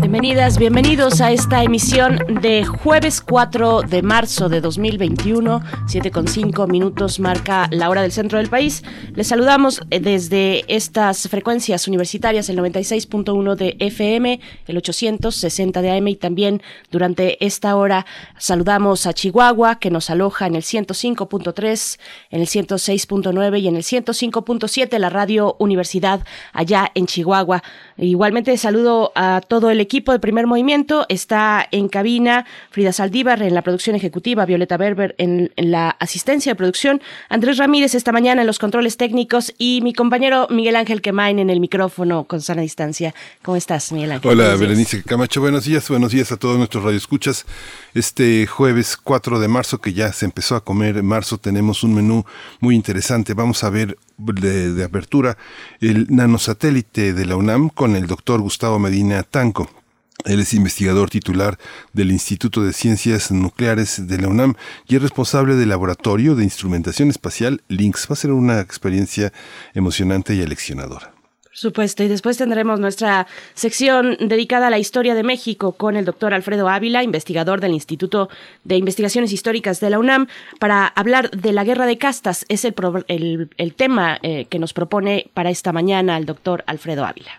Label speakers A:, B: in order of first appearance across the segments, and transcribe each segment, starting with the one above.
A: Bienvenidas, bienvenidos a esta emisión de jueves 4 de marzo de 2021, 7 con 5 minutos marca la hora del centro del país. Les saludamos eh, desde estas frecuencias universitarias, el 96.1 de FM, el 860 de AM y también durante esta hora saludamos a Chihuahua que nos aloja en el 105.3, en el 106.9 y en el 105.7 la radio Universidad allá en Chihuahua. Igualmente saludo a todo el equipo de primer movimiento. Está en cabina Frida Saldívar en la producción ejecutiva, Violeta Berber en, la asistencia de producción, Andrés Ramírez esta mañana en los controles técnicos y mi compañero Miguel Ángel Quemain en el micrófono con sana distancia. ¿Cómo estás, Miguel Ángel?
B: Hola, Berenice Camacho. Buenos días, buenos días a todos nuestros radioescuchas. Este jueves 4 de marzo, que ya se empezó a comer marzo, tenemos un menú muy interesante. Vamos a ver de, apertura el nanosatélite de la UNAM con el doctor Gustavo Medina Tanco. Él es investigador titular del Instituto de Ciencias Nucleares de la UNAM y es responsable del Laboratorio de Instrumentación Espacial LINX. Va a ser una experiencia emocionante y aleccionadora
A: supuesto, y después tendremos nuestra sección dedicada a la historia de México con el doctor Alfredo Ávila, investigador del Instituto de Investigaciones Históricas de la UNAM, para hablar de la guerra de castas. Es el, el, tema eh, que nos propone para esta mañana el doctor Alfredo Ávila.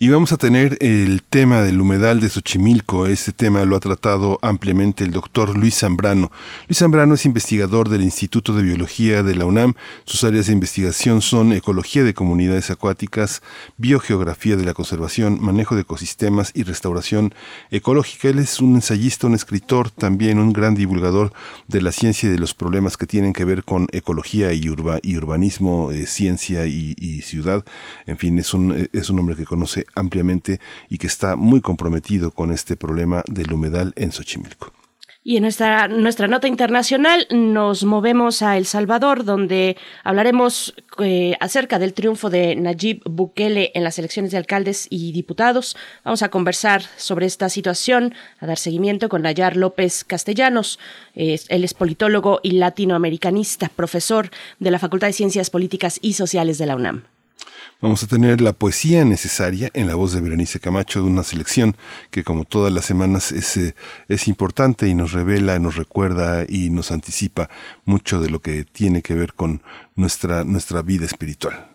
B: Y vamos a tener el tema del humedal de Xochimilco. Este tema lo ha tratado ampliamente el doctor Luis Zambrano. Luis Zambrano es investigador del Instituto de Biología de la UNAM. Sus áreas de investigación son ecología de comunidades acuáticas, biogeografía de la conservación, manejo de ecosistemas y restauración ecológica. Él es un ensayista, un escritor, también un gran divulgador de la ciencia y de los problemas que tienen que ver con ecología y, urbanismo, eh, ciencia y, y, ciudad. En fin, es un, es un hombre que conoce ampliamente y que está muy comprometido con este problema del humedal en Xochimilco.
A: Y en nuestra, nuestra nota internacional nos movemos a El Salvador, donde hablaremos eh, acerca del triunfo de Nayib Bukele en las elecciones de alcaldes y diputados. Vamos a conversar sobre esta situación, a dar seguimiento con Nayar López Castellanos. él es politólogo y latinoamericanista, profesor de la Facultad de Ciencias Políticas y Sociales de la UNAM.
B: Vamos a tener la poesía necesaria en la voz de Berenice Camacho de una selección que como todas las semanas es, eh, es importante y nos revela, nos recuerda y nos anticipa mucho de lo que tiene que ver con nuestra, nuestra vida espiritual.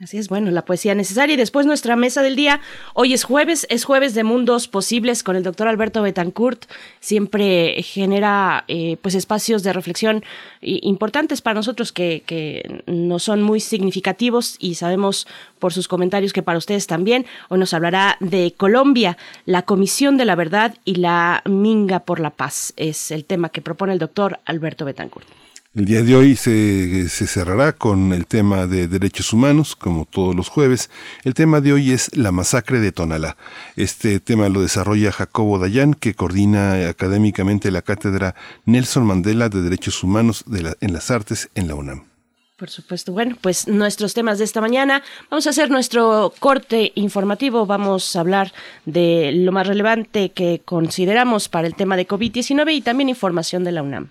A: Así es, bueno, la poesía necesaria. Y después nuestra mesa del día. Hoy es jueves, es jueves de mundos posibles con el doctor Alberto Betancourt. Siempre genera eh, pues espacios de reflexión importantes para nosotros que, que no son muy significativos y sabemos por sus comentarios que para ustedes también. Hoy nos hablará de Colombia, la Comisión de la Verdad y la Minga por la Paz. Es el tema que propone el doctor Alberto Betancourt.
B: El día de hoy se, se, cerrará con el tema de derechos humanos, como todos los jueves. El tema de hoy es la masacre de Tonalá. Este tema lo desarrolla Jacobo Dayan, que coordina académicamente la cátedra Nelson Mandela de Derechos Humanos en las Artes en la UNAM.
A: Por supuesto. Bueno, pues nuestros temas de esta mañana. Vamos a hacer nuestro corte informativo. Vamos a hablar de lo más relevante que consideramos para el tema de COVID-19 y también información de la UNAM.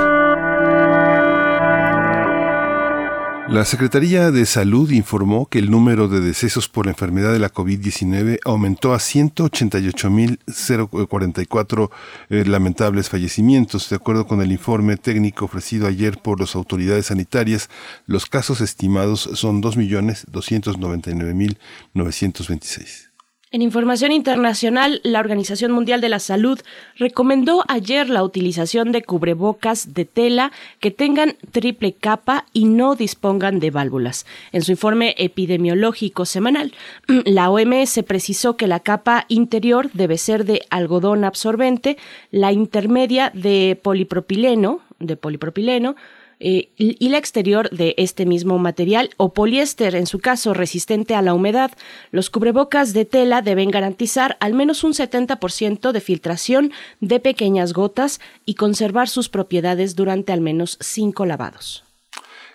B: La Secretaría de Salud informó que el número de decesos por la enfermedad de la COVID-19 aumentó a 188.044 eh, lamentables fallecimientos. De acuerdo con el informe técnico ofrecido ayer por las autoridades sanitarias, los casos estimados son 2.299.926.
A: En información internacional, la Organización Mundial de la Salud recomendó ayer la utilización de cubrebocas de tela que tengan triple capa y no dispongan de válvulas. En su informe epidemiológico semanal, la OMS precisó que la capa interior debe ser de algodón absorbente, la intermedia de polipropileno, de polipropileno, eh, y la exterior de este mismo material o poliéster, en su caso resistente a la humedad. Los cubrebocas de tela deben garantizar al menos un 70% de filtración de pequeñas gotas y conservar sus propiedades durante al menos cinco lavados.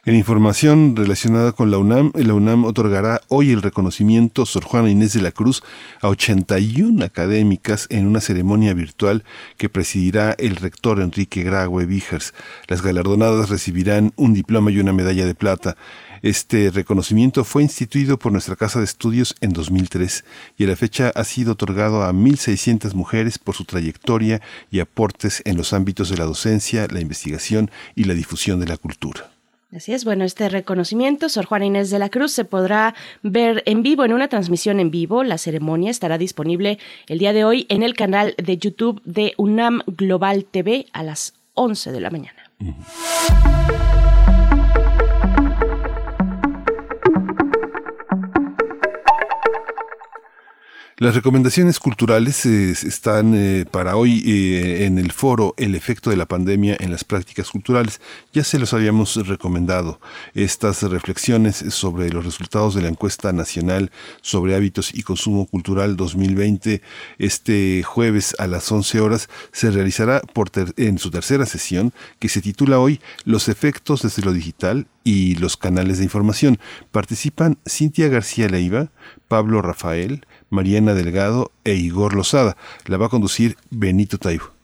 B: En información relacionada con la UNAM, la UNAM otorgará hoy el reconocimiento Sor Juana Inés de la Cruz a 81 académicas en una ceremonia virtual que presidirá el rector Enrique Graue Vigers. Las galardonadas recibirán un diploma y una medalla de plata. Este reconocimiento fue instituido por nuestra Casa de Estudios en 2003 y a la fecha ha sido otorgado a 1.600 mujeres por su trayectoria y aportes en los ámbitos de la docencia, la investigación y la difusión de la cultura.
A: Así es, bueno, este reconocimiento, Sor Juana Inés de la Cruz, se podrá ver en vivo, en una transmisión en vivo. La ceremonia estará disponible el día de hoy en el canal de YouTube de UNAM Global TV a las 11 de la mañana.
B: Las recomendaciones culturales eh, están eh, para hoy eh, en el foro El efecto de la pandemia en las prácticas culturales. Ya se los habíamos recomendado estas reflexiones sobre los resultados de la encuesta nacional sobre hábitos y consumo cultural 2020. Este jueves a las 11 horas se realizará por en su tercera sesión que se titula hoy Los efectos desde lo digital y los canales de información. Participan Cintia García Leiva, Pablo Rafael, Mariana Delgado e Igor Lozada. La va a conducir Benito Taibo.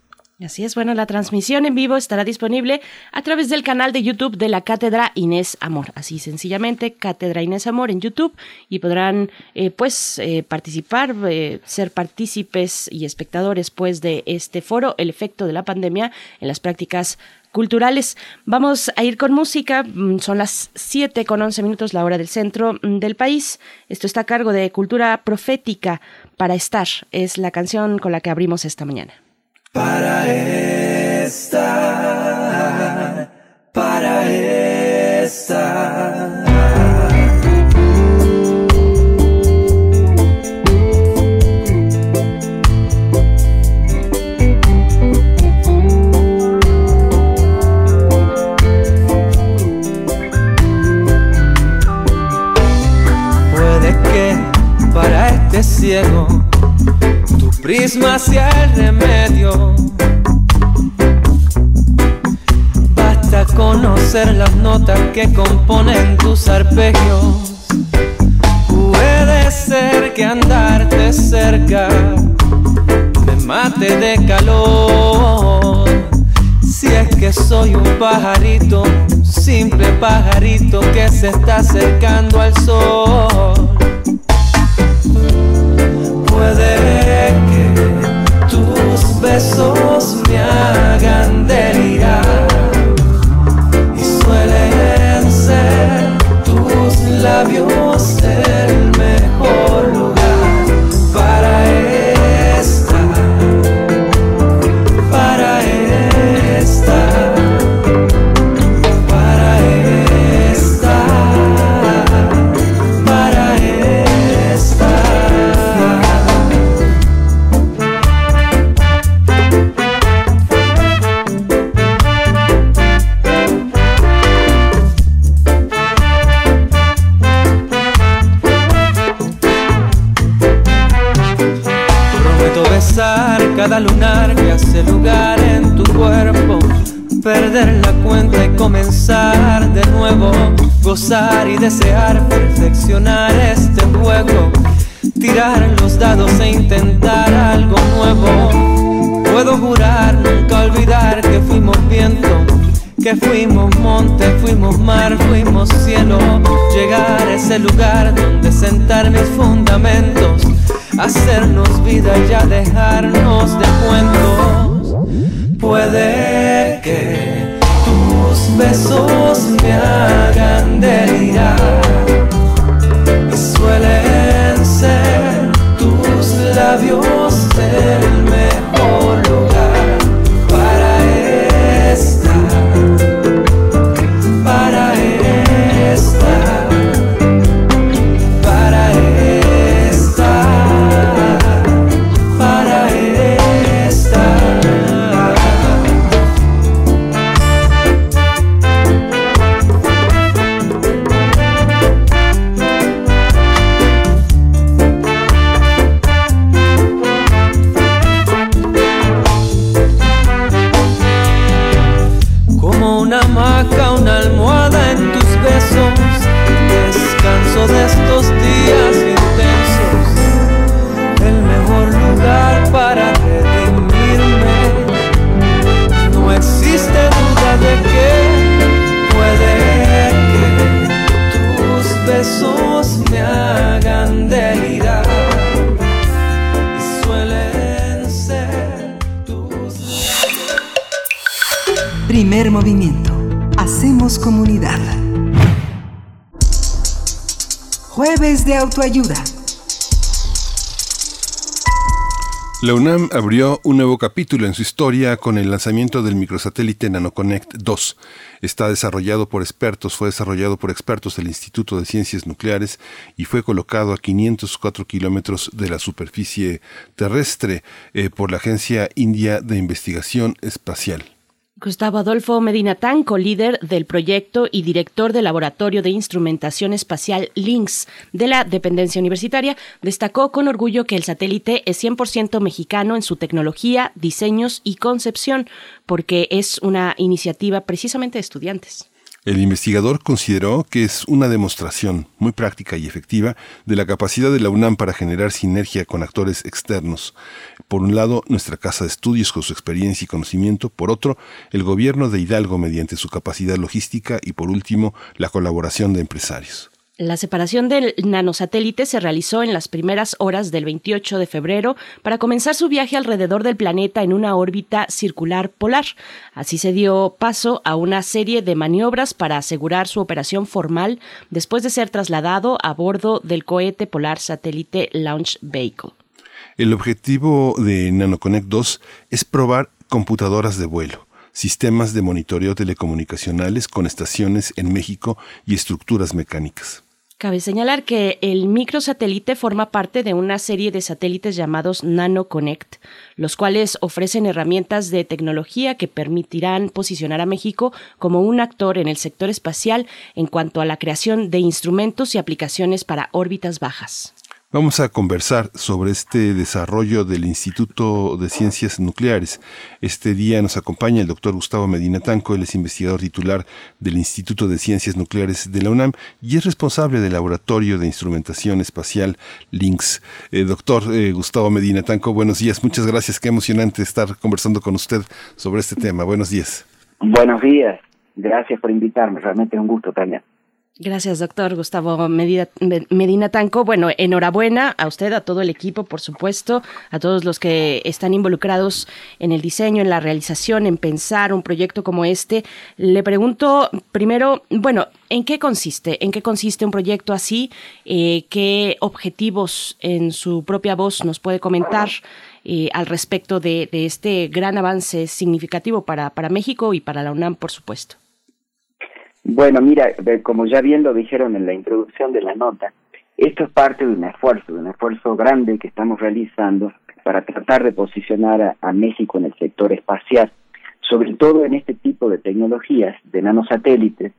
A: Así es, bueno, la transmisión en vivo estará disponible a través del canal de YouTube de la Cátedra Inés Amor. Así sencillamente, Cátedra Inés Amor en YouTube y podrán eh, pues eh, participar, eh, ser partícipes y espectadores pues de este foro, el efecto de la pandemia en las prácticas culturales. Vamos a ir con música. Mm, son las 7 con 11 minutos, la hora del centro mm, del país. Esto está a cargo de Cultura Profética para Estar. Es la canción con la que abrimos esta mañana.
C: Para estar, para estar. Prisma hacia el remedio. Basta conocer las notas que componen tus arpegios. Puede ser que andarte cerca me mate de calor. Si es que soy un pajarito, simple pajarito que se está acercando al sol puede besos me hagan delirar y suelen ser tus labios cada lunar que hace lugar en tu cuerpo. Perder la cuenta y comenzar de nuevo. Gozar y desear perfeccionar este juego. Tirar los dados e intentar algo nuevo. Puedo jurar nunca olvidar que fuimos viento. Que fuimos monte, fuimos mar, fuimos cielo. Llegar a ese lugar donde sentar mis fundamentos hacernos vida y ya dejarnos de cuentos. Puede que tus besos me hagan delirar
D: autoayuda.
B: La UNAM abrió un nuevo capítulo en su historia con el lanzamiento del microsatélite NanoConnect 2. Está desarrollado por expertos, fue desarrollado por expertos del Instituto de Ciencias Nucleares y fue colocado a 504 kilómetros de la superficie terrestre eh, por la Agencia India de Investigación Espacial.
A: Gustavo Adolfo Medina Tanco, líder del proyecto y director del Laboratorio de Instrumentación Espacial LINX de la dependencia universitaria, destacó con orgullo que el satélite es 100% mexicano en su tecnología, diseños y concepción, porque es una iniciativa precisamente de estudiantes.
B: El investigador consideró que es una demostración muy práctica y efectiva de la capacidad de la UNAM para generar sinergia con actores externos. Por un lado, nuestra casa de estudios con su experiencia y conocimiento, por otro, el gobierno de Hidalgo mediante su capacidad logística y por último, la colaboración de empresarios.
A: La separación del nanosatélite se realizó en las primeras horas del 28 de febrero para comenzar su viaje alrededor del planeta en una órbita circular polar. Así se dio paso a una serie de maniobras para asegurar su operación formal después de ser trasladado a bordo del cohete polar satélite Launch Vehicle.
B: El objetivo de NanoConnect 2 es probar computadoras de vuelo sistemas de monitoreo telecomunicacionales con estaciones en México y estructuras mecánicas.
A: Cabe señalar que el microsatélite forma parte de una serie de satélites llamados NanoConnect, los cuales ofrecen herramientas de tecnología que permitirán posicionar a México como un actor en el sector espacial en cuanto a la creación de instrumentos y aplicaciones para órbitas bajas.
B: Vamos a conversar sobre este desarrollo del Instituto de Ciencias Nucleares. Este día nos acompaña el doctor Gustavo Medina Tanco, él es investigador titular del Instituto de Ciencias Nucleares de la UNAM y es responsable del Laboratorio de Instrumentación Espacial LINX. Eh, doctor eh, Gustavo Medina Tanco, buenos días, muchas gracias, qué emocionante estar conversando con usted sobre este tema. Buenos días.
E: Buenos días, gracias por invitarme, realmente es un gusto también.
A: Gracias, doctor Gustavo Medina, Tanco. Bueno, enhorabuena a usted, a todo el equipo, por supuesto, a todos los que están involucrados en el diseño, en la realización, en pensar un proyecto como este. Le pregunto primero, bueno, ¿en qué consiste? ¿En qué consiste un proyecto así? Eh, ¿Qué objetivos en su propia voz nos puede comentar? Eh, al respecto de, de, este gran avance significativo para, para México y para la UNAM, por supuesto.
E: Bueno, mira, como ya bien lo dijeron en la introducción de la nota, esto es parte de un esfuerzo, de un esfuerzo grande que estamos realizando para tratar de posicionar a, México en el sector espacial, sobre todo en este tipo de tecnologías de nanosatélites,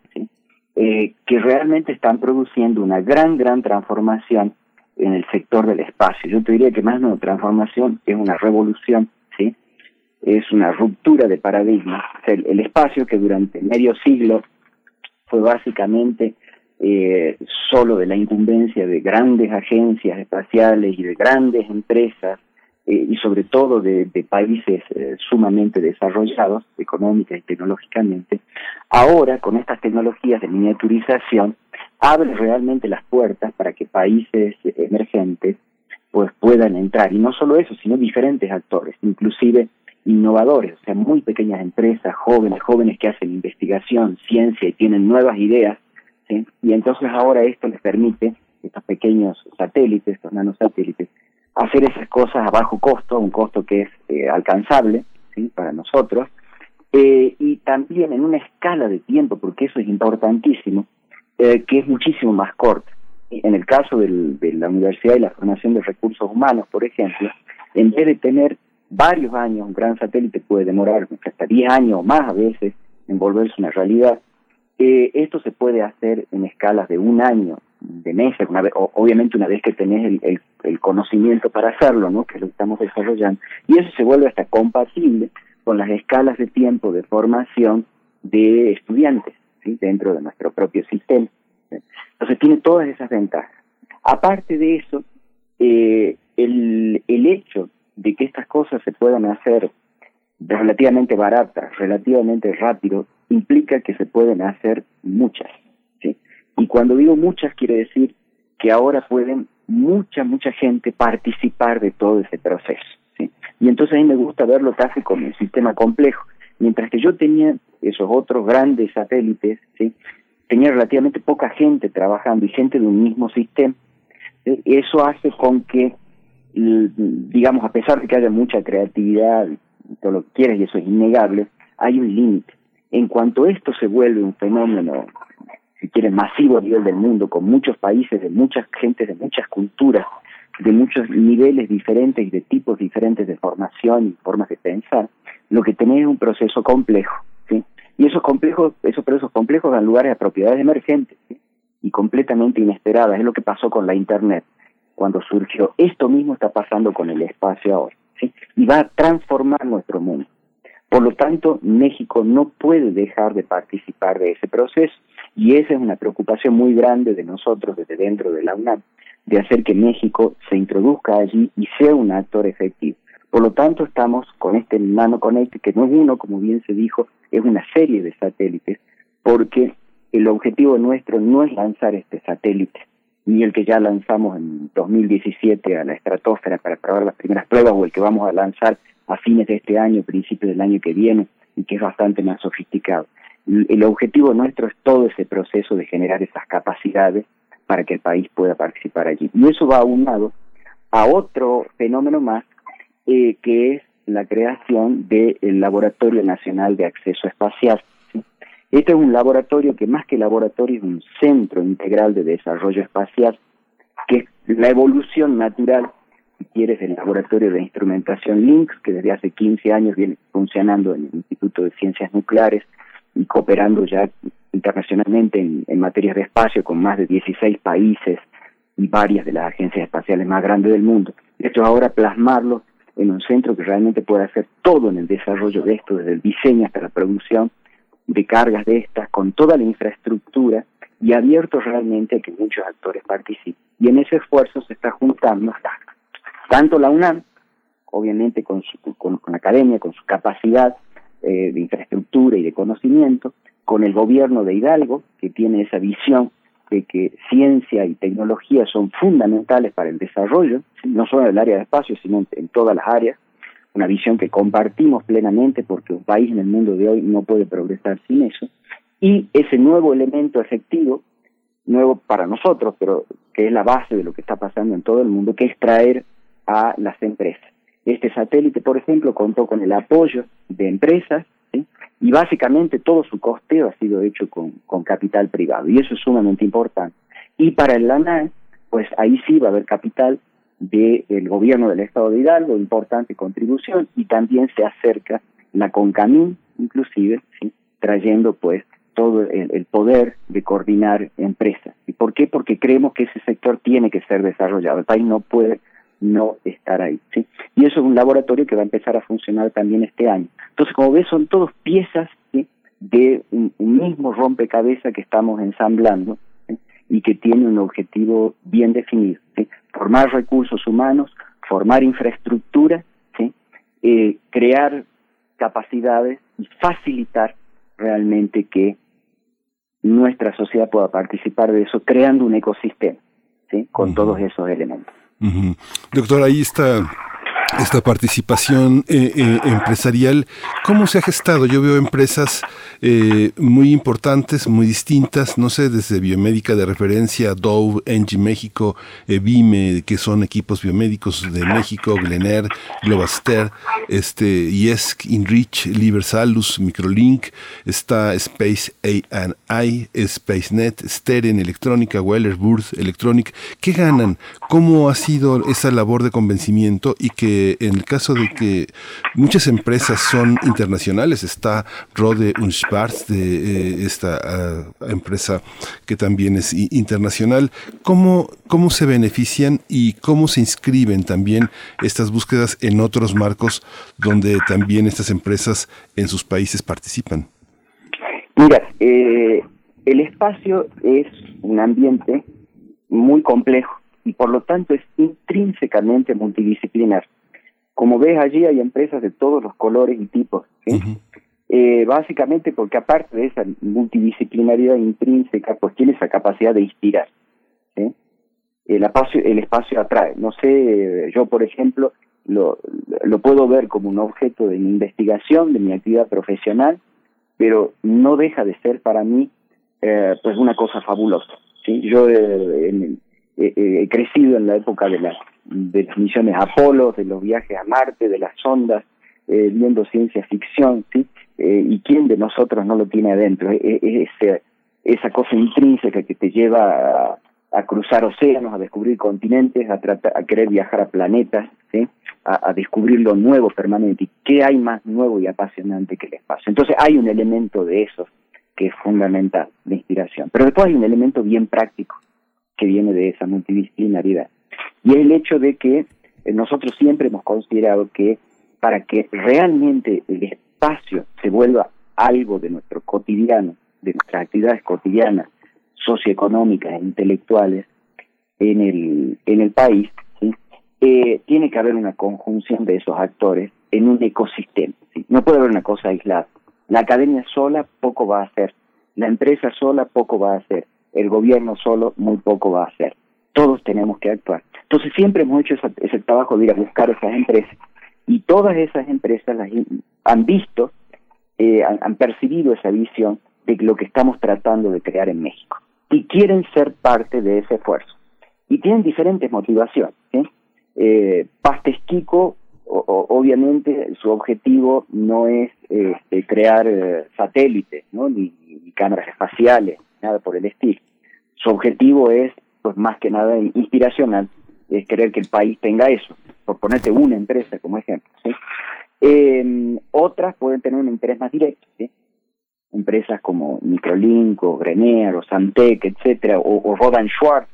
E: eh, que realmente están produciendo una gran, gran transformación en el sector del espacio. Yo te diría que más una transformación es una revolución, ¿sí? es una ruptura de paradigma. el espacio que durante medio siglo fue básicamente eh, solo de la incumbencia de grandes agencias espaciales y de grandes empresas eh, y sobre todo de, países eh, sumamente desarrollados económica y tecnológicamente, ahora con estas tecnologías de miniaturización abre realmente las puertas para que países emergentes pues puedan entrar. Y no solo eso, sino diferentes actores, inclusive innovadores, o sea, muy pequeñas empresas, jóvenes, jóvenes que hacen investigación, ciencia y tienen nuevas ideas, ¿sí? y entonces ahora esto les permite, estos pequeños satélites, estos nanosatélites, hacer esas cosas a bajo costo, un costo que es eh, alcanzable ¿sí? para nosotros, eh, y también en una escala de tiempo, porque eso es importantísimo, eh, que es muchísimo más corta. En el caso del, de la universidad y la formación de recursos humanos, por ejemplo, en vez de tener varios años, un gran satélite puede demorar hasta 10 años o más a veces en volverse una realidad. Eh, esto se puede hacer en escalas de un año, de meses, una obviamente una vez que tenés el, conocimiento para hacerlo, ¿no? que lo estamos desarrollando, y eso se vuelve hasta compatible con las escalas de tiempo de formación de estudiantes dentro de nuestro propio sistema. Entonces tiene todas esas ventajas. Aparte de eso, eh, el, el hecho de que estas cosas se puedan hacer relativamente baratas, relativamente rápido, implica que se pueden hacer muchas. ¿sí? Y cuando digo muchas, quiere decir que ahora pueden mucha, mucha gente participar de todo ese proceso. ¿sí? Y entonces a mí me gusta verlo casi como un sistema complejo. Mientras que yo tenía esos otros grandes satélites, ¿sí? tenía relativamente poca gente trabajando y gente de un mismo sistema. ¿sí? Eso hace con que, digamos, a pesar de que haya mucha creatividad, todo lo que quieras, y eso es innegable, hay un límite. En cuanto esto se vuelve un fenómeno, si quieren, masivo a nivel del mundo, con muchos países, de muchas gentes, de muchas culturas, de muchos niveles diferentes y de tipos diferentes de formación y formas de pensar, lo que tenés es un proceso complejo, ¿sí? Y esos complejos, esos procesos complejos dan lugar a propiedades emergentes y completamente inesperadas. Es lo que pasó con la Internet cuando surgió. Esto mismo está pasando con el espacio ahora. Y va a transformar nuestro mundo. Por lo tanto, México no puede dejar de participar de ese proceso y esa es una preocupación muy grande de nosotros desde dentro de la UNAM, de hacer que México se introduzca allí y sea un actor efectivo. Por lo tanto, estamos con este Nano Connect, que no es uno, como bien se dijo, es una serie de satélites, porque el objetivo nuestro no es lanzar este satélite, ni el que ya lanzamos en 2017 a la estratosfera para probar las primeras pruebas, o el que vamos a lanzar a fines de este año, principios del año que viene, y que es bastante más sofisticado. El objetivo nuestro es todo ese proceso de generar esas capacidades para que el país pueda participar allí. Y eso va aunado a otro fenómeno más, eh, que es la creación del Laboratorio Nacional de Acceso Espacial. Este es un laboratorio que más que laboratorio es un centro integral de desarrollo espacial, que es la evolución natural, si quieres, del laboratorio de instrumentación LINX, que desde hace 15 años viene funcionando en el Instituto de Ciencias Nucleares y cooperando ya internacionalmente en, materias de espacio con más de 16 países y varias de las agencias espaciales más grandes del mundo. Esto es ahora plasmarlo en un centro que realmente pueda hacer todo en el desarrollo de esto, desde el diseño hasta la producción de cargas de estas, con toda la infraestructura y abierto realmente a que muchos actores participen. Y en ese esfuerzo se está juntando tanto la UNAM, obviamente con, su, con, la academia, con su capacidad eh, de infraestructura y de conocimiento, con el gobierno de Hidalgo, que tiene esa visión de que ciencia y tecnología son fundamentales para el desarrollo, no solo en el área de espacio, sino en todas las áreas, una visión que compartimos plenamente porque un país en el mundo de hoy no puede progresar sin eso, y ese nuevo elemento efectivo, nuevo para nosotros, pero que es la base de lo que está pasando en todo el mundo, que es traer a las empresas. Este satélite, por ejemplo, contó con el apoyo de empresas ¿sí? y básicamente todo su costeo ha sido hecho con, capital privado y eso es sumamente importante. Y para el LANAE, pues ahí sí va a haber capital del gobierno del estado de Hidalgo, importante contribución, y también se acerca la CONCAMIN, inclusive, trayendo pues todo el, poder de coordinar empresas. ¿Y por qué? Porque creemos que ese sector tiene que ser desarrollado. El país no puede no estar ahí. ¿sí? Y eso es un laboratorio que va a empezar a funcionar también este año. Entonces, como ves, son todos piezas de un, un, mismo rompecabezas que estamos ensamblando. Y que tiene un objetivo bien definido. ¿sí? Formar recursos humanos, formar infraestructura, ¿sí? Eh, crear capacidades y facilitar realmente que nuestra sociedad pueda participar de eso, creando un ecosistema ¿sí? con uh -huh. todos esos elementos.
B: Uh -huh. Doctor, ahí está esta participación eh, eh, empresarial, ¿cómo se ha gestado? Yo veo empresas eh, muy importantes, muy distintas, no sé, desde biomédica de referencia, Dove, Engie México, Vime, que son equipos biomédicos de México, Glenair, Globaster, este, IESC, Inrich, Libersalus, Microlink, está Space A&I, SpaceNet, Steren, Electrónica, Weller, Electronic. ¿Qué ganan? ¿Cómo ha sido esa labor de convencimiento y que en el caso de que muchas empresas son internacionales, está Rode Unspart, de eh, esta uh, empresa que también es internacional, ¿cómo, ¿cómo se benefician y cómo se inscriben también estas búsquedas en otros marcos donde también estas empresas en sus países participan?
E: Mira, eh, el espacio es un ambiente muy complejo y por lo tanto es intrínsecamente multidisciplinar como ves allí hay empresas de todos los colores y tipos. ¿sí? Uh -huh. Eh, básicamente porque aparte de esa multidisciplinaridad intrínseca, pues tiene esa capacidad de inspirar. ¿sí? El espacio, el espacio atrae. No sé, yo por ejemplo, lo, lo puedo ver como un objeto de mi investigación, de mi actividad profesional, pero no deja de ser para mí eh, pues una cosa fabulosa. ¿sí? Yo eh, en- eh, eh, crecido en la época de, la, de las misiones Apolo, de los viajes a Marte, de las sondas, eh, viendo ciencia ficción, ¿sí? Eh, y quién de nosotros no lo tiene adentro, Eh, eh, ese- esa cosa intrínseca que te lleva a, a cruzar océanos, a descubrir continentes, a, tratar, a querer viajar a planetas, ¿sí? a, a descubrir lo nuevo permanente. ¿Y qué hay más nuevo y apasionante que el espacio? Entonces hay un elemento de eso que es fundamental, de inspiración. Pero después hay un elemento bien práctico que viene de esa multidisciplinaridad. Y el hecho de que eh, nosotros siempre hemos considerado que para que realmente el espacio se vuelva algo de nuestro cotidiano, de nuestras actividades cotidianas, socioeconómicas e intelectuales en el, en el país. Eh, tiene que haber una conjunción de esos actores en un ecosistema. No puede haber una cosa aislada. La academia sola poco va a hacer, la empresa sola poco va a hacer, el gobierno solo muy poco va a hacer. Todos tenemos que actuar. Entonces siempre hemos hecho ese trabajo de ir a buscar esas empresas y todas esas empresas las han visto, eh, han, percibido esa visión de lo que estamos tratando de crear en México y quieren ser parte de ese esfuerzo. Y tienen diferentes motivaciones. Eh, Pastes Kiko, obviamente, su objetivo no es este, crear eh, satélites, ¿no? ni, ni cámaras espaciales, nada por el estilo. Su objetivo es, pues más que nada, inspiracional, es querer que el país tenga eso, por ponerte una empresa como ejemplo. Eh, otras pueden tener un interés más directo, ¿sí? empresas como Microlink o Grenier o Santec, etcétera, o, o Rodan Schwartz,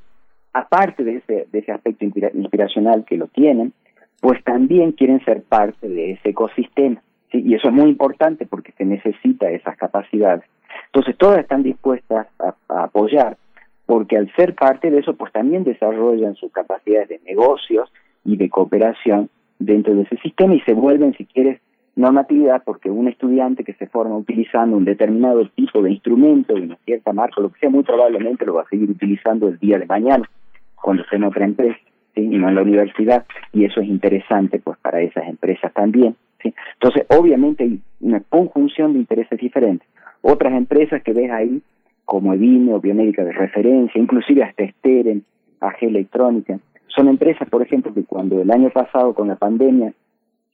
E: aparte de ese, de ese aspecto inspira- inspiracional que lo tienen, pues también quieren ser parte de ese ecosistema. Y eso es muy importante porque se necesita esas capacidades. Entonces todas están dispuestas a, apoyar porque al ser parte de eso, pues también desarrollan sus capacidades de negocios y de cooperación dentro de ese sistema y se vuelven, si quieres, normatividad porque un estudiante que se forma utilizando un determinado tipo de instrumento, de una cierta marca, lo que sea, muy probablemente lo va a seguir utilizando el día de mañana, cuando esté en otra empresa, ¿sí? y no en la universidad, y eso es interesante pues para esas empresas también. Entonces, obviamente hay una conjunción de intereses diferentes. Otras empresas que ves ahí, como Evine o Biomédica de referencia, inclusive hasta Steren, AG Electrónica, son empresas, por ejemplo, que cuando el año pasado con la pandemia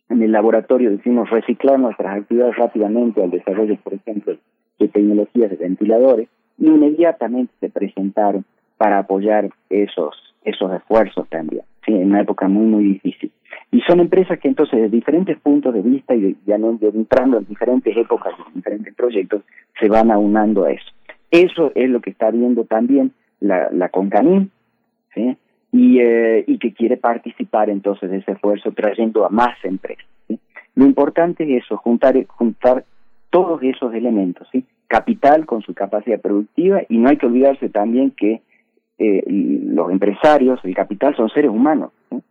E: en el laboratorio decidimos reciclar nuestras actividades rápidamente al desarrollo, por ejemplo, de tecnologías de ventiladores, inmediatamente se presentaron para apoyar esos esos esfuerzos también, ¿sí? en una época muy, muy difícil. Y son empresas que entonces, de diferentes puntos de vista y ya no entrando en diferentes épocas y diferentes proyectos, se van aunando a eso. Eso es lo que está viendo también la, la Concanim, ¿sí? y, eh, y que quiere participar entonces de ese esfuerzo trayendo a más empresas. Lo importante es eso, juntar, juntar todos esos elementos, capital con su capacidad productiva y no hay que olvidarse también que eh, los empresarios, el capital son seres humanos, ¿sí?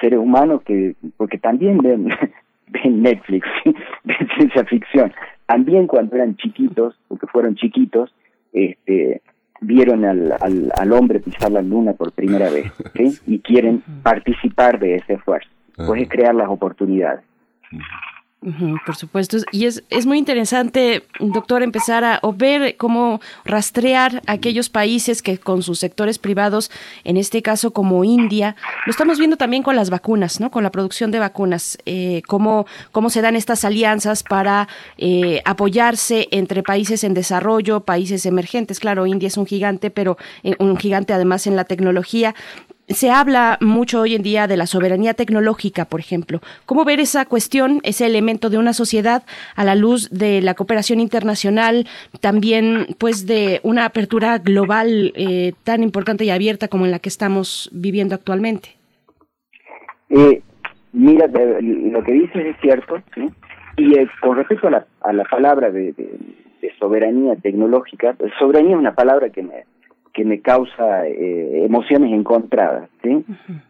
E: seres humanos que, porque también ven, ven Netflix, ¿sí? ven ciencia ficción, también cuando eran chiquitos, porque fueron chiquitos, este, vieron al, al, al hombre pisar la luna por primera vez, ¿sí? y quieren participar de ese esfuerzo, pues es crear las oportunidades.
A: Por supuesto, y es, es muy interesante, doctor, empezar a o ver cómo rastrear aquellos países que con sus sectores privados, en este caso como India, lo estamos viendo también con las vacunas, ¿no? Con la producción de vacunas, eh, cómo, cómo se dan estas alianzas para eh, apoyarse entre países en desarrollo, países emergentes. Claro, India es un gigante, pero eh, un gigante además en la tecnología. Se habla mucho hoy en día de la soberanía tecnológica, por ejemplo. ¿Cómo ver esa cuestión, ese elemento de una sociedad a la luz de la cooperación internacional, también pues de una apertura global eh, tan importante y abierta como en la que estamos viviendo actualmente?
E: Eh, mira, lo que dices es cierto, ¿sí? y eh, con respecto a la, a la palabra de soberanía tecnológica, pues, soberanía es una palabra que me, que me causa eh, emociones encontradas. ¿sí?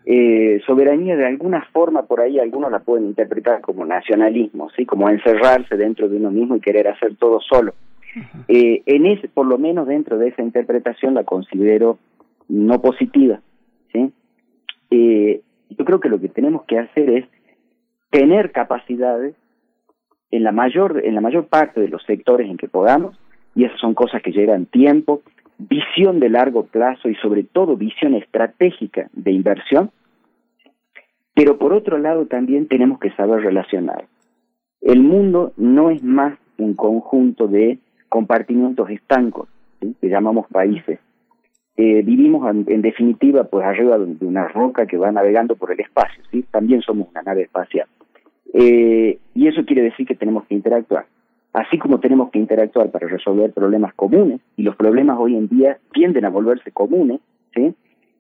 E: Eh, soberanía de alguna forma por ahí algunos la pueden interpretar como nacionalismo, sí, como encerrarse dentro de uno mismo y querer hacer todo solo. Eh, en ese, por lo menos dentro de esa interpretación la considero no positiva. ¿sí? Yo creo que lo que tenemos que hacer es tener capacidades en la mayor en la mayor parte de los sectores en que podamos y esas son cosas que llevan tiempo, visión de largo plazo y sobre todo visión estratégica de inversión. Pero por otro lado también tenemos que saber relacionar. El mundo no es más un conjunto de compartimientos estancos, que llamamos países. Eh, vivimos en, en, definitiva pues arriba de una roca que va navegando por el espacio, ¿sí? también somos una nave espacial. Eh, y eso quiere decir que tenemos que interactuar. Así como tenemos que interactuar para resolver problemas comunes, y los problemas hoy en día tienden a volverse comunes, ¿sí?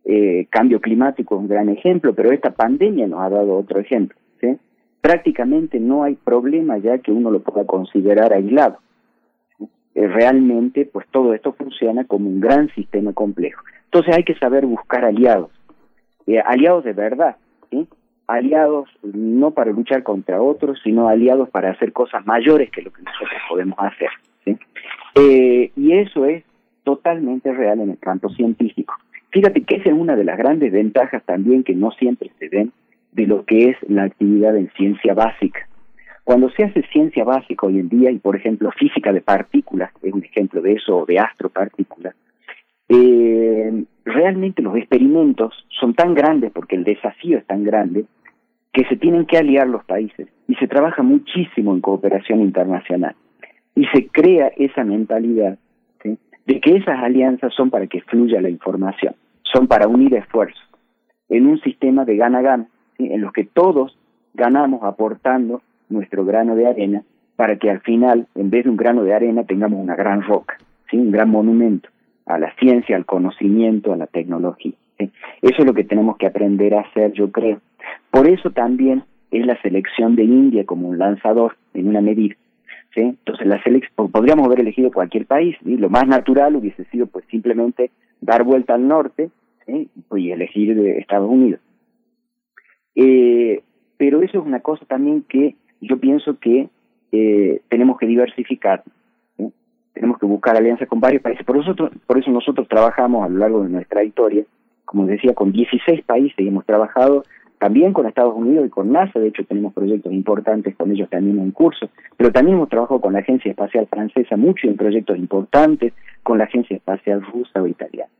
E: Eh, cambio climático es un gran ejemplo, pero esta pandemia nos ha dado otro ejemplo. Prácticamente no hay problema ya que uno lo pueda considerar aislado. Eh, realmente, pues todo esto funciona como un gran sistema complejo. Entonces hay que saber buscar aliados, eh, aliados de verdad, ¿sí? Aliados no para luchar contra otros, sino aliados para hacer cosas mayores que lo que nosotros podemos hacer. ¿sí? Eh, y eso es totalmente real en el campo científico. Fíjate que esa es una de las grandes ventajas también que no siempre se ven de lo que es la actividad en ciencia básica. Cuando se hace ciencia básica hoy en día, y por ejemplo física de partículas, es un ejemplo de eso, o de astropartículas, eh, realmente los experimentos son tan grandes porque el desafío es tan grande que se tienen que aliar los países y se trabaja muchísimo en cooperación internacional y se crea esa mentalidad de que esas alianzas son para que fluya la información, son para unir esfuerzos en un sistema de gana-gana, en los que todos ganamos aportando nuestro grano de arena para que al final, en vez de un grano de arena, tengamos una gran roca, un gran monumento a la ciencia, al conocimiento, a la tecnología. Eso es lo que tenemos que aprender a hacer, yo creo. Por eso también es la selección de India como un lanzador en una medida. ¿sí? Entonces, la podríamos haber elegido cualquier país, lo más natural hubiese sido pues simplemente dar vuelta al norte y elegir de Estados Unidos. Eh, pero eso es una cosa también que yo pienso que eh, tenemos que diversificar. Tenemos que buscar alianzas con varios países. Por eso, por eso nosotros trabajamos a lo largo de nuestra historia, como decía, con 16 países y hemos trabajado también con Estados Unidos y con NASA, de hecho tenemos proyectos importantes con ellos también en curso, pero también hemos trabajado con la Agencia Espacial Francesa mucho en proyectos importantes, con la Agencia Espacial Rusa o Italiana.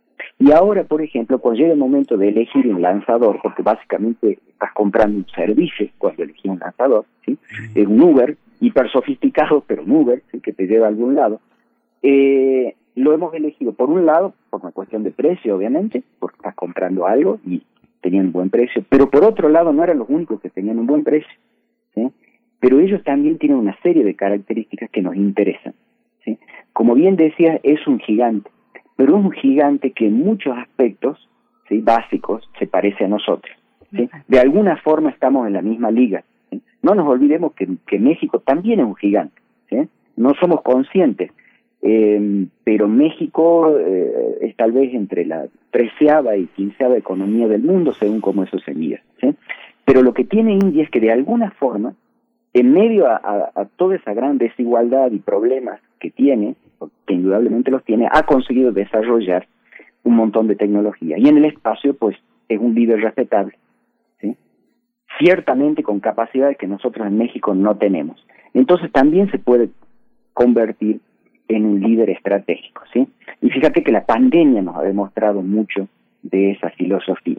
E: Y ahora, por ejemplo, cuando llega el momento de elegir un lanzador, porque básicamente estás comprando un servicio cuando elegís un lanzador, ¿sí? es un Uber, hiper sofisticado, pero un Uber, ¿sí? que te lleva a algún lado, eh, lo hemos elegido por un lado, por una cuestión de precio, obviamente, porque estás comprando algo y tenían un buen precio, pero por otro lado no eran los únicos que tenían un buen precio, ¿sí? pero ellos también tienen una serie de características que nos interesan. ¿sí? Como bien decía, es un gigante, pero es un gigante que en muchos aspectos ¿sí? básicos se parece a nosotros. ¿sí? De alguna forma estamos en la misma liga. ¿sí? No nos olvidemos que, que México también es un gigante. ¿sí? No somos conscientes, eh, pero México eh, es tal vez entre la treceava y quinceava economía del mundo, según cómo eso se mira. ¿sí? Pero lo que tiene India es que de alguna forma, en medio a, toda esa gran desigualdad y problemas que tiene, que indudablemente los tiene, ha conseguido desarrollar un montón de tecnología. Y en el espacio, pues, es un líder respetable. Ciertamente con capacidades que nosotros en México no tenemos. Entonces también se puede convertir en un líder estratégico, ¿sí? Y fíjate que la pandemia nos ha demostrado mucho de esa filosofía.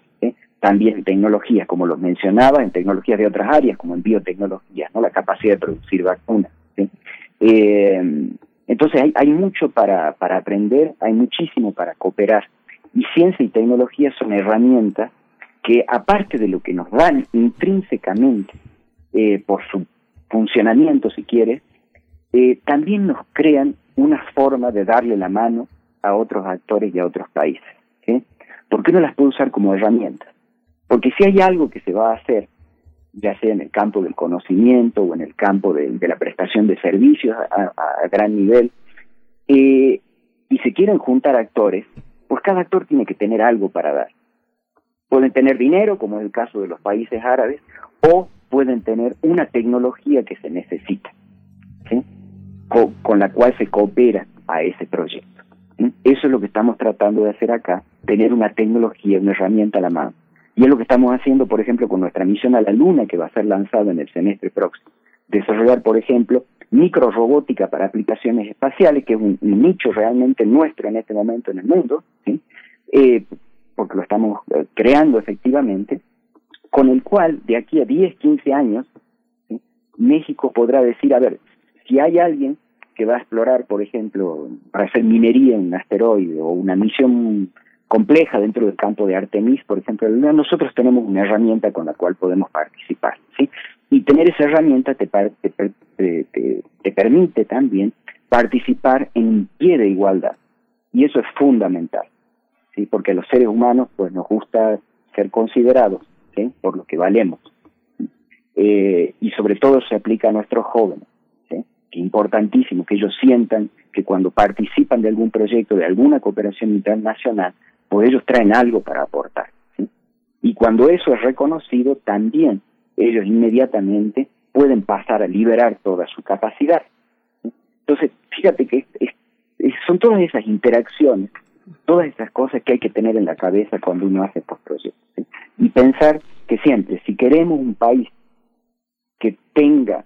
E: También en tecnologías, como los mencionaba, en tecnologías de otras áreas, como en biotecnología, ¿no? La capacidad de producir vacunas. Eh, entonces hay, hay mucho para, para aprender, hay muchísimo para cooperar. Y ciencia y tecnología son herramientas que, aparte de lo que nos dan intrínsecamente eh, por su funcionamiento, si quieres, eh, también nos crean una forma de darle la mano a otros actores y a otros países. ¿Por qué no las puedo usar como herramientas? Porque si hay algo que se va a hacer, ya sea en el campo del conocimiento o en el campo de, la prestación de servicios a gran nivel, eh, y se quieren juntar actores, pues cada actor tiene que tener algo para dar. Pueden tener dinero, como es el caso de los países árabes, o pueden tener una tecnología que se necesita, ¿sí? Con, con la cual se coopera a ese proyecto. ¿sí? Eso es lo que estamos tratando de hacer acá, tener una tecnología, una herramienta a la mano. Y es lo que estamos haciendo, por ejemplo, con nuestra misión a la Luna, que va a ser lanzada en el semestre próximo. Desarrollar, por ejemplo, microrobótica para aplicaciones espaciales, que es un, un nicho realmente nuestro en este momento en el mundo, ¿sí? eh, porque lo estamos eh, creando efectivamente, con el cual de aquí a 10, 15 años, ¿sí? México podrá decir, a ver, si hay alguien que va a explorar, por ejemplo, para hacer minería en un asteroide o una misión compleja dentro del campo de Artemis, por ejemplo, nosotros tenemos una herramienta con la cual podemos participar, ¿sí? Y tener esa herramienta te, te, te, te, te permite también participar en pie de igualdad. Y eso es fundamental, ¿sí? Porque los seres humanos pues nos gusta ser considerados ¿sí? por lo que valemos. Eh, y sobre todo se aplica a nuestros jóvenes, importantísimo que ellos sientan que cuando participan de algún proyecto, de alguna cooperación internacional, pues ellos traen algo para aportar. Y cuando eso es reconocido, también ellos inmediatamente pueden pasar a liberar toda su capacidad. Entonces, fíjate que son todas esas interacciones, todas esas cosas que hay que tener en la cabeza cuando uno hace postproyectos. ¿sí? Y pensar que siempre, si queremos un país que tenga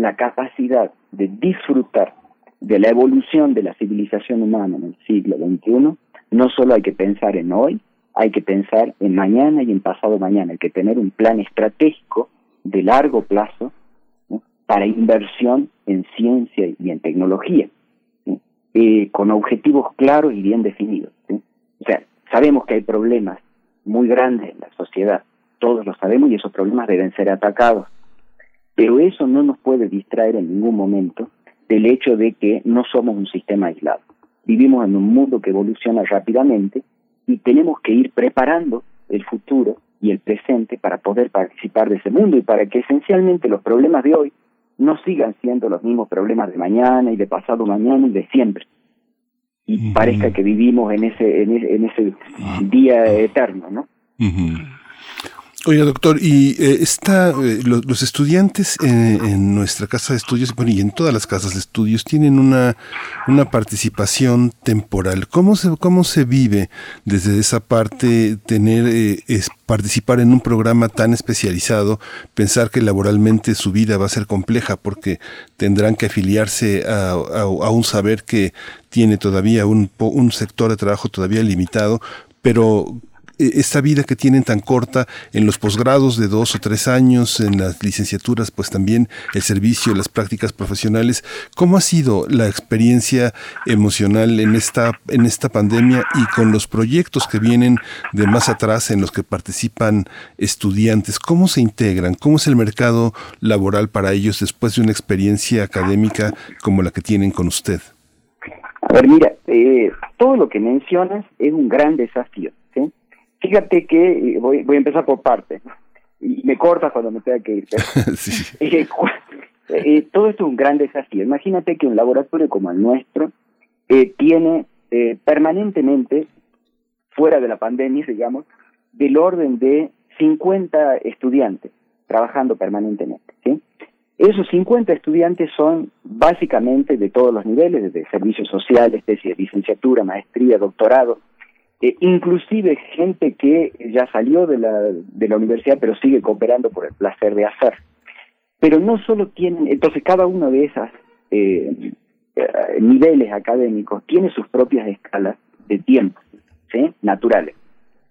E: la capacidad de disfrutar de la evolución de la civilización humana en el siglo XXI, no solo hay que pensar en hoy, hay que pensar en mañana y en pasado mañana, hay que tener un plan estratégico de largo plazo para inversión en ciencia y en tecnología, eh, con objetivos claros y bien definidos. O sea, sabemos que hay problemas muy grandes en la sociedad, todos lo sabemos y esos problemas deben ser atacados, pero eso no nos puede distraer en ningún momento del hecho de que no somos un sistema aislado. Vivimos en un mundo que evoluciona rápidamente y tenemos que ir preparando el futuro y el presente para poder participar de ese mundo y para que esencialmente los problemas de hoy no sigan siendo los mismos problemas de mañana y de pasado mañana y de siempre. Y uh -huh. parezca que vivimos en ese, en ese, en ese uh -huh. día eterno, ¿no?
B: Uh -huh. Oiga, doctor, y eh, está, eh, los, los, estudiantes en, en, nuestra casa de estudios, bueno, y en todas las casas de estudios, tienen una, una participación temporal. ¿Cómo se, cómo se vive desde esa parte tener, eh, es, participar en un programa tan especializado, pensar que laboralmente su vida va a ser compleja porque tendrán que afiliarse a, a, a un saber que tiene todavía un, un sector de trabajo todavía limitado, pero esta vida que tienen tan corta en los posgrados de dos o tres años, en las licenciaturas, pues también el servicio, las prácticas profesionales. ¿Cómo ha sido la experiencia emocional en esta, en esta pandemia y con los proyectos que vienen de más atrás en los que participan estudiantes? ¿Cómo se integran? ¿Cómo es el mercado laboral para ellos después de una experiencia académica como la que tienen con usted?
E: A ver, mira, eh, todo lo que mencionas es un gran desafío. Fíjate que voy, voy a empezar por partes. Y me cortas cuando me tenga que ir. sí. eh, eh, todo esto es un gran desafío. Imagínate que un laboratorio como el nuestro eh, tiene permanentemente, fuera de la pandemia, digamos, del orden de 50 estudiantes trabajando permanentemente. ¿sí? Esos 50 estudiantes son básicamente de todos los niveles, desde servicios sociales, tesis de licenciatura, maestría, doctorado, eh, inclusive gente que ya salió de la, de la universidad pero sigue cooperando por el placer de hacer. Pero no solo tienen, entonces cada uno de esos eh, niveles académicos tiene sus propias escalas de tiempo, ¿sí? Naturales.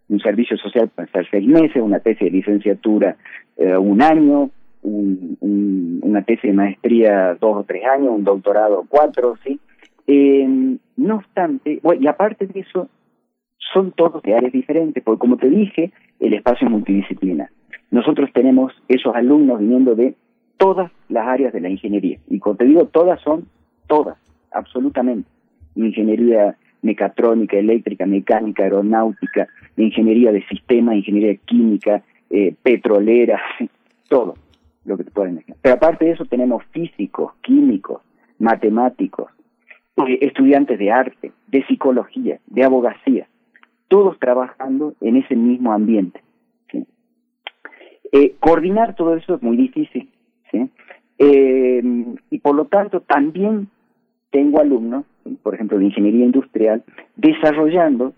E: Un servicio social puede ser seis meses, una tesis de licenciatura eh, un año, un, un, una tesis de maestría dos o tres años, un doctorado cuatro, ¿sí? Eh, no obstante, bueno, y aparte de eso, son todos de áreas diferentes, porque como te dije, el espacio es multidisciplinar. Nosotros tenemos esos alumnos viniendo de todas las áreas de la ingeniería. Y cuando te digo todas, son todas, absolutamente. Ingeniería mecatrónica, eléctrica, mecánica, aeronáutica, ingeniería de sistemas, ingeniería química, eh, petrolera, todo lo que te pueden imaginar. Pero aparte de eso tenemos físicos, químicos, matemáticos, eh, estudiantes de arte, de psicología, de abogacía, todos trabajando en ese mismo ambiente. ¿sí? Eh, coordinar todo eso es muy difícil, ¿sí? Eh, y por lo tanto también tengo alumnos, por ejemplo, de ingeniería industrial, desarrollando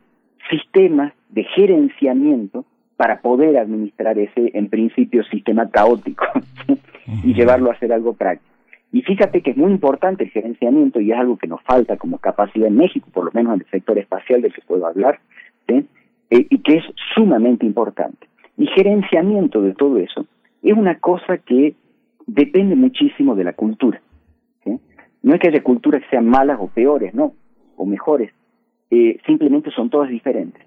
E: sistemas de gerenciamiento para poder administrar ese, en principio, sistema caótico y llevarlo a ser algo práctico. Y fíjate que es muy importante el gerenciamiento y es algo que nos falta como capacidad en México, por lo menos en el sector espacial del que puedo hablar, eh, y que es sumamente importante. Y gerenciamiento de todo eso es una cosa que depende muchísimo de la cultura. No es que haya culturas que sean malas o peores, no, o mejores, eh, simplemente son todas diferentes.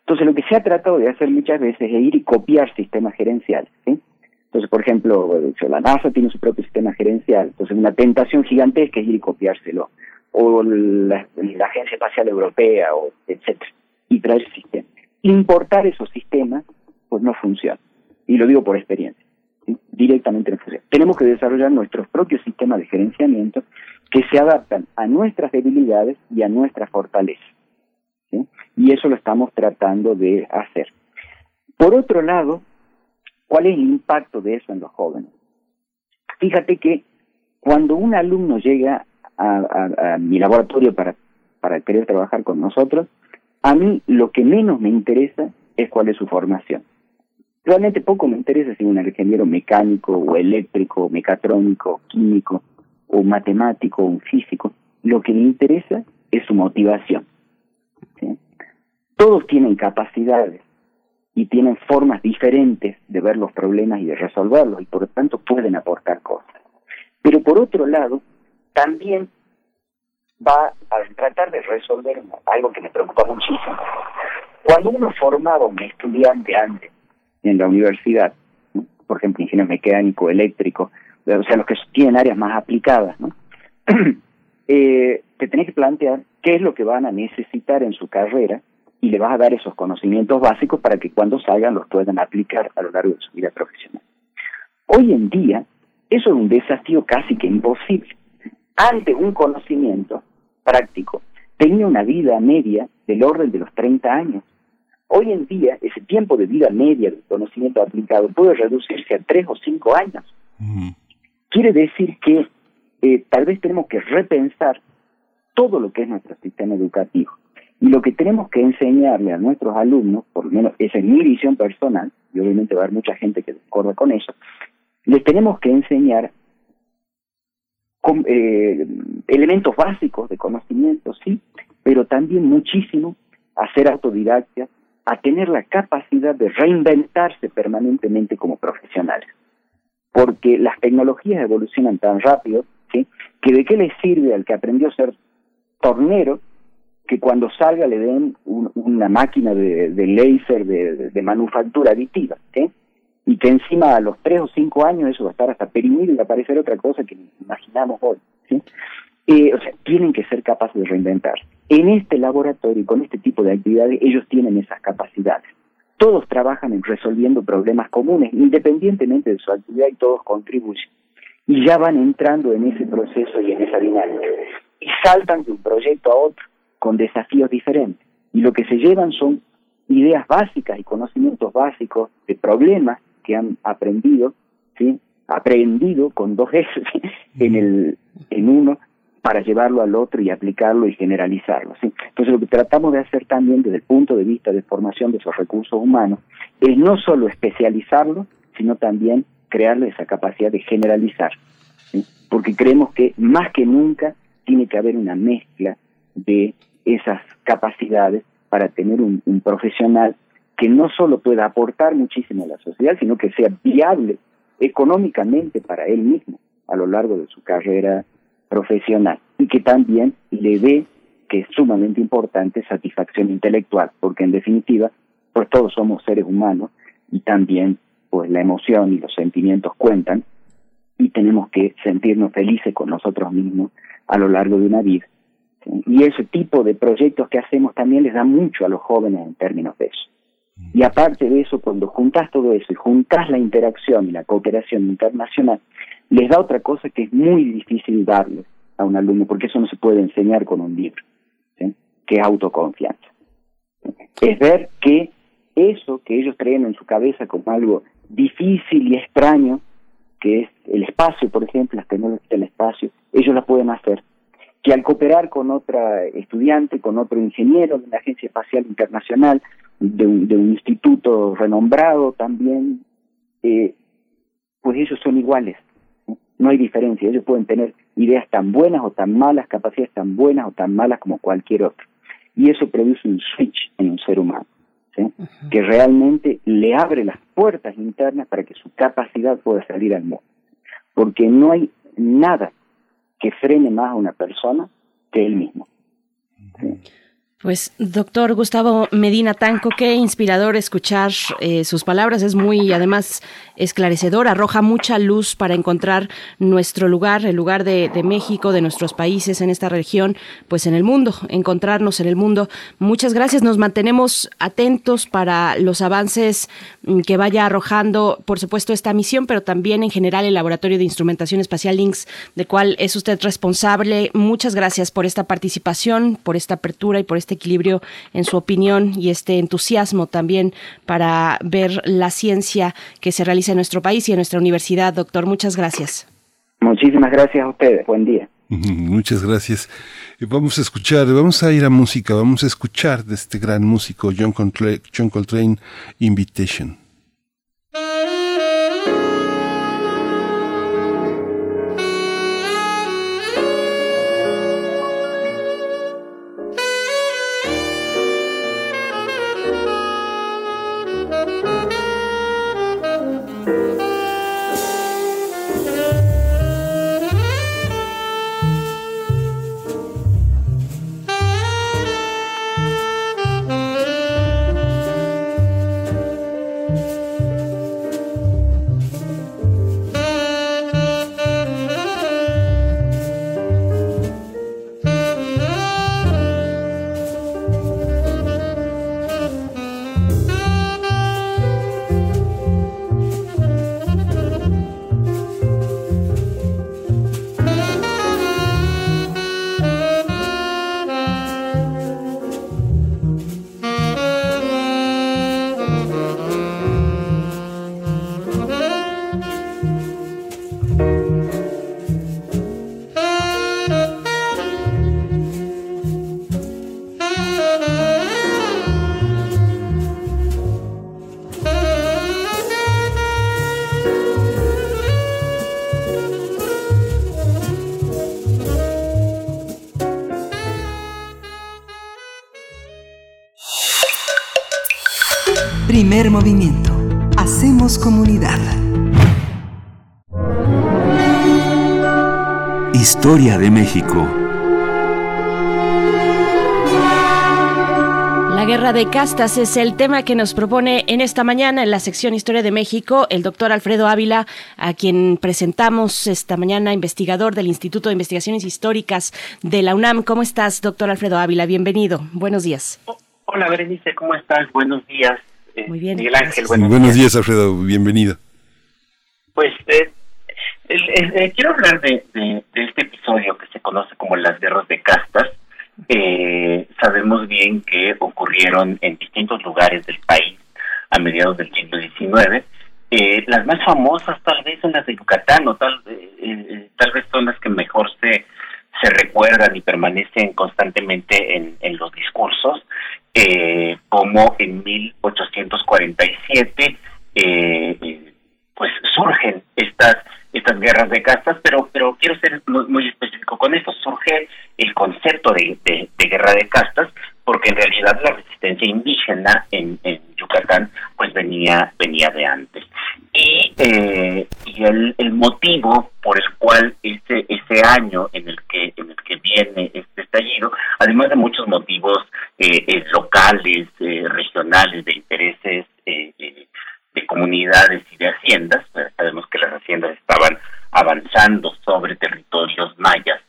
E: Entonces lo que se ha tratado de hacer muchas veces es ir y copiar sistemas gerenciales. Entonces, por ejemplo, la NASA tiene su propio sistema gerencial, entonces una tentación gigantesca es ir y copiárselo, o la, la Agencia Espacial Europea, o etcétera, y traer ese sistema. Importar esos sistemas, pues no funciona, y lo digo por experiencia, directamente no funciona. Tenemos que desarrollar nuestros propios sistemas de gerenciamiento que se adaptan a nuestras debilidades y a nuestras fortalezas. Y eso lo estamos tratando de hacer. Por otro lado, ¿Cuál es el impacto de eso en los jóvenes? Fíjate que cuando un alumno llega a, a, a, mi laboratorio para, para querer trabajar con nosotros, a mí lo que menos me interesa es cuál es su formación. Realmente poco me interesa si un ingeniero mecánico o eléctrico, o mecatrónico, o químico o matemático o un físico. Lo que me interesa es su motivación. Todos tienen capacidades y tienen formas diferentes de ver los problemas y de resolverlos y por lo tanto pueden aportar cosas. Pero por otro lado, también va a tratar de resolver algo que me preocupa muchísimo. Cuando uno formaba un estudiante antes en la universidad, por ejemplo, ingeniero mecánico, eléctrico, o sea, los que tienen áreas más aplicadas, ¿no? eh, te tenés que plantear qué es lo que van a necesitar en su carrera y le vas a dar esos conocimientos básicos para que cuando salgan los puedan aplicar a lo largo de su vida profesional. Hoy en día, eso es un desafío casi que imposible. Antes un conocimiento práctico tenía una vida media del orden de los 30 años. Hoy en día, ese tiempo de vida media del conocimiento aplicado puede reducirse a 3 o 5 años. Mm. Quiere decir que eh, tal vez tenemos que repensar todo lo que es nuestro sistema educativo y lo que tenemos que enseñarle a nuestros alumnos, por lo menos esa es mi visión personal, y obviamente va a haber mucha gente que acuerda con eso, les tenemos que enseñar eh, elementos básicos de conocimiento, sí, pero también muchísimo a ser autodidacta, a tener la capacidad de reinventarse permanentemente como profesionales. Porque las tecnologías evolucionan tan rápido, ¿sí? que de qué les sirve al que aprendió a ser tornero que cuando salga le den un, una máquina de, de láser de, de, manufactura aditiva, ¿sí? Y que encima a los tres o cinco años eso va a estar hasta perimido y va a aparecer otra cosa que imaginamos hoy. ¿sí? Eh, o sea, tienen que ser capaces de reinventar. En este laboratorio, con este tipo de actividades, ellos tienen esas capacidades. Todos trabajan en resolviendo problemas comunes, independientemente de su actividad, y todos contribuyen. Y ya van entrando en ese proceso y en esa dinámica. Y saltan de un proyecto a otro con desafíos diferentes. Y lo que se llevan son ideas básicas y conocimientos básicos de problemas que han aprendido, ¿sí? aprendido con dos S en, el, en uno para llevarlo al otro y aplicarlo y generalizarlo. ¿sí? Entonces lo que tratamos de hacer también desde el punto de vista de formación de esos recursos humanos es no solo especializarlo, sino también crearle esa capacidad de generalizar. Porque creemos que más que nunca tiene que haber una mezcla de esas capacidades para tener un, profesional que no solo pueda aportar muchísimo a la sociedad, sino que sea viable económicamente para él mismo a lo largo de su carrera profesional y que también le dé, que es sumamente importante, satisfacción intelectual, porque en definitiva, pues todos somos seres humanos y también pues la emoción y los sentimientos cuentan y tenemos que sentirnos felices con nosotros mismos a lo largo de una vida y ese tipo de proyectos que hacemos también les da mucho a los jóvenes en términos de eso. Y aparte de eso, cuando juntas todo eso y juntas la interacción y la cooperación internacional, les da otra cosa que es muy difícil darles, a un alumno, porque eso no se puede enseñar con un libro, ¿sí? que es autoconfianza. Es ver que eso que ellos traen en su cabeza como algo difícil y extraño, que es el espacio, por ejemplo, las tecnologías del espacio, ellos lo pueden hacer. Que al cooperar con otra estudiante, con otro ingeniero de una agencia espacial internacional, de un, de un instituto renombrado también, eh, pues ellos son iguales. No hay diferencia. Ellos pueden tener ideas tan buenas o tan malas, capacidades tan buenas o tan malas como cualquier otro. Y eso produce un switch en un ser humano, ¿sí? que realmente le abre las puertas internas para que su capacidad pueda salir al mundo. Porque no hay nada que frene más a una persona que él mismo. ¿sí?
A: Pues, doctor Gustavo Medina Tanco, qué inspirador escuchar eh, sus palabras. Es muy, además, esclarecedor, arroja mucha luz para encontrar nuestro lugar, el lugar de, México, de nuestros países en esta región, pues en el mundo, encontrarnos en el mundo. Muchas gracias. Nos mantenemos atentos para los avances mm, que vaya arrojando, por supuesto, esta misión, pero también en general el Laboratorio de Instrumentación Espacial Links, de cual es usted responsable. Muchas gracias por esta participación, por esta apertura y por este equilibrio en su opinión y este entusiasmo también para ver la ciencia que se realiza en nuestro país y en nuestra universidad. Doctor, muchas gracias.
E: Muchísimas gracias a ustedes. Buen día.
B: Muchas gracias. Vamos a escuchar, vamos a ir a música, vamos a escuchar de este gran músico John Coltrane, John Coltrane Invitation.
F: Historia de México.
A: La guerra de castas es el tema que nos propone en esta mañana en la sección Historia de México el doctor Alfredo Ávila, a quien presentamos esta mañana, investigador del Instituto de Investigaciones Históricas de la UNAM. ¿Cómo estás, doctor Alfredo Ávila? Bienvenido. Buenos días.
G: Hola, Berenice, ¿cómo estás? Buenos días.
A: Muy bien.
G: Miguel Ángel,
B: buenos, buenos días. días. Alfredo. Bienvenido.
G: Pues eh, el, el, quiero hablar de, este episodio que se conoce como las guerras de castas. Eh, sabemos bien que ocurrieron en distintos lugares del país a mediados del siglo XIX. Eh, las más famosas tal vez son las de Yucatán o tal, tal vez son las que mejor se, se recuerdan y permanecen constantemente en, en los discursos eh, como en 1847 eh, pues surgen estas estas guerras de castas, pero pero quiero ser muy, muy específico con esto. Surge el concepto de, de, guerra de castas porque en realidad la resistencia indígena en, en Yucatán pues venía venía de antes y eh, y el, motivo por el cual ese ese año en el que en el que viene este estallido además de muchos motivos eh, eh, locales eh, regionales de intereses de comunidades y de haciendas sabemos que las haciendas estaban avanzando sobre territorios mayas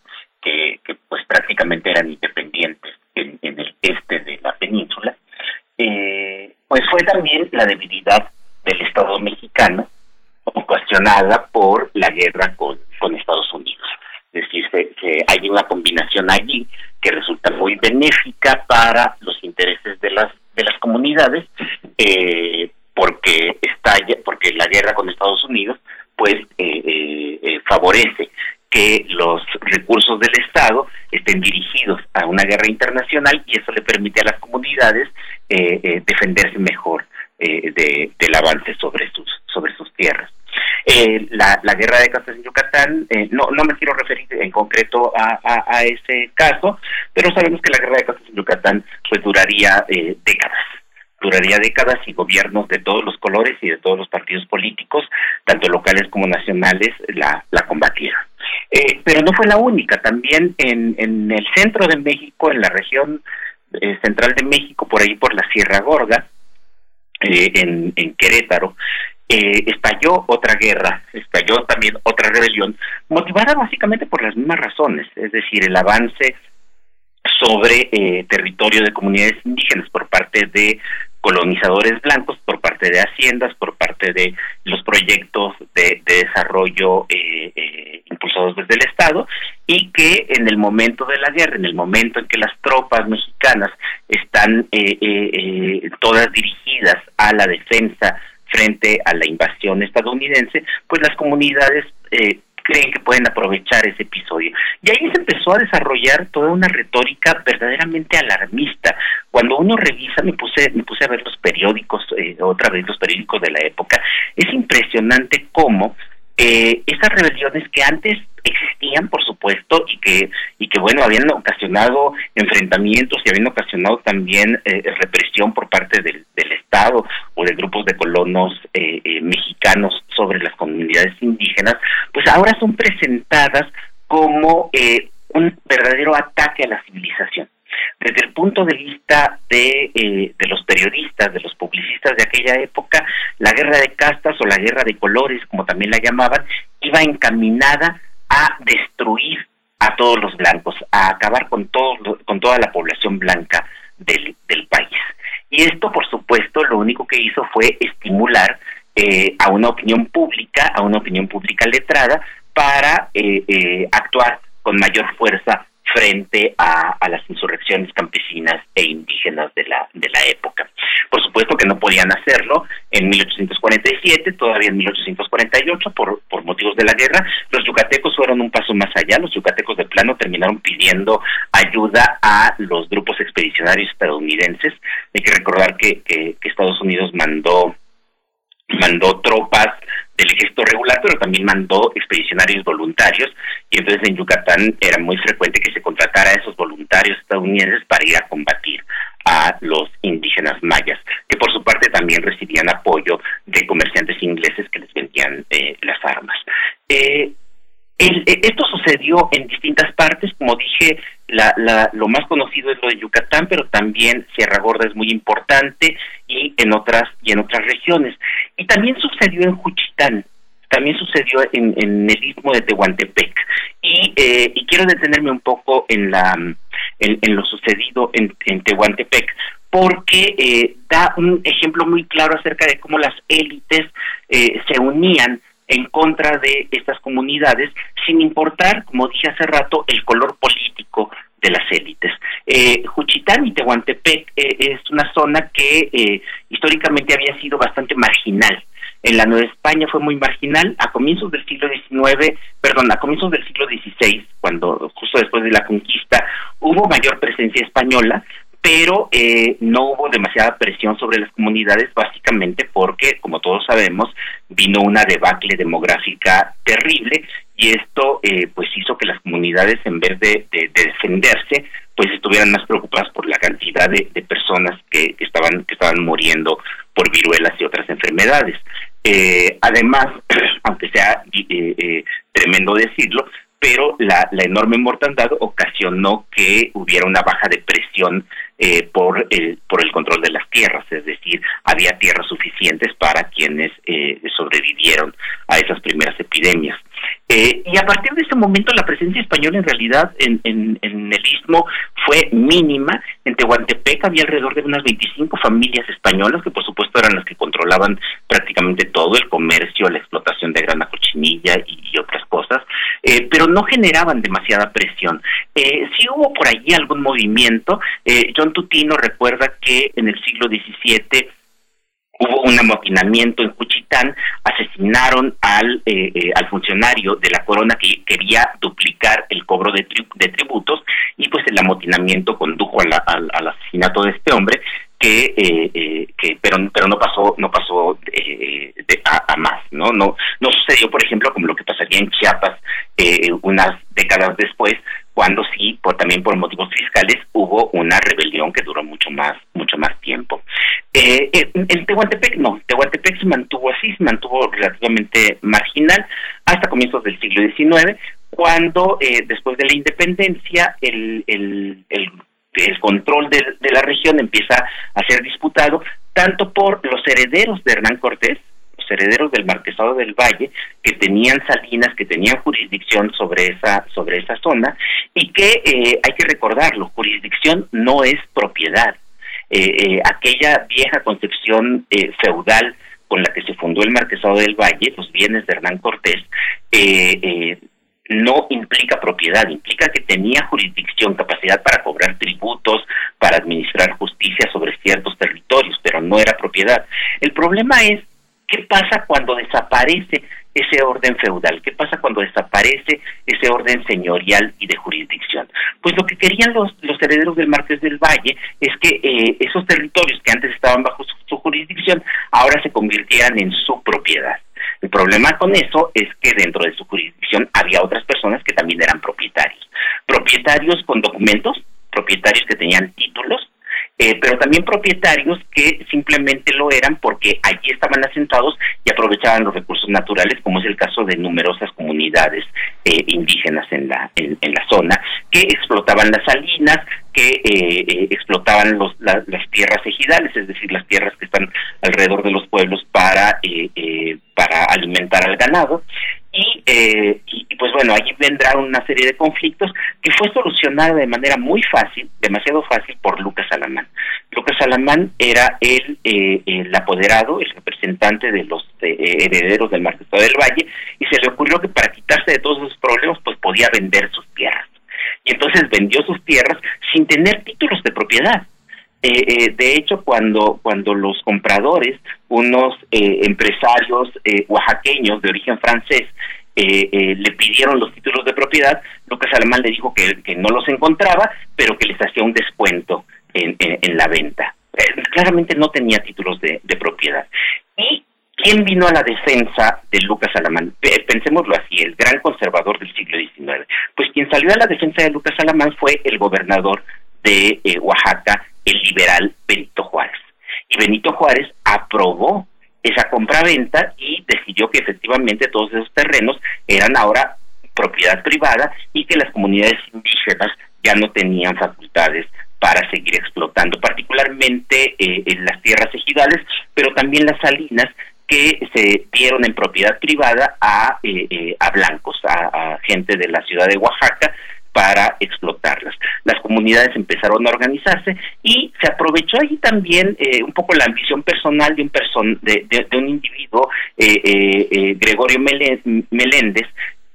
G: que, pues prácticamente eran independientes en, el este de la península pues fue también la debilidad del Estado mexicano ocasionada por la guerra con, con Estados Unidos. Es decir, que hay una combinación allí que resulta muy benéfica para los intereses de las de las comunidades eh, porque estalla porque la guerra con Estados Unidos pues eh, eh, favorece que los recursos del Estado estén dirigidos a una guerra internacional y eso le permite a las comunidades defenderse mejor de, del avance sobre sus sobre sus tierras. Eh, la, la, guerra de castas en Yucatán, eh, no, no me quiero referir en concreto a, a, ese caso, pero sabemos que la guerra de castas en Yucatán pues duraría eh, décadas duraría décadas y gobiernos de todos los colores y de todos los partidos políticos, tanto locales como nacionales, la, la combatieron. pero no fue la única, también en, en el centro de México, en la región central de México, por ahí por la Sierra Gorda, en, en Querétaro, eh, estalló otra guerra, estalló también otra rebelión, motivada básicamente por las mismas razones, es decir, el avance sobre eh, territorio de comunidades indígenas por parte de colonizadores blancos, por parte de haciendas, por parte de los proyectos de, desarrollo eh, eh, impulsados desde el Estado, y que en el momento de la guerra, en el momento en que las tropas mexicanas están todas dirigidas a la defensa frente a la invasión estadounidense, pues las comunidades eh, creen que pueden aprovechar ese episodio. Y ahí se empezó a desarrollar toda una retórica verdaderamente alarmista. Cuando uno revisa, me puse, me puse a ver los periódicos, eh, otra vez los periódicos de la época, es impresionante cómo eh, esas rebeliones que antes existían, por supuesto, y que, y que bueno, habían ocasionado enfrentamientos y habían ocasionado también eh, represión por parte del, Estado o de grupos de colonos eh, eh, mexicanos sobre las comunidades indígenas, pues ahora son presentadas como un verdadero ataque a la civilización desde el punto de vista de, eh, de los periodistas, de los publicistas de aquella época, la guerra de castas o la guerra de colores, como también la llamaban, iba encaminada a destruir a todos los blancos, a acabar con, todo, con toda la población blanca del, país. Y esto, por supuesto, lo único que hizo fue estimular eh, a una opinión pública, a una opinión pública letrada, para eh, actuar con mayor fuerza frente a, las insurrecciones campesinas e indígenas de la, de la época. Por supuesto que no podían hacerlo en 1847, todavía en 1848, por, por motivos de la guerra. Los yucatecos fueron un paso más allá, los yucatecos de plano terminaron pidiendo ayuda a los grupos expedicionarios estadounidenses. Hay que recordar que, que, que Estados Unidos mandó mandó tropas del ejército regular, pero también mandó expedicionarios voluntarios y entonces en Yucatán era muy frecuente que se contratara a esos voluntarios estadounidenses para ir a combatir a los indígenas mayas, que por su parte también recibían apoyo de comerciantes ingleses que les vendían eh, las armas. Eh, el, eh, esto sucedió en distintas partes, como dije, la, la, lo más conocido es lo de Yucatán, pero también Sierra Gorda es muy importante y en otras y en otras regiones. Y también sucedió en Juchitán, también sucedió en, el istmo de Tehuantepec. Y, eh, y quiero detenerme un poco en la en, lo sucedido en, en Tehuantepec, porque eh, da un ejemplo muy claro acerca de cómo las élites eh, se unían en contra de estas comunidades, sin importar, como dije hace rato, el color político de las élites. Eh, Juchitán y Tehuantepec eh, es una zona que eh, históricamente había sido bastante marginal. En la Nueva España fue muy marginal. A comienzos del siglo XIX, perdón, a comienzos del siglo XVI, cuando justo después de la conquista hubo mayor presencia española, pero eh, no hubo demasiada presión sobre las comunidades, básicamente porque, como todos sabemos, vino una debacle demográfica terrible y esto eh, pues hizo que las comunidades, en vez de, defenderse, pues estuvieran más preocupadas por la cantidad de, personas que, estaban que estaban muriendo por viruelas y otras enfermedades. Eh, además, aunque sea tremendo decirlo, pero la, la enorme mortandad ocasionó que hubiera una baja de presión eh, por, el, por el control de las tierras, es decir, había tierras suficientes para quienes eh, sobrevivieron a esas primeras epidemias. Eh, y a partir de ese momento la presencia española en realidad en, el istmo fue mínima. En Tehuantepec había alrededor de unas 25 familias españolas que por supuesto eran las que controlaban prácticamente todo, el comercio, la explotación de grana cochinilla y, otras cosas. eh, pero no generaban demasiada presión. Eh, sí hubo por allí algún movimiento. Eh, John Tutino recuerda que en el siglo XVII hubo un amotinamiento en Cuchitán, asesinaron al, eh, eh, al funcionario de la corona que quería duplicar el cobro de, tri- de tributos y pues el amotinamiento condujo al, al asesinato de este hombre que, eh, eh, que pero pero no pasó no pasó eh, a, a más no no no sucedió por ejemplo como lo que pasaría en Chiapas unas décadas después cuando sí por también por motivos fiscales hubo una rebelión que duró mucho más mucho más tiempo. Eh, eh, en Tehuantepec no, Tehuantepec se mantuvo así, se mantuvo relativamente marginal hasta comienzos del siglo XIX, cuando eh, después de la independencia el, el, el, el control de, de la región empieza a ser disputado tanto por los herederos de Hernán Cortés, herederos del Marquesado del Valle, que tenían salinas, que tenían jurisdicción sobre esa, sobre esa zona, y que eh, hay que recordarlo, jurisdicción no es propiedad eh, eh, aquella vieja concepción feudal con la que se fundó el Marquesado del Valle, los bienes de Hernán Cortés, no implica propiedad, implica que tenía jurisdicción, capacidad para cobrar tributos, para administrar justicia sobre ciertos territorios, pero no era propiedad. El problema es qué pasa cuando desaparece ese orden feudal, qué pasa cuando desaparece ese orden señorial y de jurisdicción. Pues lo que querían los, herederos del Marqués del Valle es que eh, esos territorios que antes estaban bajo su jurisdicción ahora se convirtieran en su propiedad. El problema con eso es que dentro de su jurisdicción había otras personas que también eran propietarios. Propietarios con documentos, propietarios que tenían títulos, eh, pero también propietarios que simplemente lo eran porque allí estaban asentados y aprovechaban los recursos naturales, como es el caso de numerosas comunidades eh, indígenas en la, en, en la zona, que explotaban las salinas, que eh, eh, explotaban las tierras ejidales, es decir, las tierras que están alrededor de los pueblos para, para alimentar al ganado. Y, eh, y, pues bueno, allí vendrá una serie de conflictos que fue solucionada de manera muy fácil, demasiado fácil, por Lucas Alamán. Lucas Alamán era el, eh, apoderado, el representante de los eh, herederos del Marquesado del Valle, y se le ocurrió que para quitarse de todos esos problemas, pues podía vender sus tierras. Y entonces vendió sus tierras sin tener títulos de propiedad. Eh, eh, de hecho, cuando, cuando los compradores, unos eh, empresarios eh, oaxaqueños de origen francés, eh, le pidieron los títulos de propiedad, Lucas Alemán le dijo que, que no los encontraba, pero que les hacía un descuento en, en, la venta. Claramente no tenía títulos de, de propiedad. ¿Y quién vino a la defensa de Lucas Alamán? Pe- Pensémoslo así, el gran conservador del siglo XIX. Pues quien salió a la defensa de Lucas Alamán fue el gobernador de Oaxaca, el liberal Benito Juárez. Y Benito Juárez aprobó esa compraventa y decidió que efectivamente todos esos terrenos eran ahora propiedad privada y que las comunidades indígenas ya no tenían facultades para seguir explotando, particularmente eh, en las tierras ejidales, pero también las salinas que se dieron en propiedad privada a, eh, eh, a blancos, a, a gente de la ciudad de Oaxaca, para explotarlas. Las comunidades empezaron a organizarse y se aprovechó allí también eh, un poco la ambición personal de un person de, de- un individuo, eh, eh, eh, Gregorio Meléndez,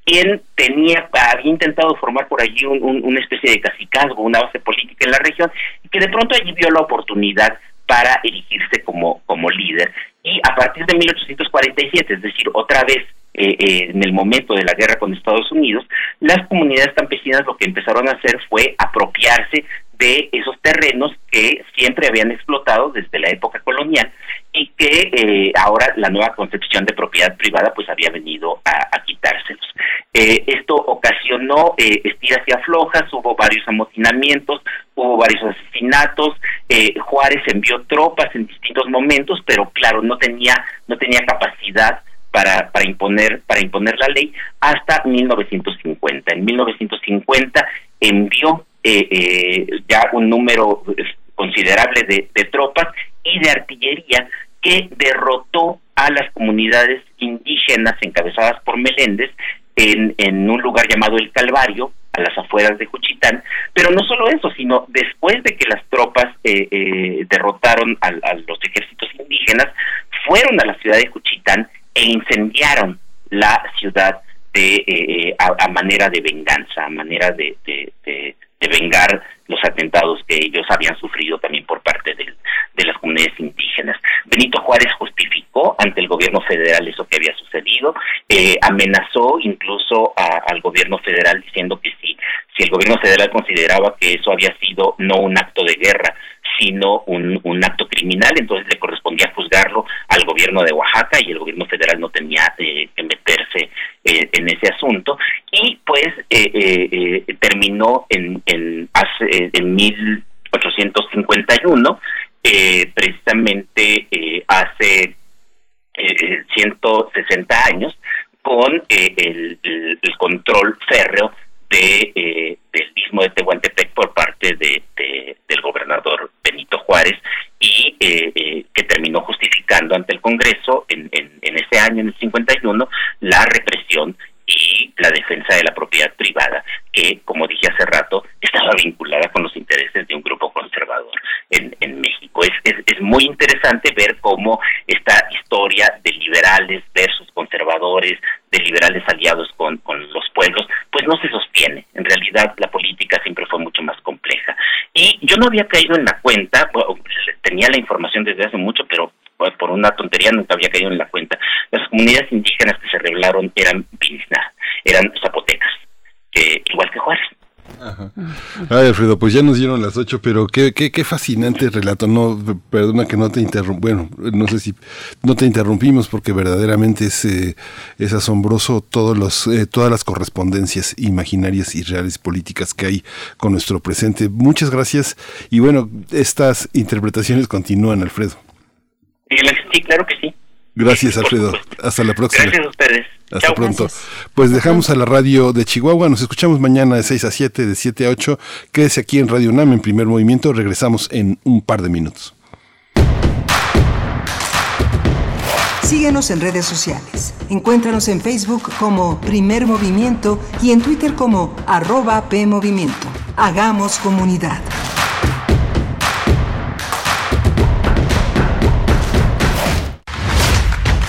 G: quien tenía, había intentado formar por allí un- una especie de cacicazgo, una base política en la región, y que de pronto allí vio la oportunidad para erigirse como, como líder. Y a partir de 1847, es decir, otra vez eh, eh, en el momento de la guerra con Estados Unidos, las comunidades campesinas lo que empezaron a hacer fue apropiarse de esos terrenos que siempre habían explotado desde la época colonial y que eh, ahora la nueva concepción de propiedad privada pues había venido a, quitárselos. Eh, esto ocasionó estiras y aflojas, hubo varios amotinamientos, hubo varios asesinatos, Juárez envió tropas en distintos momentos, pero claro, no tenía, no tenía capacidad para, para imponer para imponer la ley hasta 1950. En 1950 envió eh, eh, ya un número eh, considerable de, tropas y de artillería que derrotó a las comunidades indígenas encabezadas por Meléndez en, en un lugar llamado El Calvario, a las afueras de Juchitán, pero no solo eso, sino después de que las tropas eh, eh, derrotaron a, a los ejércitos indígenas, fueron a la ciudad de Juchitán e incendiaron la ciudad de eh, a, a manera de venganza, a manera de, vengar los atentados que ellos habían sufrido también por parte del- de las comunidades indígenas. Benito Juárez justificó ante el gobierno federal eso que había sucedido, eh, amenazó incluso al gobierno federal diciendo que si, si el gobierno federal consideraba que eso había sido no un acto de guerra, sino un, un acto criminal, entonces le correspondía juzgarlo al gobierno de Oaxaca y el gobierno federal no tenía eh, que meterse eh, en ese asunto. Y pues eh, eh, terminó en, en, hace, en 1851 eh, precisamente hace eh, 160 años con el- el control férreo de, eh, del istmo de Tehuantepec por parte de, de- del gobernador Benito Juárez y eh, eh, que terminó justificando ante el Congreso en, en, en ese año, en el 51, la represión y la defensa de la propiedad privada, que, como dije hace rato, estaba vinculada con los intereses de un grupo conservador en, en México. Es, es, muy interesante ver cómo esta historia de liberales versus conservadores, de liberales aliados con, con los pueblos, pues no se sostiene. En realidad la política siempre fue mucho más compleja. Y yo no había caído en la cuenta, tenía la información desde hace mucho, pero por una tontería nunca había caído en la cuenta. Las comunidades indígenas que se rebelaron eran Vilna, eran zapotecas, que, igual que Juárez.
B: Ay, Alfredo, pues ya nos dieron las ocho, pero qué, qué, qué fascinante relato. No, perdona que no te interrump, bueno, no sé si no te interrumpimos porque verdaderamente es, eh, es asombroso todos los, eh, todas las correspondencias imaginarias y reales políticas que hay con nuestro presente. Muchas gracias y bueno, estas interpretaciones continúan, Alfredo.
G: Sí, la- sí, claro que sí.
B: Gracias, Alfredo. Hasta la próxima.
G: Gracias a ustedes.
B: Hasta
G: Chao.
B: pronto. Pues dejamos a la radio de Chihuahua. Nos escuchamos mañana de 6 a 7, de 7 a 8. Quédese aquí en Radio UNAM en primer movimiento. Regresamos en un par de minutos.
D: Síguenos en redes sociales. Encuéntranos en Facebook como Primer Movimiento y en Twitter como arroba PMovimiento. Hagamos comunidad.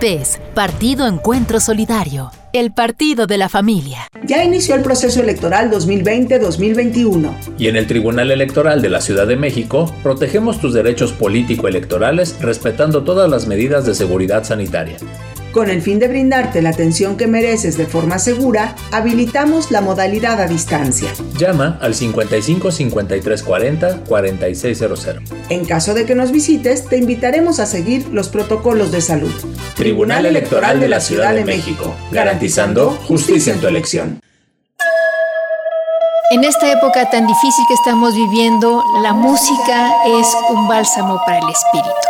H: PES, Partido Encuentro Solidario, el partido de la familia.
I: Ya inició el proceso electoral 2020-2021.
J: Y en el Tribunal Electoral de la Ciudad de México, protegemos tus derechos político-electorales respetando todas las medidas de seguridad sanitaria.
I: Con el fin de brindarte la atención que mereces de forma segura, habilitamos la modalidad a distancia.
J: Llama al 55 53 40 4600.
I: En caso de que nos visites, te invitaremos a seguir los protocolos de salud.
J: Tribunal Electoral de la Ciudad de México, garantizando justicia en tu elección.
K: En esta época tan difícil que estamos viviendo, la música es un bálsamo para el espíritu.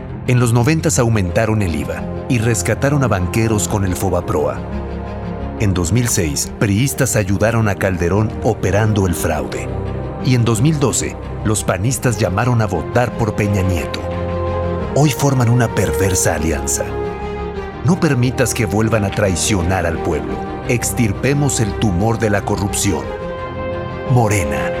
L: En los 90 aumentaron el IVA y rescataron a banqueros con el Fobaproa. En 2006, priistas ayudaron a Calderón operando el fraude. Y en 2012, los panistas llamaron a votar por Peña Nieto. Hoy forman una perversa alianza. No permitas que vuelvan a traicionar al pueblo. Extirpemos el tumor de la corrupción. Morena.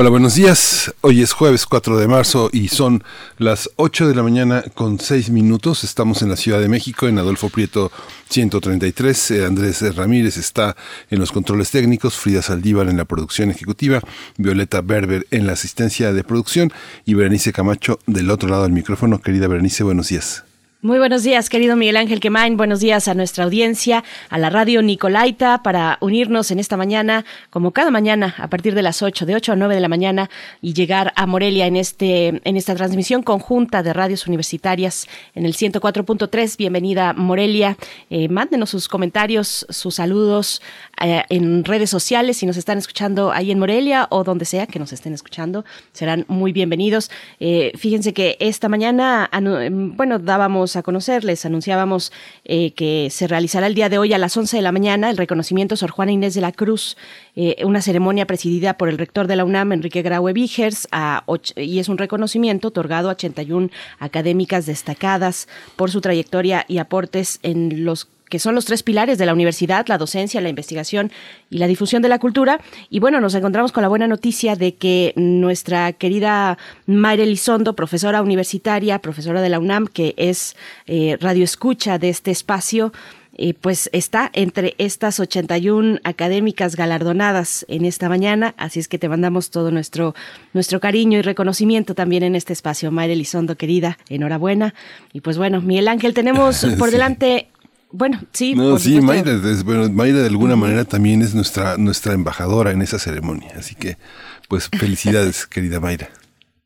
B: Hola, buenos días. Hoy es jueves 4 de marzo y son las 8 de la mañana con 6 minutos. Estamos en la Ciudad de México, en Adolfo Prieto 133. Eh, Andrés Ramírez está en los controles técnicos, Frida Saldívar en la producción ejecutiva, Violeta Berber en la asistencia de producción y Berenice Camacho del otro lado del micrófono. Querida Berenice, buenos días.
A: Muy buenos días, querido Miguel Ángel Quemain. Buenos días a nuestra audiencia, a la radio Nicolaita, para unirnos en esta mañana, como cada mañana, a partir de las 8, de 8 a 9 de la mañana, y llegar a Morelia en, este, en esta transmisión conjunta de radios universitarias en el 104.3. Bienvenida, Morelia. Eh, mándenos sus comentarios, sus saludos eh, en redes sociales, si nos están escuchando ahí en Morelia o donde sea que nos estén escuchando, serán muy bienvenidos. Eh, fíjense que esta mañana, bueno, dábamos a conocerles, anunciábamos eh, que se realizará el día de hoy a las 11 de la mañana el reconocimiento Sor Juana Inés de la Cruz, eh, una ceremonia presidida por el rector de la UNAM, Enrique Graue Vigers, y es un reconocimiento otorgado a 81 académicas destacadas por su trayectoria y aportes en los que son los tres pilares de la universidad, la docencia, la investigación y la difusión de la cultura. Y bueno, nos encontramos con la buena noticia de que nuestra querida Mayra Elizondo, profesora universitaria, profesora de la UNAM, que es eh, radioescucha de este espacio, eh, pues está entre estas 81 académicas galardonadas en esta mañana, así es que te mandamos todo nuestro, nuestro cariño y reconocimiento también en este espacio. Mayra Elizondo, querida, enhorabuena. Y pues bueno, Miguel Ángel, tenemos por delante bueno, sí.
B: No, sí, Mayra, bueno, Mayra de alguna manera también es nuestra, nuestra embajadora en esa ceremonia. Así que, pues, felicidades, querida Mayra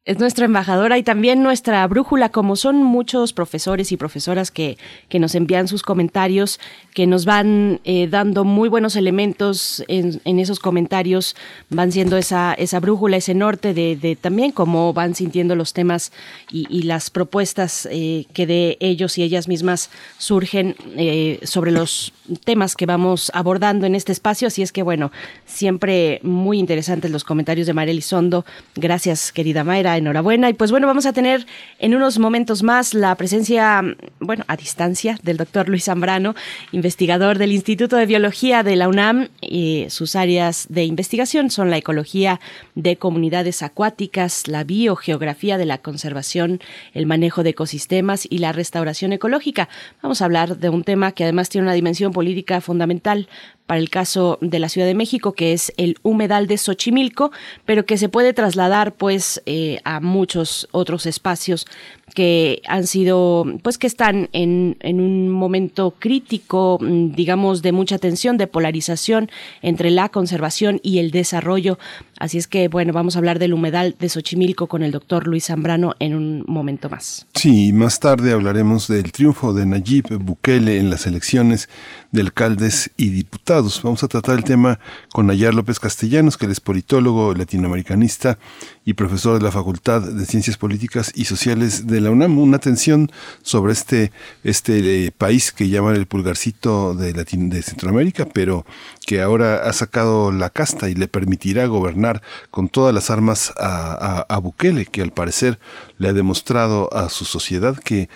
A: es nuestra embajadora y también nuestra brújula, como son muchos profesores y profesoras que, que nos envían sus comentarios, que nos van eh, dando muy buenos elementos en, en, esos comentarios, van siendo esa, esa brújula, ese norte de, de también cómo van sintiendo los temas y, y las propuestas eh, que de ellos y ellas mismas surgen eh, sobre los temas que vamos abordando en este espacio. Así es que, bueno, siempre muy interesantes los comentarios de María Elizondo. Gracias, querida Mayra enhorabuena. Y pues bueno, vamos a tener en unos momentos más la presencia, bueno, a distancia del doctor Luis Zambrano, investigador del Instituto de Biología de la UNAM. Y sus áreas de investigación son la ecología de comunidades acuáticas, la biogeografía de la conservación, el manejo de ecosistemas y la restauración ecológica. Vamos a hablar de un tema que además tiene una dimensión política fundamental para el caso de la Ciudad de México, que es el humedal de Xochimilco, pero que se puede trasladar pues eh, a muchos otros espacios que han sido, pues que están en, en un momento crítico, mm, digamos, de mucha tensión, de polarización entre la conservación y el desarrollo. Así es que, bueno, vamos a hablar del humedal de Xochimilco con el doctor Luis Zambrano en un momento más.
B: Sí, más tarde hablaremos del triunfo de Nayib Bukele en las elecciones de alcaldes y diputados. Vamos a tratar el tema con Nayar López Castellanos, que es politólogo latinoamericanista y profesor de la Facultad de Ciencias Políticas y Sociales de la UNAM. Una atención sobre este, este eh, país que llaman el pulgarcito de, de Centroamérica, pero que ahora ha sacado la casta y le permitirá gobernar con todas las armas a, Bukele, que al parecer le ha demostrado a su sociedad que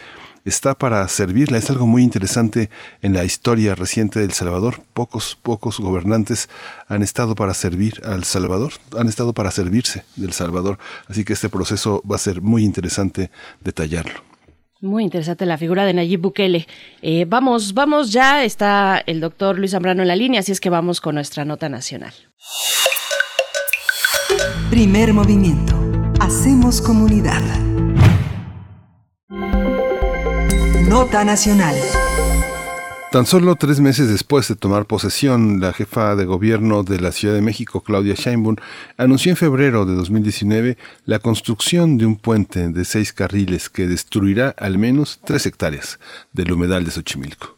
B: está para servirla. Es algo muy interesante en la historia reciente del Salvador. Pocos, pocos gobernantes han estado para servir al Salvador, han estado para servirse del Salvador. Así que este proceso va a ser muy interesante detallarlo.
A: Muy interesante la figura de Nayib Bukele. Eh, vamos, vamos ya, está el doctor Luis Zambrano en la línea, así es que vamos con nuestra nota nacional.
D: Primer movimiento. Hacemos comunidad. Nota Nacional.
B: Tan solo tres meses después de tomar posesión, la jefa de gobierno de la Ciudad de México, Claudia Sheinbaum, anunció en febrero de 2019 la construcción de un puente de seis carriles que destruirá al menos tres hectáreas del humedal de Xochimilco.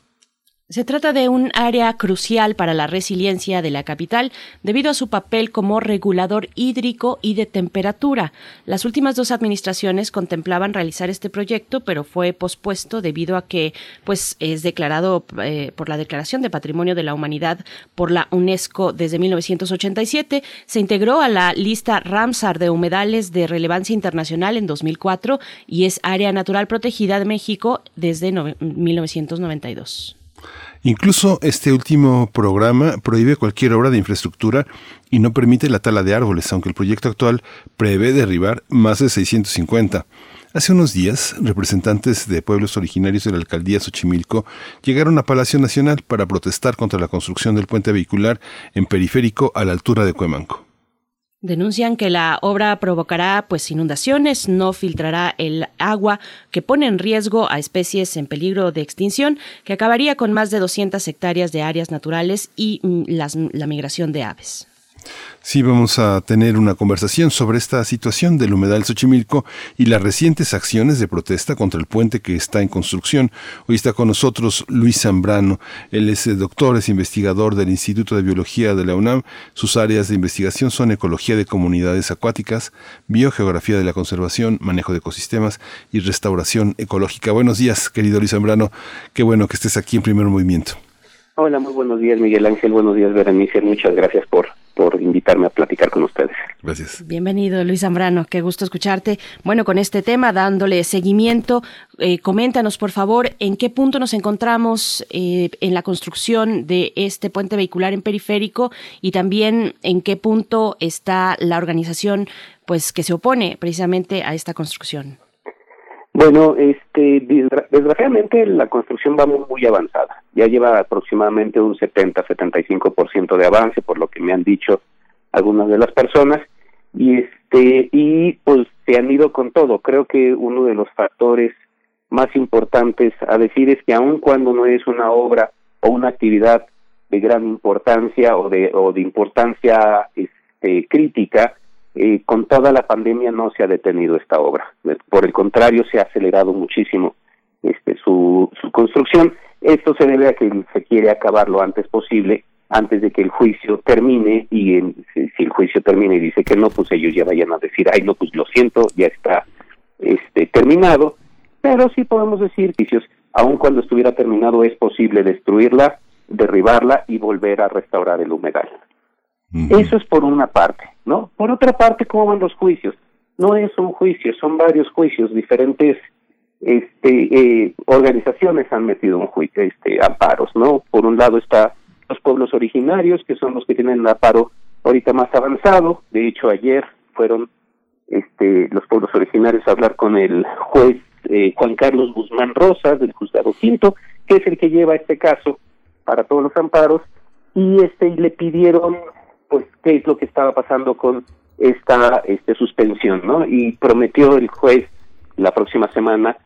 A: Se trata de un área crucial para la resiliencia de la capital debido a su papel como regulador hídrico y de temperatura. Las últimas dos administraciones contemplaban realizar este proyecto, pero fue pospuesto debido a que pues es declarado eh, por la Declaración de Patrimonio de la Humanidad por la UNESCO desde 1987, se integró a la lista Ramsar de humedales de relevancia internacional en 2004 y es área natural protegida de México desde 1992.
B: Incluso este último programa prohíbe cualquier obra de infraestructura y no permite la tala de árboles, aunque el proyecto actual prevé derribar más de 650. Hace unos días, representantes de pueblos originarios de la alcaldía Xochimilco llegaron a Palacio Nacional para protestar contra la construcción del puente vehicular en periférico a la altura de Cuemanco.
A: Denuncian que la obra provocará pues inundaciones, no filtrará el agua, que pone en riesgo a especies en peligro de extinción, que acabaría con más de 200 hectáreas de áreas naturales y mm, la migración de aves.
B: Sí, vamos a tener una conversación sobre esta situación del humedal Xochimilco y las recientes acciones de protesta contra el puente que está en construcción. Hoy está con nosotros Luis Zambrano. Él es eh, doctor, es investigador del Instituto de Biología de la UNAM. Sus áreas de investigación son ecología de comunidades acuáticas, biogeografía de la conservación, manejo de ecosistemas y restauración ecológica. Buenos días, querido Luis Zambrano. Qué bueno que estés aquí en primer movimiento.
M: Hola, muy buenos días, Miguel Ángel. Buenos días, Berenice. Muchas gracias por por invitarme a platicar con ustedes.
B: Gracias.
A: Bienvenido, Luis Zambrano. Qué gusto escucharte. Bueno, con este tema, dándole seguimiento, eh, coméntanos, por favor, en qué punto nos encontramos eh, en la construcción de este puente vehicular en periférico y también en qué punto está la organización pues que se opone precisamente a esta construcción.
M: Bueno, este, desgraciadamente la construcción va muy, avanzada. Ya lleva aproximadamente un 70-75% de avance, por lo que me han dicho algunas de las personas. Y este, y pues se han ido con todo. Creo que uno de los factores más importantes a decir es que aun cuando no es una obra o una actividad de gran importancia o de, o de importancia este, crítica, eh, con toda la pandemia no se ha detenido esta obra. Por el contrario, se ha acelerado muchísimo este, su, su construcción. Esto se debe a que se quiere acabar lo antes posible, antes de que el juicio termine, y si, el juicio termina y dice que no, pues ellos ya vayan a decir, ay, no, pues lo siento, ya está este, terminado. Pero sí podemos decir, aun cuando estuviera terminado, es posible destruirla, derribarla y volver a restaurar el humedal. Eso es por una parte, ¿no? Por otra parte, ¿cómo van los juicios? No es un juicio, son varios juicios, diferentes este, eh, organizaciones han metido un este, amparos, ¿no? Por un lado está los pueblos originarios, que son los que tienen el amparo ahorita más avanzado. De hecho, ayer fueron este, los pueblos originarios a hablar con el juez eh, Juan Carlos Guzmán Rosas del juzgado quinto, que es el que lleva este caso para todos los amparos, y este y le pidieron pues qué es lo que estaba pasando con esta este suspensión, ¿no? Y prometió el juez la próxima semana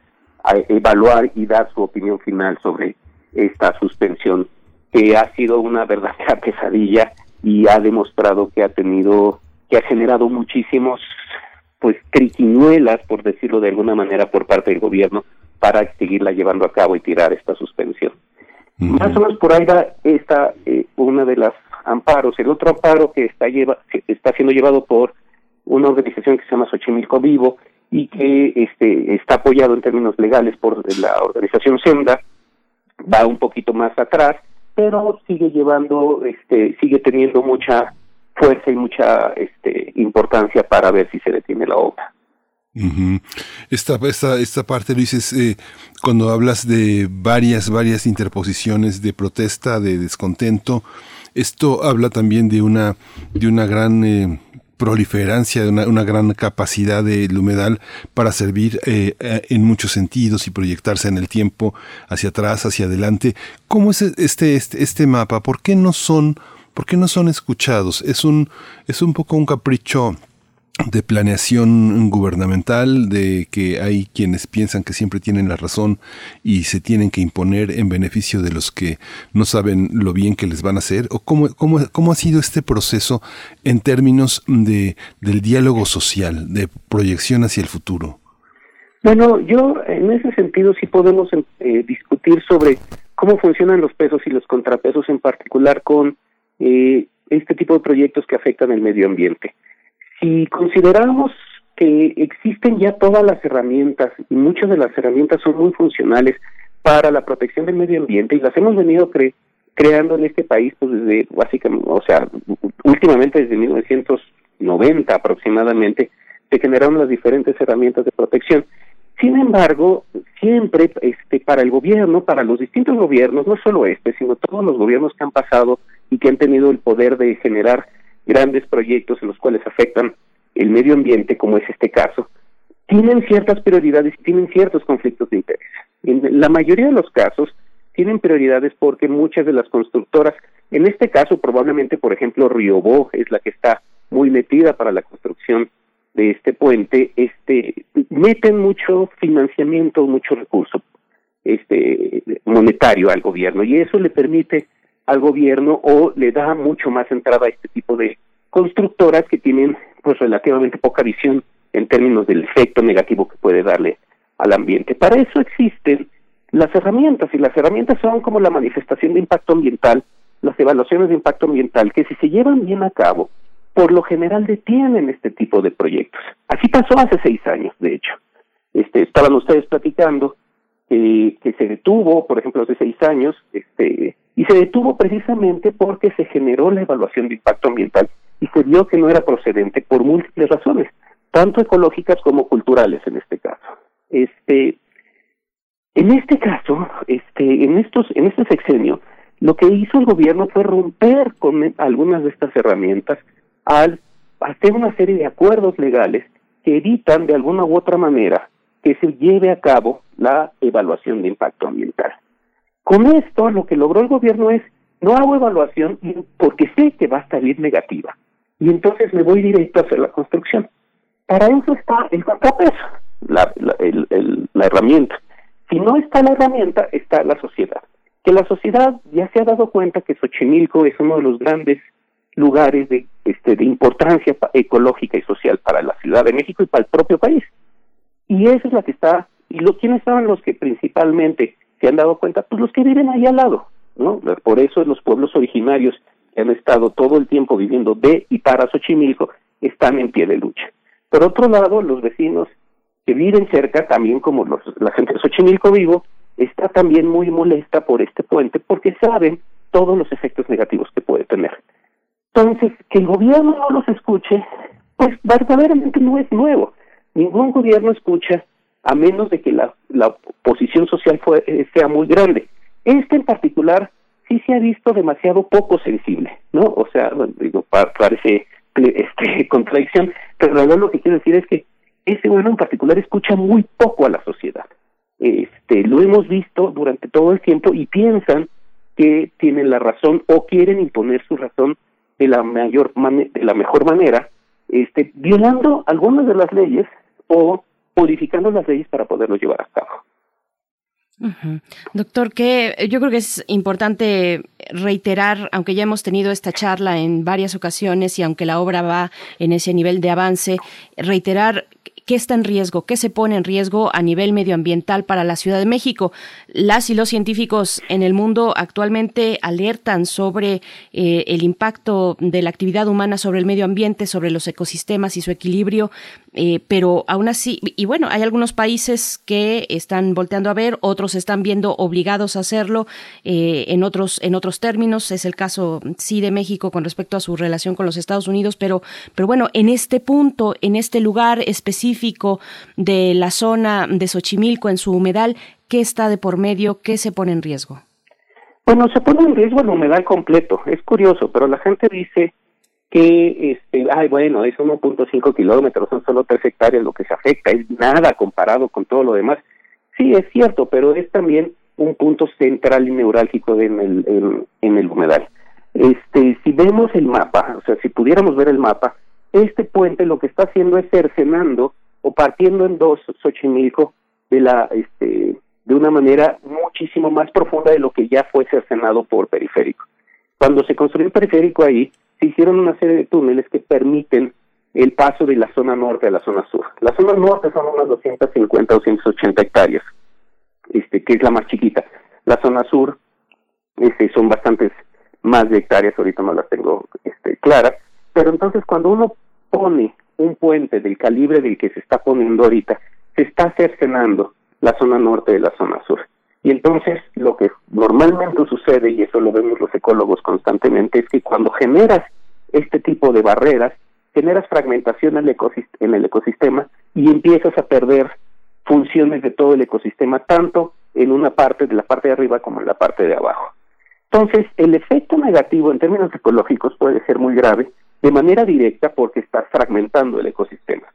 M: a evaluar y dar su opinión final sobre esta suspensión que ha sido una verdadera pesadilla y ha demostrado que ha tenido que ha generado muchísimos pues triquiñuelas por decirlo de alguna manera por parte del gobierno para seguirla llevando a cabo y tirar esta suspensión. Más o menos por ahí va esta eh, una de las amparos. El otro amparo que está lleva, que está siendo llevado por una organización que se llama Xochimilco Vivo y que este está apoyado en términos legales por la organización Senda. Va un poquito más atrás pero sigue llevando este sigue teniendo mucha fuerza y mucha este importancia para ver si se detiene la obra.
B: Esta, esta, esta parte, Luis, es eh, cuando hablas de varias, varias interposiciones de protesta, de descontento, esto habla también de una, de una gran eh, proliferancia, de una, gran capacidad del humedal para servir eh, en muchos sentidos y proyectarse en el tiempo hacia atrás, hacia adelante. ¿Cómo es este, este, este mapa? ¿Por qué no son, por qué no son escuchados? Es un, es un poco un capricho de planeación gubernamental, de que hay quienes piensan que siempre tienen la razón y se tienen que imponer en beneficio de los que no saben lo bien que les van a hacer? ¿O cómo, cómo, cómo ha sido este proceso en términos de, del diálogo social, de proyección hacia el futuro?
M: Bueno, yo en ese sentido sí podemos eh, discutir sobre cómo funcionan los pesos y los contrapesos en particular con eh, este tipo de proyectos que afectan el medio ambiente. Si consideramos que existen ya todas las herramientas y muchas de las herramientas son muy funcionales para la protección del medio ambiente y las hemos venido creando en este país pues desde básicamente, o sea, últimamente desde 1990 aproximadamente se generaron las diferentes herramientas de protección. Sin embargo, siempre este para el gobierno, para los distintos gobiernos, no solo este, sino todos los gobiernos que han pasado y que han tenido el poder de generar grandes proyectos en los cuales afectan el medio ambiente, como es este caso, tienen ciertas prioridades y tienen ciertos conflictos de interés. En la mayoría de los casos tienen prioridades porque muchas de las constructoras, en este caso probablemente, por ejemplo, Riobó es la que está muy metida para la construcción de este puente, este meten mucho financiamiento, mucho recurso este monetario al gobierno y eso le permite al gobierno o le da mucho más entrada a este tipo de constructoras que tienen pues relativamente poca visión en términos del efecto negativo que puede darle al ambiente. Para eso existen las herramientas y las herramientas son como la manifestación de impacto ambiental, las evaluaciones de impacto ambiental que si se llevan bien a cabo, por lo general detienen este tipo de proyectos. Así pasó hace seis años, de hecho. Este, estaban ustedes platicando que se detuvo, por ejemplo, hace seis años, este, y se detuvo precisamente porque se generó la evaluación de impacto ambiental y se vio que no era procedente por múltiples razones, tanto ecológicas como culturales en este caso. Este, en este caso, este, en estos, en este sexenio, lo que hizo el gobierno fue romper con algunas de estas herramientas al hacer una serie de acuerdos legales que evitan de alguna u otra manera que se lleve a cabo la evaluación de impacto ambiental. Con esto lo que logró el gobierno es, no hago evaluación porque sé que va a salir negativa y entonces me voy directo a hacer la construcción. Para eso está el contrapeso, la, la, herramienta. Si no está la herramienta, está la sociedad. Que la sociedad ya se ha dado cuenta que Xochimilco es uno de los grandes lugares de, este, de importancia ecológica y social para la Ciudad de México y para el propio país. Y esa es la que está, y lo, ¿quiénes estaban los que principalmente se han dado cuenta? Pues los que viven ahí al lado, ¿no? Por eso los pueblos originarios que han estado todo el tiempo viviendo de y para Xochimilco están en pie de lucha. Por otro lado, los vecinos que viven cerca, también como los, la gente de Xochimilco vivo, está también muy molesta por este puente porque saben todos los efectos negativos que puede tener. Entonces, que el gobierno no los escuche, pues verdaderamente no es nuevo. Ningún gobierno escucha a menos de que la, la oposición social fue, eh, sea muy grande. Este en particular sí se ha visto demasiado poco sensible, ¿no? O sea, digo, parece este, contradicción, pero la verdad lo que quiero decir es que ese gobierno en particular escucha muy poco a la sociedad. Este, lo hemos visto durante todo el tiempo y piensan que tienen la razón o quieren imponer su razón de la mayor de la mejor manera, este, violando algunas de las leyes o modificando las leyes para poderlo llevar a cabo.
A: Doctor, que yo creo que es importante reiterar, aunque ya hemos tenido esta charla en varias ocasiones y aunque la obra va en ese nivel de avance, reiterar ¿Qué está en riesgo? ¿Qué se pone en riesgo a nivel medioambiental para la Ciudad de México? Las y los científicos en el mundo actualmente alertan sobre eh, el impacto de la actividad humana sobre el medio ambiente, sobre los ecosistemas y su equilibrio, eh, pero aún así, y bueno, hay algunos países que están volteando a ver, otros están viendo obligados a hacerlo eh, en otros en otros términos. Es el caso sí de México con respecto a su relación con los Estados Unidos, pero pero bueno, en este punto, en este lugar específico de la zona de Xochimilco en su humedal, ¿qué está de por medio? ¿Qué se pone en riesgo?
M: Bueno, se pone en riesgo el humedal completo. Es curioso, pero la gente dice que, este, ay, bueno, es 1.5 kilómetros, son solo 3 hectáreas lo que se afecta, es nada comparado con todo lo demás. Sí, es cierto, pero es también un punto central y neurálgico en el, en, el humedal. Este, si vemos el mapa, o sea, si pudiéramos ver el mapa, este puente lo que está haciendo es cercenando o partiendo en dos Xochimilco de la este de una manera muchísimo más profunda de lo que ya fue cercenado por periférico. Cuando se construyó el periférico ahí, se hicieron una serie de túneles que permiten el paso de la zona norte a la zona sur. La zona norte son unas 250 o 280 hectáreas, este, que es la más chiquita. La zona sur este, son bastantes más de hectáreas, ahorita no las tengo este, claras, pero entonces cuando uno pone un puente del calibre del que se está poniendo ahorita, se está cercenando la zona norte de la zona sur. Y entonces lo que normalmente sucede, y eso lo vemos los ecólogos constantemente, es que cuando generas este tipo de barreras, generas fragmentación en el, ecosistema y empiezas a perder funciones de todo el ecosistema, tanto en una parte de la parte de arriba como en la parte de abajo. Entonces, el efecto negativo en términos ecológicos puede ser muy grave de manera directa porque estás fragmentando el ecosistema.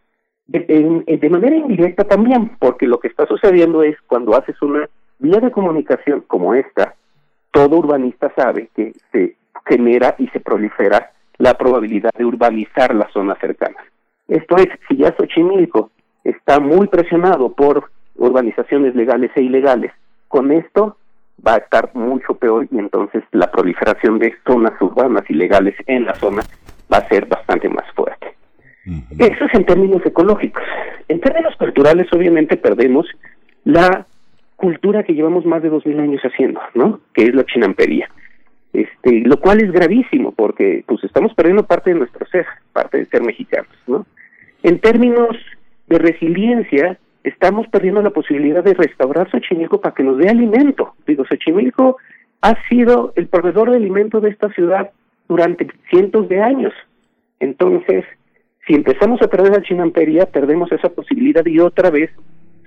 M: De, manera indirecta también, porque lo que está sucediendo es cuando haces una vía de comunicación como esta, todo urbanista sabe que se genera y se prolifera la probabilidad de urbanizar las zonas cercanas. Esto es, si ya Xochimilco está muy presionado por urbanizaciones legales e ilegales, con esto va a estar mucho peor y entonces la proliferación de zonas urbanas ilegales en la zona va a ser bastante más fuerte. Eso es en términos ecológicos. En términos culturales, obviamente, perdemos la cultura que llevamos más de dos mil años haciendo, ¿no? Que es la chinampería. Este, lo cual es gravísimo porque pues estamos perdiendo parte de nuestro ser, parte de ser mexicanos, ¿no? En términos de resiliencia, estamos perdiendo la posibilidad de restaurar Xochimilco para que nos dé alimento. Digo, Xochimilco ha sido el proveedor de alimento de esta ciudad durante cientos de años. Entonces, si empezamos a perder la chinampería, perdemos esa posibilidad y otra vez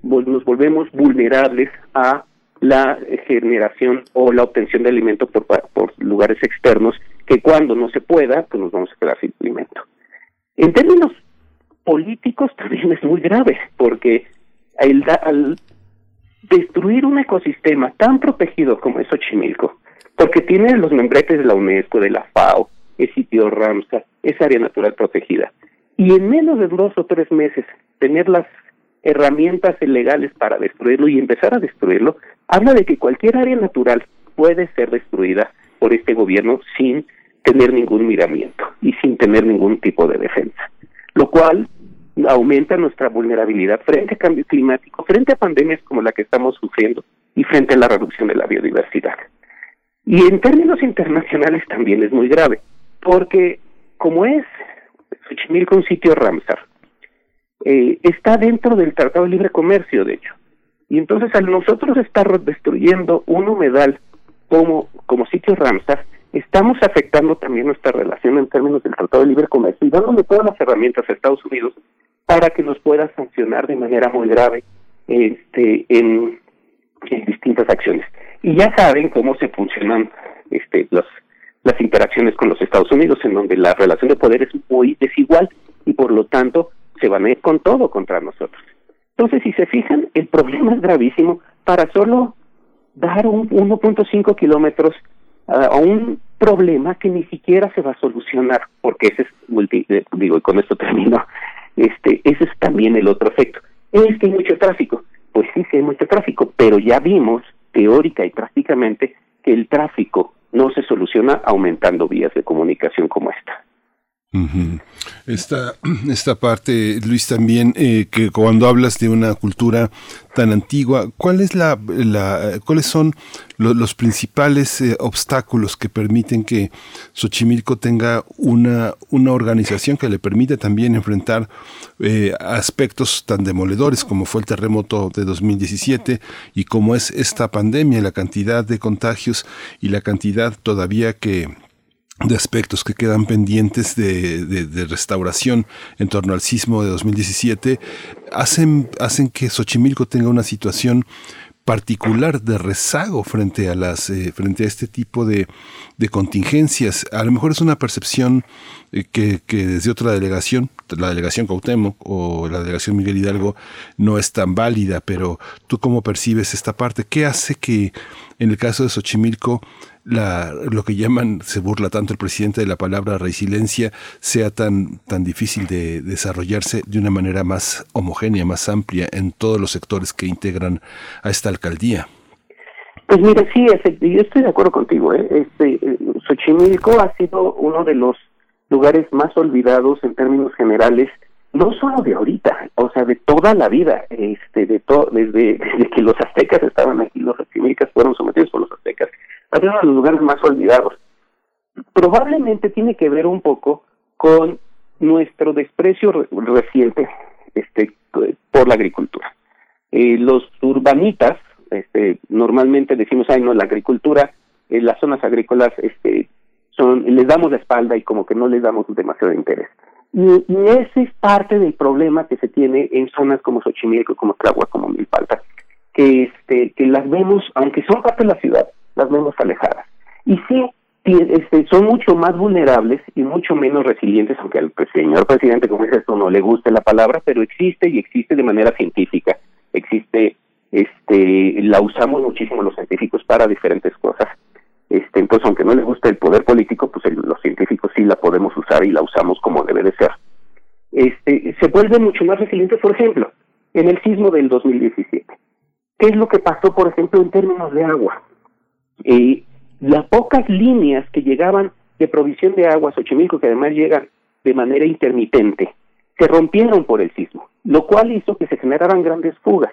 M: nos volvemos vulnerables a la generación o la obtención de alimento por, por lugares externos que cuando no se pueda, pues nos vamos a quedar sin alimento. En términos políticos también es muy grave, porque el, al destruir un ecosistema tan protegido como es Xochimilco, porque tiene los membretes de la UNESCO, de la FAO, es sitio Ramsar, es área natural protegida. Y en menos de dos o tres meses tener las herramientas legales para destruirlo y empezar a destruirlo, habla de que cualquier área natural puede ser destruida por este gobierno sin tener ningún miramiento y sin tener ningún tipo de defensa. Lo cual aumenta nuestra vulnerabilidad frente a cambio climático, frente a pandemias como la que estamos sufriendo y frente a la reducción de la biodiversidad. Y en términos internacionales también es muy grave, porque como es Xochimilco un sitio Ramsar, eh, está dentro del Tratado de Libre Comercio, de hecho. Y entonces al nosotros estar destruyendo un humedal como, como sitio Ramsar, estamos afectando también nuestra relación en términos del Tratado de Libre Comercio y dándole todas las herramientas a Estados Unidos para que nos pueda sancionar de manera muy grave este, en, distintas acciones. Y ya saben cómo se funcionan este, los, las interacciones con los Estados Unidos, en donde la relación de poder es muy desigual y por lo tanto se van a ir con todo contra nosotros. Entonces, si se fijan, el problema es gravísimo para solo dar un 1.5 kilómetros a un problema que ni siquiera se va a solucionar, porque ese es, multi, eh, digo, y con esto termino, este, ese es también el otro efecto. es que hay mucho tráfico. Pues sí, sí hay mucho tráfico, pero ya vimos teórica y prácticamente que el tráfico no se soluciona aumentando vías de comunicación como esta.
B: Esta, esta parte, Luis, también, eh, que cuando hablas de una cultura tan antigua, ¿cuál es la, la ¿cuáles son los principales eh, obstáculos que permiten que Xochimilco tenga una, una organización que le permite también enfrentar eh, aspectos tan demoledores como fue el terremoto de 2017 y como es esta pandemia, la cantidad de contagios y la cantidad todavía que de aspectos que quedan pendientes de, de, restauración en torno al sismo de 2017 hacen, hacen que Xochimilco tenga una situación particular de rezago frente a las eh, frente a este tipo de, de, contingencias. A lo mejor es una percepción eh, que, que, desde otra delegación la delegación Cautemo o la delegación Miguel Hidalgo no es tan válida pero tú cómo percibes esta parte qué hace que en el caso de Xochimilco la, lo que llaman, se burla tanto el presidente de la palabra resiliencia, sea tan, tan difícil de desarrollarse de una manera más homogénea, más amplia en todos los sectores que integran a esta alcaldía.
M: Pues mira, sí, yo estoy de acuerdo contigo. ¿eh? Este, eh, Xochimilco ha sido uno de los lugares más olvidados en términos generales, no solo de ahorita, o sea, de toda la vida, este, de todo, desde, desde que los aztecas estaban aquí, los xochimilcas fueron sometidos por los aztecas, ha uno de los lugares más olvidados. Probablemente tiene que ver un poco con nuestro desprecio reciente este, por la agricultura. Eh, los urbanitas, este, normalmente decimos, ay no, la agricultura, en las zonas agrícolas, este, son, les damos la espalda y como que no les damos demasiado interés. Y, ese es parte del problema que se tiene en zonas como Xochimilco, como Tláhuac, como Milpalta, que, este, que las vemos, aunque son parte de la ciudad, las vemos alejadas. Y sí, este, son mucho más vulnerables y mucho menos resilientes, aunque al señor presidente, como dice esto, no le guste la palabra, pero existe y existe de manera científica. Existe, este, la usamos muchísimo los científicos para diferentes cosas. Este, entonces, aunque no le guste el poder político, pues los científicos sí la podemos usar y la usamos como debe de ser. Este, se vuelve mucho más resiliente, por ejemplo, en el sismo del 2017. ¿Qué es lo que pasó, por ejemplo, en términos de agua? Eh, las pocas líneas que llegaban de provisión de agua a que además llegan de manera intermitente, se rompieron por el sismo, lo cual hizo que se generaran grandes fugas.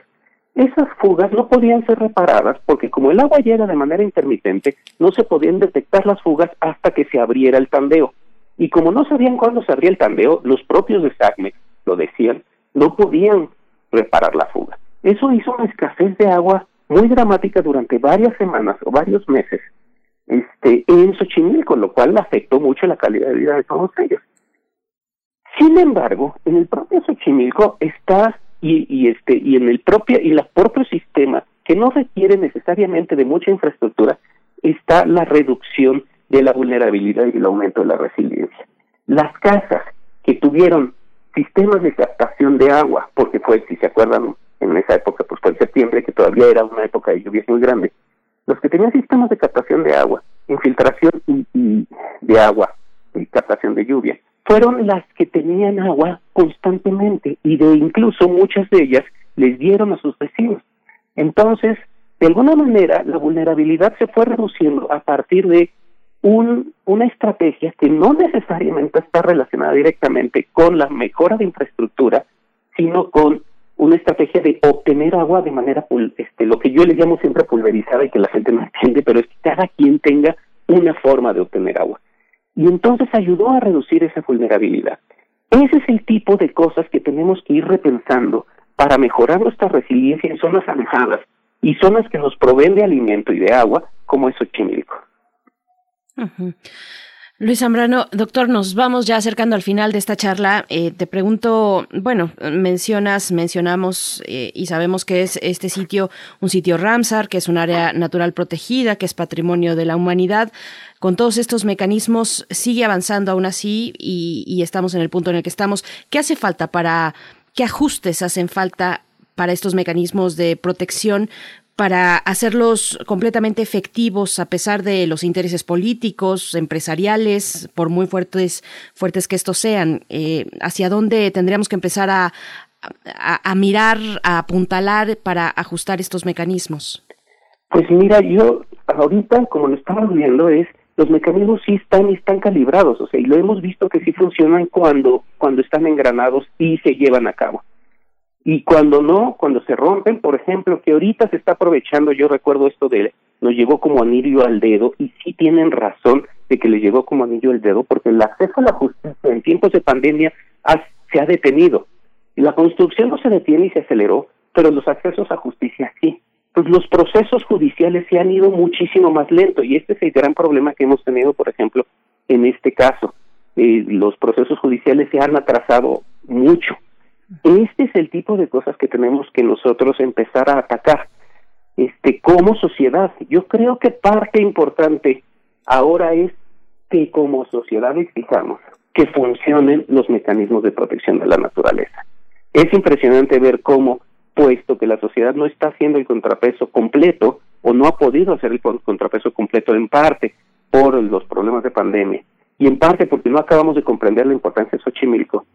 M: Esas fugas no podían ser reparadas porque como el agua llega de manera intermitente, no se podían detectar las fugas hasta que se abriera el tandeo. Y como no sabían cuándo se abría el tandeo, los propios de SACME lo decían, no podían reparar la fuga. Eso hizo una escasez de agua muy dramática durante varias semanas o varios meses este, en Xochimilco, lo cual afectó mucho la calidad de vida de todos ellos. Sin embargo, en el propio Xochimilco está y, y este y en el propio y el propio sistema que no requiere necesariamente de mucha infraestructura está la reducción de la vulnerabilidad y el aumento de la resiliencia. Las casas que tuvieron sistemas de captación de agua, porque fue, si se acuerdan, en esa época, pues fue en septiembre, que todavía era una época de lluvias muy grande, los que tenían sistemas de captación de agua, infiltración y, de agua y captación de lluvia, fueron las que tenían agua constantemente y de incluso muchas de ellas les dieron a sus vecinos. Entonces, de alguna manera, la vulnerabilidad se fue reduciendo a partir de un, una estrategia que no necesariamente está relacionada directamente con la mejora de infraestructura, sino con una estrategia de obtener agua de manera, este, lo que yo le llamo siempre pulverizada y que la gente no entiende, pero es que cada quien tenga una forma de obtener agua. Y entonces ayudó a reducir esa vulnerabilidad. Ese es el tipo de cosas que tenemos que ir repensando para mejorar nuestra resiliencia en zonas alejadas y zonas que nos proveen de alimento y de agua, como es Xochimilco.
A: Luis Zambrano, doctor, nos vamos ya acercando al final de esta charla. Eh, te pregunto, bueno, mencionas, mencionamos eh, y sabemos que es este sitio un sitio Ramsar, que es un área natural protegida, que es patrimonio de la humanidad. Con todos estos mecanismos sigue avanzando aún así y, y estamos en el punto en el que estamos. ¿Qué hace falta para, qué ajustes hacen falta para estos mecanismos de protección para hacerlos completamente efectivos a pesar de los intereses políticos, empresariales, por muy fuertes, fuertes que estos sean? Eh, ¿Hacia dónde tendríamos que empezar a, a, mirar, a apuntalar para ajustar estos mecanismos?
M: Pues mira, yo ahorita, como lo estamos viendo, es los mecanismos sí están están calibrados, o sea, y lo hemos visto que sí funcionan cuando cuando están engranados y se llevan a cabo. Y cuando no, cuando se rompen, por ejemplo, que ahorita se está aprovechando, yo recuerdo esto de nos llegó como anillo al dedo y sí tienen razón de que le llegó como anillo al dedo porque el acceso a la justicia en tiempos de pandemia se ha detenido. La construcción no se detiene y se aceleró, pero los accesos a justicia sí. Pues los procesos judiciales se han ido muchísimo más lento y este es el gran problema que hemos tenido, por ejemplo, en este caso. Eh, los procesos judiciales se han atrasado mucho este es el tipo de cosas que tenemos que nosotros empezar a atacar este como sociedad. Yo creo que parte importante ahora es que como sociedad exijamos que funcionen los mecanismos de protección de la naturaleza. Es impresionante ver cómo, puesto que la sociedad no está haciendo el contrapeso completo o no ha podido hacer el contrapeso completo en parte por los problemas de pandemia y en parte porque no acabamos de comprender la importancia de Xochimilco,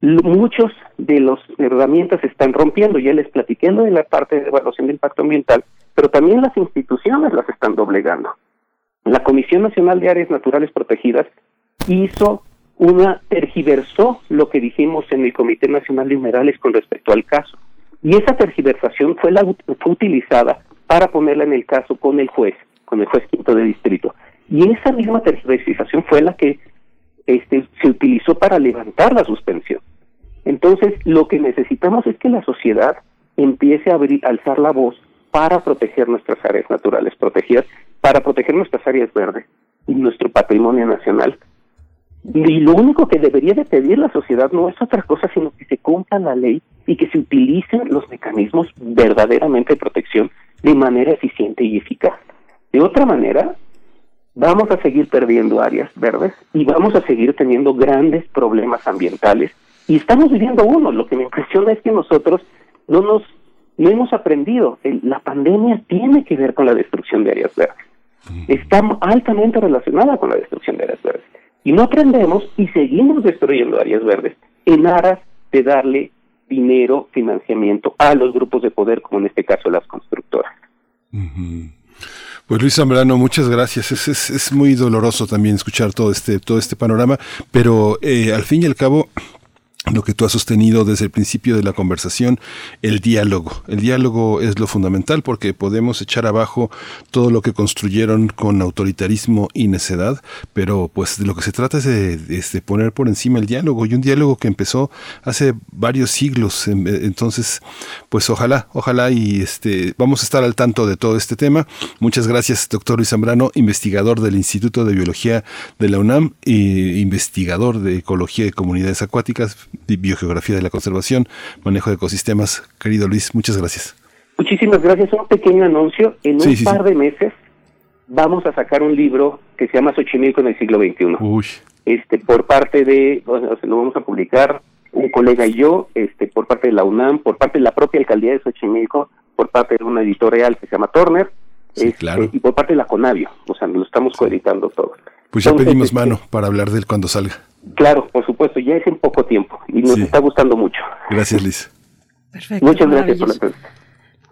M: muchos de las herramientas se están rompiendo. Ya les platiqué de la parte de evaluación de impacto ambiental, pero también las instituciones las están doblegando. La Comisión Nacional de Áreas Naturales Protegidas hizo una, tergiversó lo que dijimos en el Comité Nacional de Humedales con respecto al caso. Y esa tergiversación fue, la, fue utilizada para ponerla en el caso con el juez, con el juez quinto de distrito. Y esa misma tergiversación fue la que este, se utilizó para levantar la suspensión. Entonces, lo que necesitamos es que la sociedad empiece a abrir, alzar la voz para proteger nuestras áreas naturales protegidas, para proteger nuestras áreas verdes y nuestro patrimonio nacional. Y lo único que debería de pedir la sociedad no es otra cosa, sino que se cumpla la ley y que se utilicen los mecanismos verdaderamente de protección de manera eficiente y eficaz. De otra manera, vamos a seguir perdiendo áreas verdes y vamos a seguir teniendo grandes problemas ambientales y estamos viviendo uno. Lo que me impresiona es que nosotros no nos no hemos aprendido. la pandemia tiene que ver con la destrucción de áreas verdes. Está altamente relacionada con la destrucción de áreas verdes. Y no aprendemos y seguimos destruyendo áreas verdes en aras de darle dinero, financiamiento a los grupos de poder, como en este caso las constructoras.
B: Pues Luis Zambrano, muchas gracias. Es, es, es, muy doloroso también escuchar todo este, todo este panorama, pero eh, al fin y al cabo lo que tú has sostenido desde el principio de la conversación, el diálogo. El diálogo es lo fundamental porque podemos echar abajo todo lo que construyeron con autoritarismo y necedad, pero pues de lo que se trata es de, poner por encima el diálogo y un diálogo que empezó hace varios siglos. Entonces, pues ojalá, ojalá y este vamos a estar al tanto de todo este tema. Muchas gracias, doctor Luis Zambrano, investigador del Instituto de Biología de la UNAM e investigador de Ecología de Comunidades Acuáticas biogeografía de la conservación, manejo de ecosistemas. Querido Luis, muchas gracias.
M: Muchísimas gracias. Un pequeño anuncio. En un par de meses vamos a sacar un libro que se llama Xochimilco en el siglo XXI. Uy. Este, por parte de, lo vamos a publicar un colega y yo, este, por parte de la UNAM, por parte de la propia alcaldía de Xochimilco, por parte de una editorial que se llama Turner, este, claro. y por parte de la Conavio. O sea, lo estamos coeditando todo.
B: Pues ya pedimos este, mano para hablar de él cuando salga.
M: Claro, por supuesto, ya es en poco tiempo y nos está gustando mucho.
B: Gracias, Liz.
A: Perfecto.
M: Muchas gracias por la pregunta.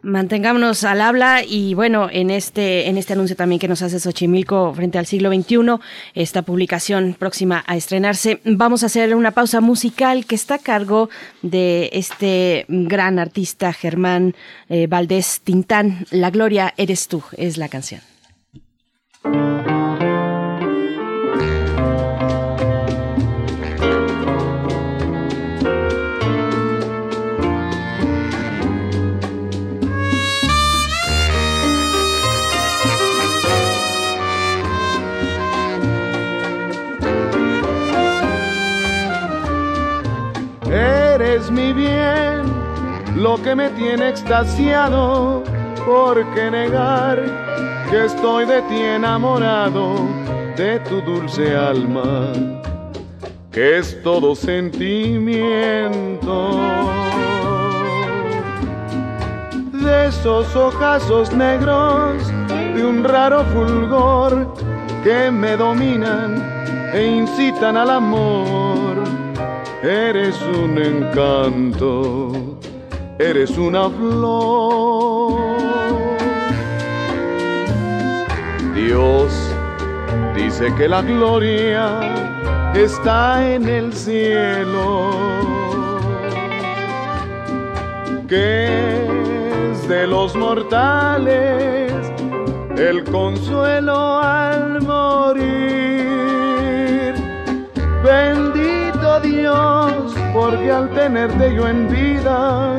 A: Mantengámonos al habla y bueno, en este, en este anuncio también que nos hace Xochimilco frente al siglo XXI, esta publicación próxima a estrenarse, vamos a hacer una pausa musical que está a cargo de este gran artista Germán eh, Valdés Tintán. La gloria eres tú, es la canción.
N: Mi bien, lo que me tiene extasiado, ¿por qué negar que estoy de ti enamorado, de tu dulce alma, que es todo sentimiento? De esos ojazos negros, de un raro fulgor que me dominan e incitan al amor eres un encanto, eres una flor. Dios dice que la gloria está en el cielo, que es de los mortales el consuelo al morir. Bendito Dios, porque al tenerte yo en vida,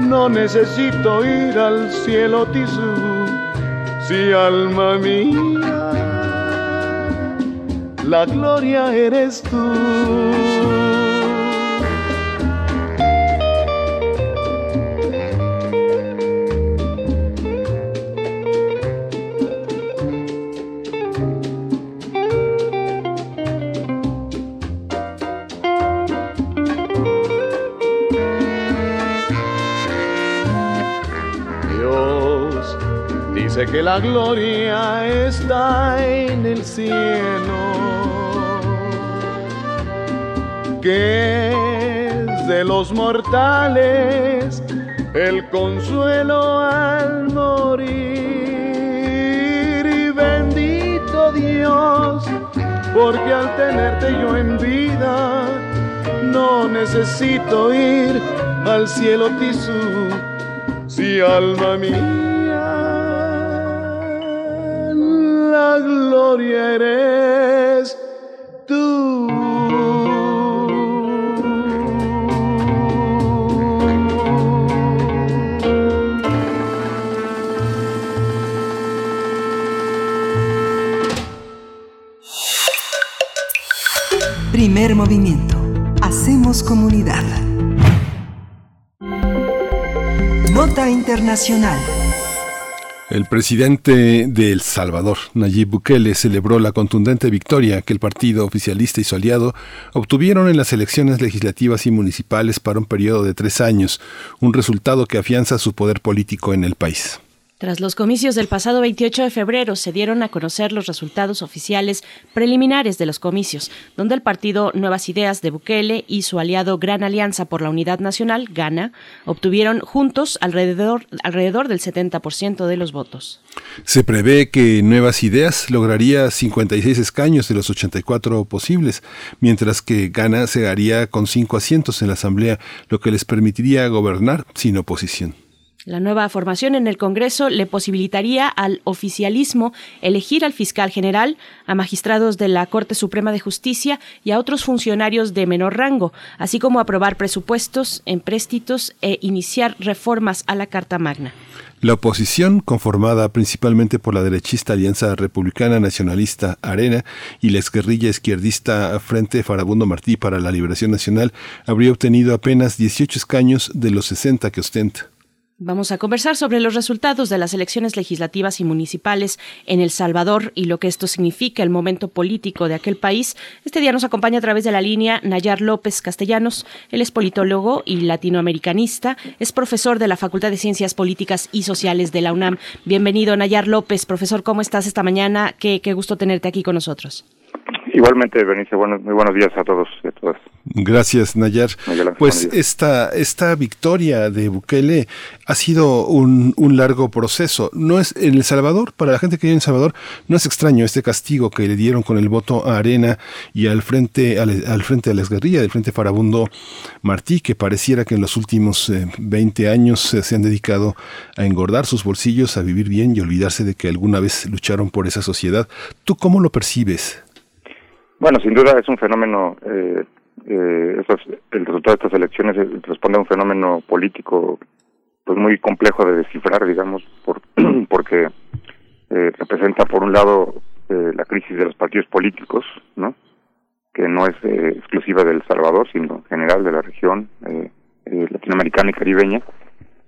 N: no necesito ir al cielo tisú, si alma mía, la gloria eres tú. Que la gloria está en el cielo, que es de los mortales el consuelo al morir. Y bendito Dios, porque al tenerte yo en vida, no necesito ir al cielo tisú, si alma mía gloria.
D: Primer movimiento. Hacemos comunidad. Nota Internacional.
B: El presidente de El Salvador, Nayib Bukele, celebró la contundente victoria que el partido oficialista y su aliado obtuvieron en las elecciones legislativas y municipales para un periodo de tres años, un resultado que afianza su poder político en el país.
A: Tras los comicios del pasado 28 de febrero se dieron a conocer los resultados oficiales preliminares de los comicios, donde el partido Nuevas Ideas de Bukele y su aliado Gran Alianza por la Unidad Nacional, GANA, obtuvieron juntos alrededor, alrededor del 70% de los votos.
B: Se prevé que Nuevas Ideas lograría 56 escaños de los 84 posibles, mientras que Gana se haría con cinco asientos en la Asamblea, lo que les permitiría gobernar sin oposición.
A: La nueva formación en el Congreso le posibilitaría al oficialismo elegir al fiscal general, a magistrados de la Corte Suprema de Justicia y a otros funcionarios de menor rango, así como aprobar presupuestos, empréstitos e iniciar reformas a la Carta Magna.
B: La oposición, conformada principalmente por la derechista Alianza Republicana Nacionalista Arena y la exguerrilla izquierdista Frente Farabundo Martí para la Liberación Nacional, habría obtenido apenas 18 escaños de los 60 que ostenta.
A: Vamos a conversar sobre los resultados de las elecciones legislativas y municipales en El Salvador y lo que esto significa, el momento político de aquel país. Este día nos acompaña a través de la línea Nayar López Castellanos. Él es politólogo y latinoamericanista. Es profesor de la Facultad de Ciencias Políticas y Sociales de la UNAM. Bienvenido, Nayar López. Profesor, ¿cómo estás esta mañana? Qué, qué gusto tenerte aquí con nosotros.
O: Igualmente, Benicio, buenos, muy buenos días a todos y a todas.
B: Gracias, Nayar. Pues esta, esta victoria de Bukele ha sido un, un, largo proceso. No es en El Salvador, para la gente que vive en El Salvador, no es extraño este castigo que le dieron con el voto a Arena y al frente, al, al frente de la guerrilla, del frente Farabundo Martí, que pareciera que en los últimos 20 eh, años eh, se han dedicado a engordar sus bolsillos, a vivir bien y olvidarse de que alguna vez lucharon por esa sociedad. ¿Tú cómo lo percibes?
O: Bueno, sin duda es un fenómeno, eh, eh, el resultado de estas elecciones responde a un fenómeno político pues muy complejo de descifrar, digamos, por, porque eh, representa por un lado eh, la crisis de los partidos políticos, ¿no? que no es eh, exclusiva del Salvador, sino general de la región eh, eh, latinoamericana y caribeña,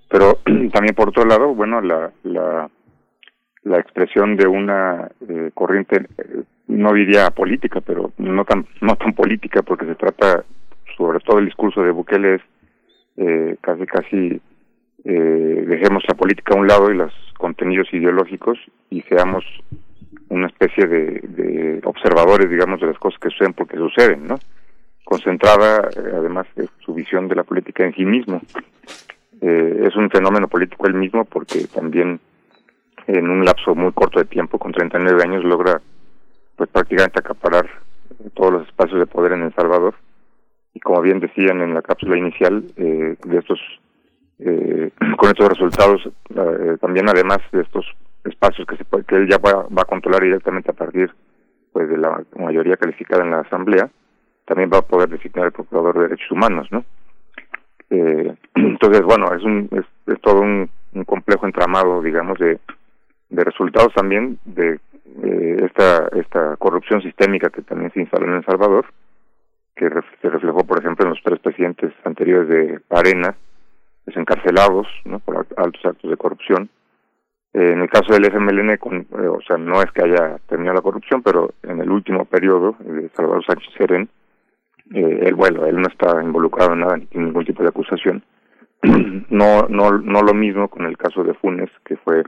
O: pero también por otro lado, bueno, la, la, la expresión de una eh, corriente eh, no diría política, pero no tan no tan política porque se trata sobre todo el discurso de Bukele es eh, casi casi eh, dejemos la política a un lado y los contenidos ideológicos y seamos una especie de, observadores digamos de las cosas que suceden porque suceden no concentrada, eh, además de su visión de la política en sí mismo. Eh, es un fenómeno político él mismo porque también en un lapso muy corto de tiempo, con 39 años, logra pues prácticamente acaparar todos los espacios de poder en El Salvador. Y como bien decían en la cápsula inicial, eh, de estos eh, con estos resultados, eh, también además de estos espacios que, se que él ya va, va, a controlar directamente a partir pues de la mayoría calificada en la Asamblea, también va a poder designar el Procurador de Derechos Humanos, ¿no? Eh, entonces, bueno, es, un, es, todo un, complejo entramado, digamos, de, de resultados también de esta, esta corrupción sistémica que también se instaló en El Salvador, que se reflejó, por ejemplo, en los tres presidentes anteriores de Arena, desencarcelados por altos actos de corrupción. Eh, en el caso del FMLN, con, eh, o sea, no es que haya terminado la corrupción, pero en el último periodo de Salvador Sánchez Serén, eh, él, bueno, él no está involucrado en nada, ni tiene ningún tipo de acusación. no, no, no lo mismo con el caso de Funes, que fue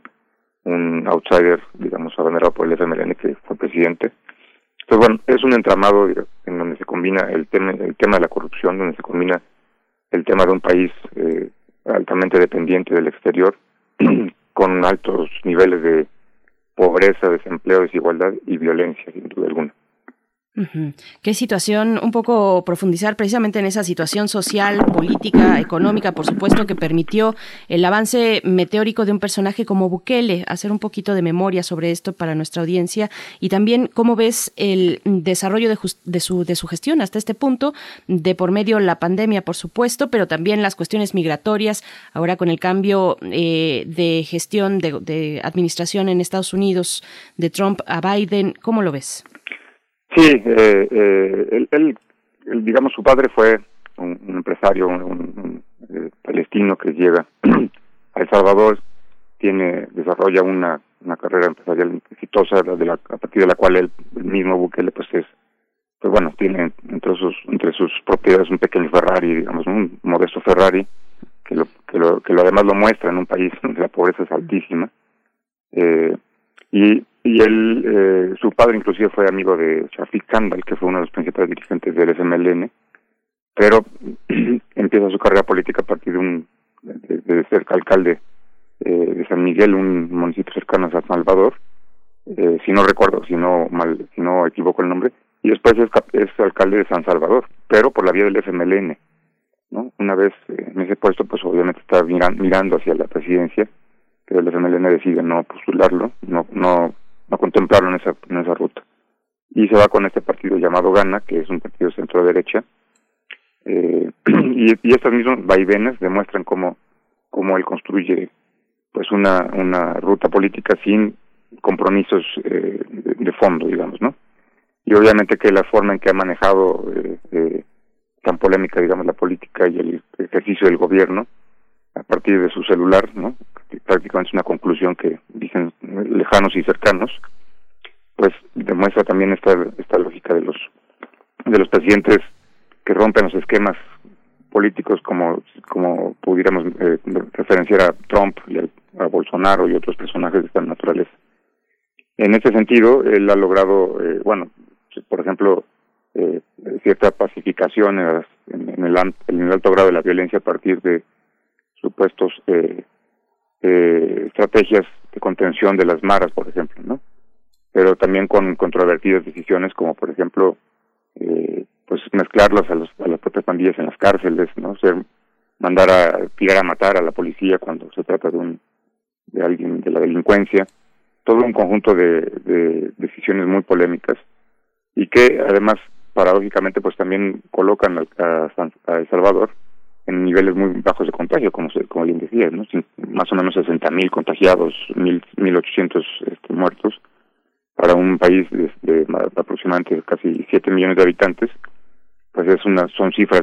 O: un outsider, digamos, abanderado por el FMLN, que fue presidente. Entonces, bueno, es un entramado en donde se combina el tema, el tema de la corrupción, donde se combina el tema de un país eh, altamente dependiente del exterior, con altos niveles de pobreza, desempleo, desigualdad y violencia, sin duda alguna.
A: Qué situación, un poco profundizar precisamente en esa situación social, política, económica, por supuesto, que permitió el avance meteórico de un personaje como Bukele, hacer un poquito de memoria sobre esto para nuestra audiencia y también cómo ves el desarrollo de, su, de su gestión hasta este punto, de por medio la pandemia, por supuesto, pero también las cuestiones migratorias, ahora con el cambio eh, de gestión, de, de administración en Estados Unidos, de Trump a Biden, ¿cómo lo ves?
O: Sí, eh, eh, él, digamos, su padre fue un, empresario, un, eh, palestino que llega a El Salvador, tiene desarrolla una, una carrera empresarial exitosa, de la, a partir de la cual él mismo Bukele, pues es, pues bueno, tiene entre sus entre sus propiedades un pequeño Ferrari, digamos, un modesto Ferrari, que lo, que lo, que lo además lo muestra en un país donde la pobreza es altísima. Eh, y y él, eh, su padre inclusive fue amigo de Shafiq Kandal, que fue uno de los principales dirigentes del FMLN, pero empieza su carrera política a partir de un de, ser alcalde eh, de San Miguel, un municipio cercano a San Salvador, eh, si no recuerdo, si no mal, si no equivoco el nombre, y después es, es alcalde de San Salvador, pero por la vía del FMLN, ¿no? Una vez en ese puesto, pues obviamente está mirando hacia la presidencia, pero el FMLN decide no postularlo, no no no contemplaron esa, en esa ruta. Y se va con este partido llamado Gana, que es un partido centro-derecha, eh, y, y estos mismos vaivenes demuestran cómo, cómo él construye pues una, una ruta política sin compromisos eh, de, fondo, digamos, ¿no? Y obviamente que la forma en que ha manejado eh, eh, tan polémica, digamos, la política y el ejercicio del gobierno, a partir de su celular, ¿no? prácticamente es una conclusión que dicen lejanos y cercanos, pues demuestra también esta esta lógica de los de los presidentes que rompen los esquemas políticos como como pudiéramos eh, referenciar a Trump y a, Bolsonaro y otros personajes de esta naturaleza. En ese sentido, él ha logrado, eh, bueno, por ejemplo, eh, cierta pacificación en, en, el, en el alto grado de la violencia a partir de supuestos eh, eh, estrategias de contención de las maras, por ejemplo, ¿no? Pero también con controvertidas decisiones como, por ejemplo, eh, pues mezclarlas a, los, a las propias pandillas en las cárceles, ¿no? Ser, mandar a tirar a matar a la policía cuando se trata de un de alguien de la delincuencia, todo un conjunto de, de decisiones muy polémicas y que además paradójicamente pues también colocan a, a El Salvador en niveles muy bajos de contagio, como como bien decía, ¿no? más o menos 60 mil contagiados, mil 1.800 este, muertos, para un país de, aproximadamente casi 7 millones de habitantes, pues es una, son cifras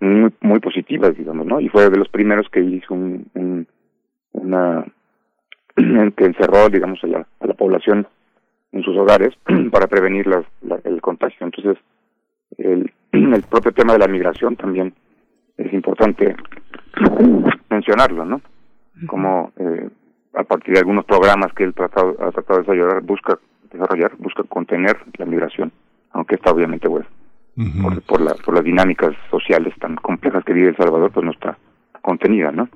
O: muy muy positivas, digamos, ¿no? Y fue de los primeros que hizo un, un una que encerró, digamos, a la, a la población en sus hogares para prevenir la, el contagio. Entonces, el, el propio tema de la migración también es importante mencionarlo, ¿no? Como eh, a partir de algunos programas que él tratado, ha tratado de desarrollar, busca desarrollar, busca contener la migración, aunque esta obviamente pues, por, por, la, por las dinámicas sociales tan complejas que vive El Salvador, pues no está contenida, ¿no?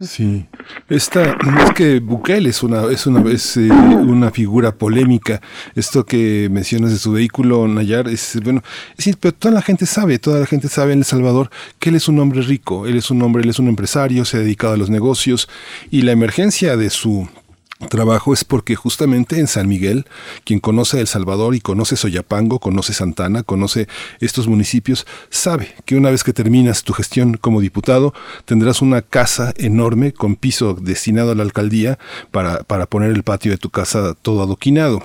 B: Sí, esta es que Bukele es una es una eh, una figura polémica. Esto que mencionas de su vehículo Nayar es bueno, es, pero toda la gente sabe, toda la gente sabe en El Salvador que él es un hombre rico, él es un hombre, él es un empresario, se ha dedicado a los negocios y la emergencia de su trabajo es porque justamente en San Miguel, quien conoce El Salvador y conoce Soyapango, conoce Santana, conoce estos municipios, sabe que una vez que terminas tu gestión como diputado, tendrás una casa enorme con piso destinado a la alcaldía para, para poner el patio de tu casa todo adoquinado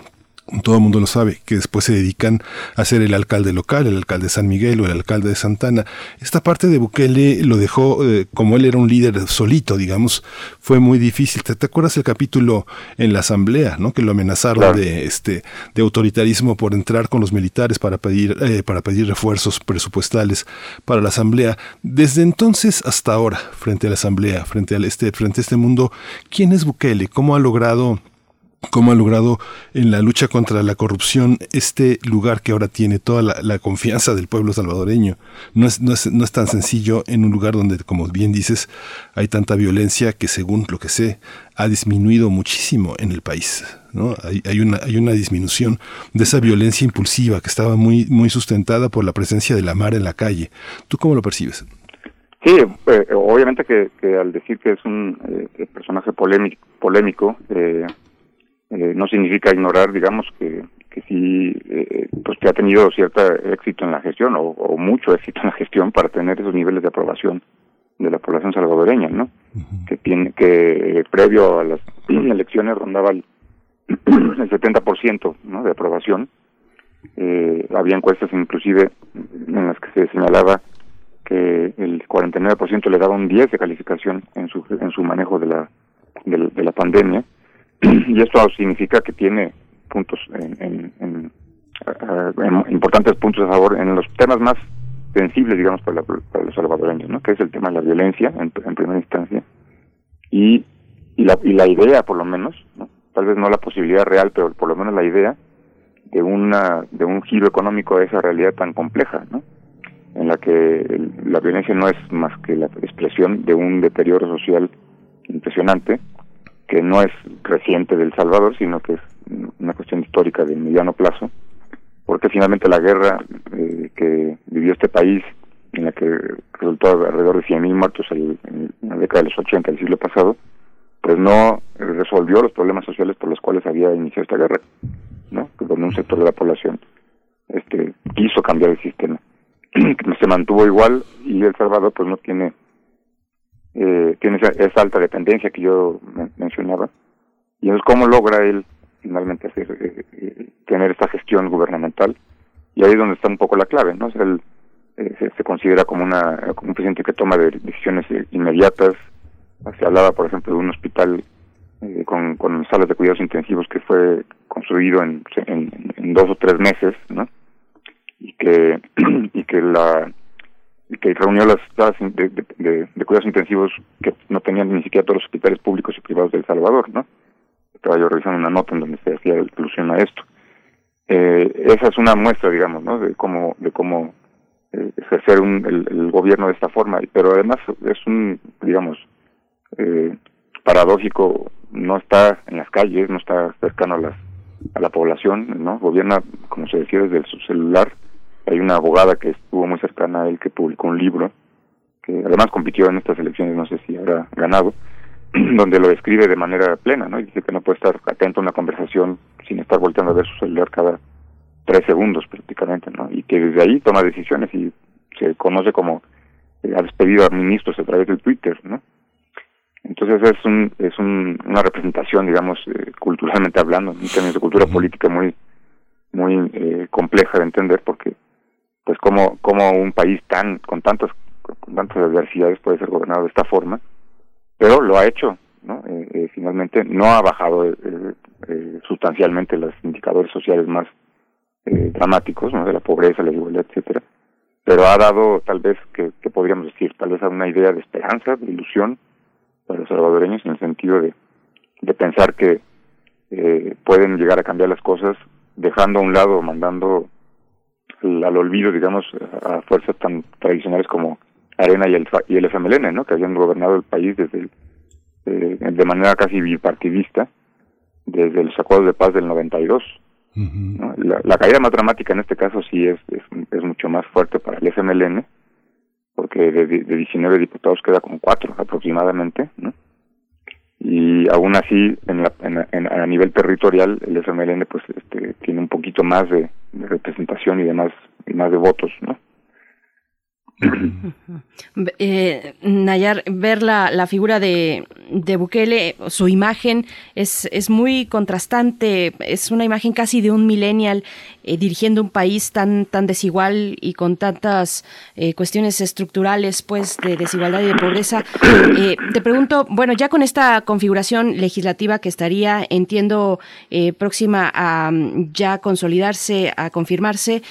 B: todo el mundo lo sabe, que después se dedican a ser el alcalde local, el alcalde de San Miguel o el alcalde de Santana. Esta parte de Bukele lo dejó, eh, como él era un líder solito, digamos, fue muy difícil. ¿Te, acuerdas el capítulo en la asamblea, ¿no? que lo amenazaron de, este, de autoritarismo por entrar con los militares para pedir, eh, para pedir refuerzos presupuestales para la asamblea? Desde entonces hasta ahora, frente a la asamblea, frente, al este, frente a este mundo, ¿quién es Bukele? ¿Cómo ha logrado cómo ha logrado en la lucha contra la corrupción este lugar que ahora tiene toda la, confianza del pueblo salvadoreño. No es, no, es, no es tan sencillo en un lugar donde, como bien dices, hay tanta violencia que según lo que sé, ha disminuido muchísimo en el país. ¿no? Hay, hay, una, hay una disminución de esa violencia impulsiva que estaba muy, muy sustentada por la presencia de la mar en la calle. ¿Tú cómo lo percibes?
O: Sí, eh, obviamente que, al decir que es un eh, personaje polémico, polémico eh, eh, no significa ignorar, digamos, que, que sí, eh, pues que ha tenido cierto éxito en la gestión o, mucho éxito en la gestión para tener esos niveles de aprobación de la población salvadoreña, ¿no? Que tiene que previo a las elecciones rondaba el, el 70% ¿no? de aprobación. Eh, había encuestas inclusive en las que se señalaba que el 49% le daba un 10 de calificación en su en su manejo de la de la pandemia y esto significa que tiene puntos en, en, importantes puntos a favor en los temas más sensibles digamos para, los salvadoreños no que es el tema de la violencia en, primera instancia y y la y la idea por lo menos ¿no? tal vez no la posibilidad real pero por lo menos la idea de una de un giro económico a esa realidad tan compleja no en la que la violencia no es más que la expresión de un deterioro social impresionante que no es reciente del Salvador, sino que es una cuestión histórica de mediano plazo, porque finalmente la guerra eh, que vivió este país, en la que resultó alrededor de 100.000 muertos en la década de los 80 del siglo pasado, pues no resolvió los problemas sociales por los cuales había iniciado esta guerra, ¿no? Donde un sector de la población este quiso cambiar el sistema. Se mantuvo igual y El Salvador pues no tiene eh, tiene esa, alta dependencia que yo mencionaba. Y entonces, ¿cómo logra él finalmente hacer, eh, eh, tener esta gestión gubernamental? Y ahí es donde está un poco la clave, ¿no? él eh, se, considera como, una, un presidente que toma decisiones inmediatas. Se hablaba, por ejemplo, de un hospital con, con salas de cuidados intensivos que fue construido en, en, en dos o tres meses, ¿no? Y que, y que la que reunió las de, de, cuidados intensivos que no tenían ni siquiera todos los hospitales públicos y privados de El Salvador, ¿no? Estaba yo revisando una nota en donde se hacía alusión a esto. Eh, esa es una muestra, digamos, ¿no? De cómo, de cómo eh, ejercer un, el, gobierno de esta forma, pero además es un, digamos, eh, paradójico, no está en las calles, no está cercano a las a la población, ¿no? Gobierna, como se decía, desde su celular, hay una abogada que estuvo muy cercana a él que publicó un libro, que además compitió en estas elecciones, no sé si habrá ganado, donde lo describe de manera plena, ¿no? Y dice que no puede estar atento a una conversación sin estar volteando a ver su celular cada tres segundos prácticamente, ¿no? Y que desde ahí toma decisiones y se conoce como eh, ha despedido a ministros a través del Twitter, ¿no? Entonces es un es un, una representación, digamos, eh, culturalmente hablando, en términos de cultura política muy muy eh, compleja de entender porque pues como como un país tan con tantas con tantas adversidades puede ser gobernado de esta forma pero lo ha hecho no eh, eh, finalmente no ha bajado eh, sustancialmente los indicadores sociales más dramáticos no de la pobreza la igualdad etcétera pero ha dado tal vez que, que podríamos decir tal vez una idea de esperanza de ilusión para los salvadoreños en el sentido de de pensar que pueden llegar a cambiar las cosas dejando a un lado mandando al olvido, digamos, a fuerzas tan tradicionales como Arena y el, y el FMLN, ¿no? Que habían gobernado el país desde eh, de manera casi bipartidista desde los acuerdos de paz del 92. la, la, caída más dramática en este caso sí es, es, mucho más fuerte para el FMLN, porque de, de 19 diputados queda con cuatro aproximadamente, ¿no? Y aún así en la, en, a nivel territorial el FMLN pues este, tiene un poquito más de, de representación y de más y más de votos, ¿no?
A: Eh, Nayar, ver la, figura de, Bukele, su imagen es, muy contrastante, es una imagen casi de un millennial eh, dirigiendo un país tan, desigual y con tantas eh, cuestiones estructurales pues de desigualdad y de pobreza. Te pregunto, bueno, ya con esta configuración legislativa que estaría, entiendo, próxima a mm, ya consolidarse, a confirmarse,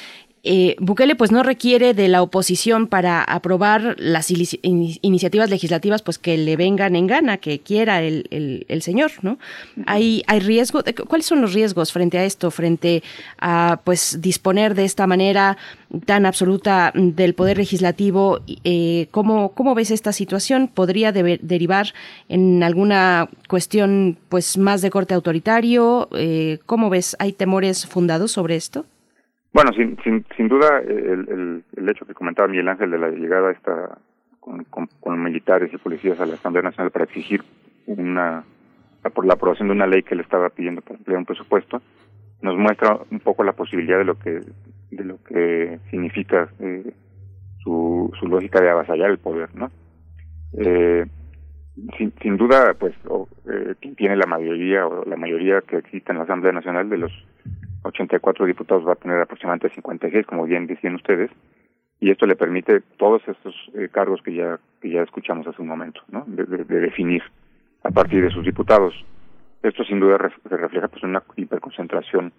A: eh, Bukele pues no requiere de la oposición para aprobar las iniciativas legislativas pues que le vengan en gana, que quiera el, el, señor, ¿no? Hay, hay riesgo, ¿cuáles son los riesgos frente a esto, frente a pues disponer de esta manera tan absoluta del poder legislativo? Eh, ¿cómo, ¿Cómo ves esta situación? ¿Podría derivar en alguna cuestión pues más de corte autoritario? Eh, ¿Cómo ves? ¿Hay temores fundados sobre esto?
O: Bueno, sin, sin, sin duda, el, el, el, hecho que comentaba Miguel Ángel de la llegada esta con, militares y policías a la Asamblea Nacional para exigir una por la aprobación de una ley que le estaba pidiendo para emplear un presupuesto, nos muestra un poco la posibilidad de lo que de lo que significa eh, su, su lógica de avasallar el poder, ¿no? Eh, sin, sin duda, pues, eh, tiene la mayoría o la mayoría que existe en la Asamblea Nacional de los 84 diputados va a tener aproximadamente 56, como bien decían ustedes, y esto le permite todos estos eh, cargos que ya que ya escuchamos hace un momento, ¿no? De, definir a partir de sus diputados. Esto sin duda se refleja pues una hiperconcentración,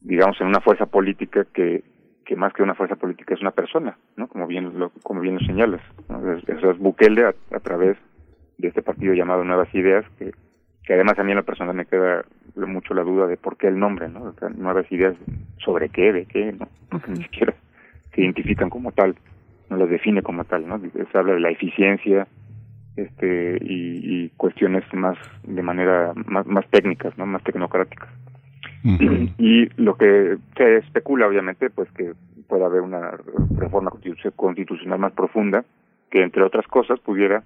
O: digamos, en una fuerza política que que más que una fuerza política es una persona, ¿no? Como bien lo como bien lo señalas, Eso es Bukele a, través de este partido llamado Nuevas Ideas que que además a mí la persona me queda mucho la duda de por qué el nombre, ¿no? O sea, nuevas ideas sobre qué, de qué, ¿no? Porque ni siquiera se identifican como tal, no las define como tal, ¿no? Se habla de la eficiencia este y, y cuestiones más de manera más, más técnicas, ¿no? Más tecnocráticas. Y lo que se especula, obviamente, pues que pueda haber una reforma constitucional más profunda que, entre otras cosas, pudiera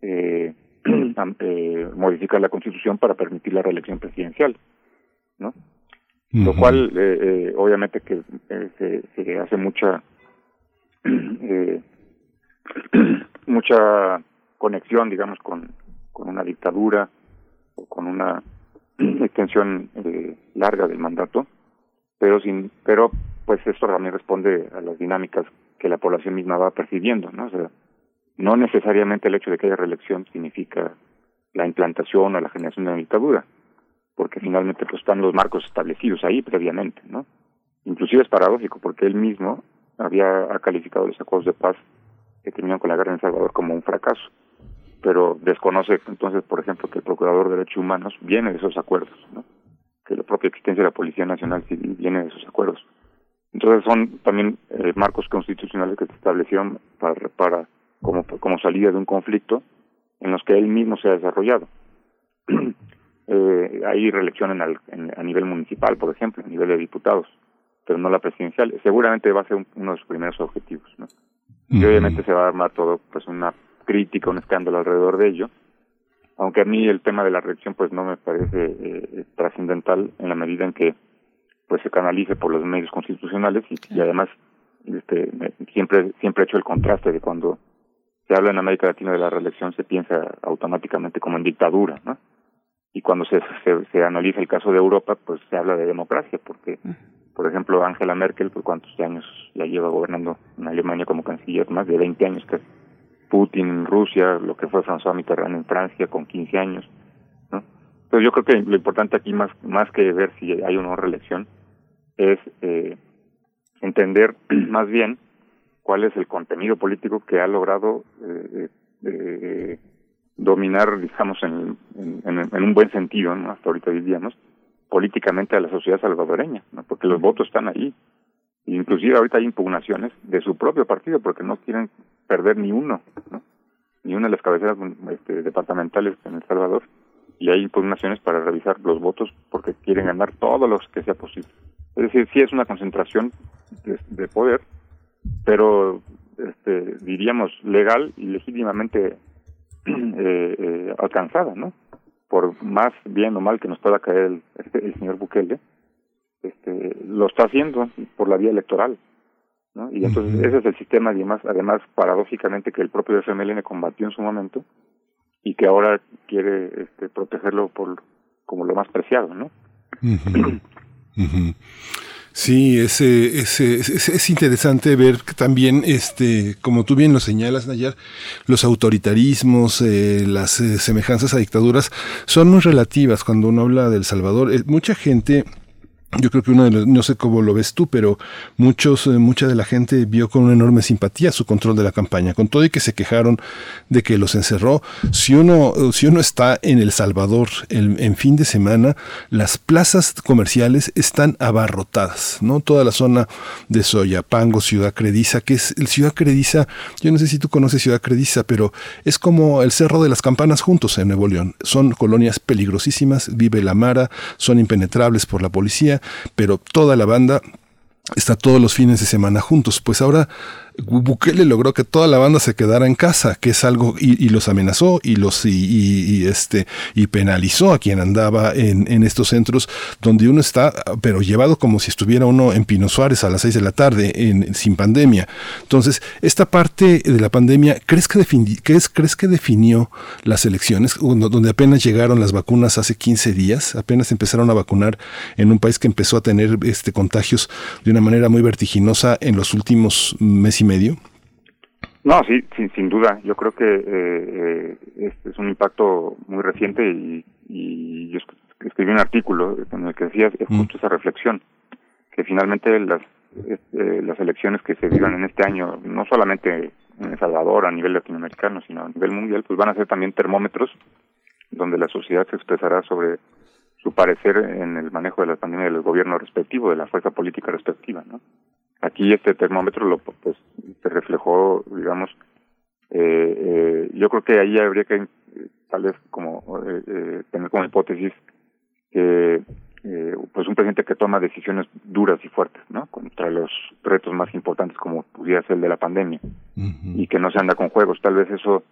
O: eh, eh, modificar la constitución para permitir la reelección presidencial, ¿no? Lo cual, eh, eh, obviamente, que eh, se, se, hace mucha eh, mucha conexión, digamos, con, con una dictadura o con una extensión eh, larga del mandato, pero sin, pero pues esto también responde a las dinámicas que la población misma va percibiendo, ¿no? O sea, no necesariamente el hecho de que haya reelección significa la implantación o la generación de una dictadura, porque finalmente pues están los marcos establecidos ahí previamente, ¿no? Inclusive es paradójico porque él mismo había calificado los acuerdos de paz que tenían con la guerra en Salvador como un fracaso, pero desconoce entonces, por ejemplo, que el Procurador de Derechos Humanos viene de esos acuerdos, ¿no? Que la propia existencia de la Policía Nacional Civil viene de esos acuerdos. Entonces son también eh, marcos constitucionales que se establecieron para, para como, como salida de un conflicto en los que él mismo se ha desarrollado. eh, hay reelección en, en, a nivel municipal, por ejemplo, a nivel de diputados, pero no la presidencial. Seguramente va a ser uno de sus primeros objetivos, ¿no? Y obviamente se va a armar todo, pues una crítica, un escándalo alrededor de ello. Aunque a mí el tema de la reelección, pues no me parece eh, trascendental en la medida en que, pues se canalice por los medios constitucionales y, y además, este, siempre siempre he hecho el contraste de cuando se habla en América Latina de la reelección se piensa automáticamente como en dictadura, ¿no? Y cuando se, se, analiza el caso de Europa, pues se habla de democracia, porque, por ejemplo, Angela Merkel, por cuántos años ya lleva gobernando en Alemania como canciller, más de 20 años que Putin en Rusia, lo que fue François Mitterrand en Francia con 15 años, ¿no? Entonces yo creo que lo importante aquí más más que ver si hay o no reelección es eh, entender más bien cuál es el contenido político que ha logrado eh, eh, dominar, digamos, en, en, un buen sentido, ¿no? hasta ahorita diríamos, políticamente a la sociedad salvadoreña, ¿no? porque los votos están ahí. Inclusive ahorita hay impugnaciones de su propio partido porque no quieren perder ni uno, ¿no? ni una de las cabeceras este, departamentales en El Salvador y hay impugnaciones para revisar los votos porque quieren ganar todos los que sea posible. Es decir, sí es una concentración de, poder, pero este, diríamos legal y legítimamente eh, eh, alcanzada, ¿no? Por más bien o mal que nos pueda caer el, este, el señor Bukele, este, lo está haciendo por la vía electoral. ¿no? Y entonces ese es el sistema, además, además paradójicamente que el propio FMLN combatió en su momento y que ahora quiere este, protegerlo por como lo más preciado, ¿no?
B: Sí, es, es, es, interesante ver también, este, como tú bien lo señalas, Nayar, los autoritarismos, eh, las eh, semejanzas a dictaduras son muy relativas cuando uno habla del Salvador. Mucha gente yo creo que uno de los, no sé cómo lo ves tú, pero muchos, eh, mucha de la gente vio con una enorme simpatía su control de la campaña, con todo y que se quejaron de que los encerró. Si uno, si uno está en El Salvador en fin de semana, las plazas comerciales están abarrotadas, ¿no? Toda la zona de Soyapango, Ciudad Crediza, que es Ciudad Crediza, yo no sé si tú conoces Ciudad Crediza, pero es como el Cerro de las Campanas juntos en Nuevo León. Son colonias peligrosísimas, vive la Mara, son impenetrables por la policía, pero toda la banda está todos los fines de semana juntos. Pues ahora Bukele logró que toda la banda se quedara en casa, que es algo, y, los amenazó y los y, este y penalizó a quien andaba en, en, estos centros donde uno está, pero llevado como si estuviera uno en Pino Suárez a las seis de la tarde, en, sin pandemia. Entonces, esta parte de la pandemia, ¿crees que, ¿crees, ¿crees que definió las elecciones? Donde apenas llegaron las vacunas hace 15 días, apenas empezaron a vacunar en un país que empezó a tener este contagios de una manera muy vertiginosa en los últimos meses y medio?
O: No, sí, sin, sin duda. Yo creo que eh, eh es, un impacto muy reciente y, y, yo escribí un artículo en el que decía es justo esa reflexión, que finalmente las, este, las elecciones que se vivan en este año, no solamente en El Salvador a nivel latinoamericano, sino a nivel mundial, pues van a ser también termómetros donde la sociedad se expresará sobre su parecer en el manejo de la pandemia del gobierno respectivo, de la fuerza política respectiva, ¿no? Aquí este termómetro lo pues se reflejó, digamos, eh, eh, yo creo que ahí habría que tal vez como eh, eh, tener como hipótesis que eh, pues un presidente que toma decisiones duras y fuertes, ¿no? Contra los retos más importantes como pudiera ser el de la pandemia y que no se anda con juegos. Tal vez eso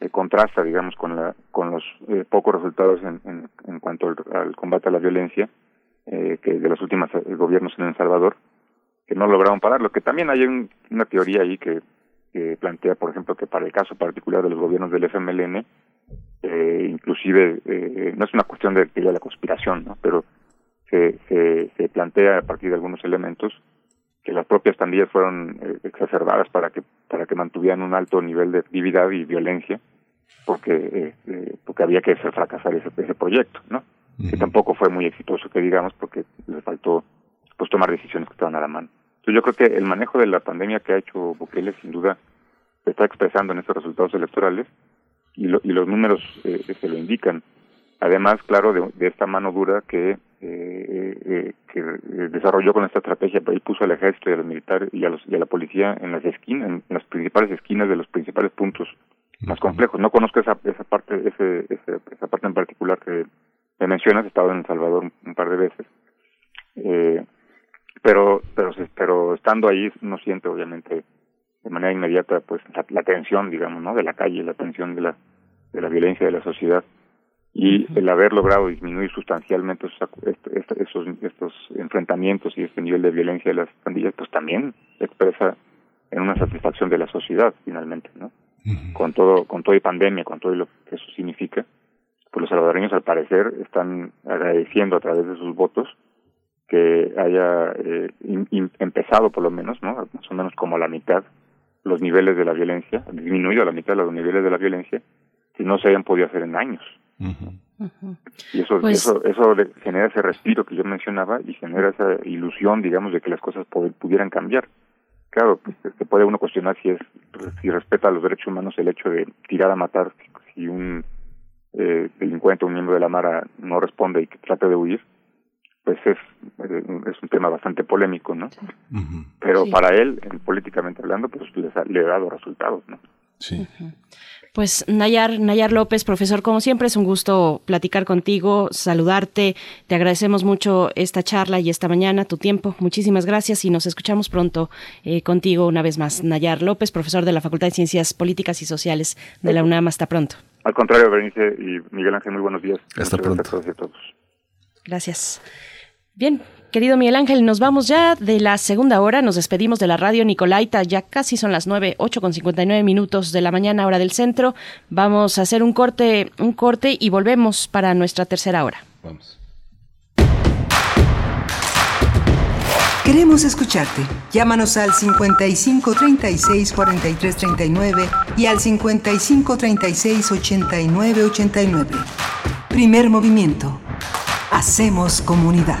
O: eh, contrasta, digamos, con la con los eh, pocos resultados en, en, en cuanto al, al, combate a la violencia eh, que de los últimos gobiernos en El Salvador que no lograron pararlo. Que también hay una teoría ahí que, que plantea, por ejemplo, que para el caso particular de los gobiernos del FMLN, eh, inclusive eh, no es una cuestión de teoría de la conspiración, ¿no? pero se, se, se plantea a partir de algunos elementos que las propias pandillas fueron eh, exacerbadas para que para que mantuvieran un alto nivel de actividad y violencia porque eh, eh, porque había que hacer fracasar ese, ese proyecto no que tampoco fue muy exitoso que digamos porque le faltó pues tomar decisiones que estaban a la mano entonces yo creo que el manejo de la pandemia que ha hecho Bukele sin duda se está expresando en estos resultados electorales y, lo, y los números eh, se lo indican además claro de, de esta mano dura que eh, eh, que desarrolló con esta estrategia, y puso al ejército y al militar y a, los, y a la policía en las esquinas, en, las principales esquinas de los principales puntos más complejos. No conozco esa, esa parte, ese, esa parte en particular que me mencionas, he estado en El Salvador un, par de veces. Eh, pero, pero, pero estando ahí no siente obviamente de manera inmediata pues la, la tensión, digamos, ¿no? De la calle, la tensión de la, de la violencia de la sociedad y el haber logrado disminuir sustancialmente esos, estos enfrentamientos y este nivel de violencia de las pandillas, pues también expresa en una satisfacción de la sociedad finalmente, ¿no? Con todo, con todo y pandemia, con todo lo que eso significa, pues los salvadoreños al parecer están agradeciendo a través de sus votos que haya eh, empezado por lo menos, ¿no? Más o menos como a la mitad los niveles de la violencia, disminuido a la mitad los niveles de la violencia, que no se hayan podido hacer en años. Y eso, pues eso, eso genera ese respiro que yo mencionaba y genera esa ilusión, digamos, de que las cosas pudieran cambiar. Claro, pues, se puede uno cuestionar si es si respeta los derechos humanos el hecho de tirar a matar si un eh, delincuente, un miembro de la Mara no responde y que trata de huir, pues es, eh, es un tema bastante polémico, ¿no? Pero para él, políticamente hablando, pues le, ha dado resultados, ¿no?
B: Sí.
A: Pues Nayar, Nayar López, profesor, como siempre es un gusto platicar contigo, saludarte. Te agradecemos mucho esta charla y esta mañana, tu tiempo. Muchísimas gracias y nos escuchamos pronto eh, contigo una vez más. Nayar López, profesor de la Facultad de Ciencias Políticas y Sociales de la UNAM. Hasta pronto.
O: Al contrario, Berenice y Miguel Ángel, muy buenos días.
B: Hasta pronto.
O: Gracias a todos.
A: Gracias. Bien, Querido Miguel Ángel, nos vamos ya de la segunda hora, nos despedimos de la radio Nicolaita, ya casi son las nueve, ocho con cincuenta y nueve minutos de la mañana, hora del centro. Vamos a hacer un corte, un corte y volvemos para nuestra tercera hora.
B: Vamos.
D: Queremos escucharte. Llámanos al 55 36 43 39 y al 55 36 89 89. Primer movimiento. Hacemos comunidad.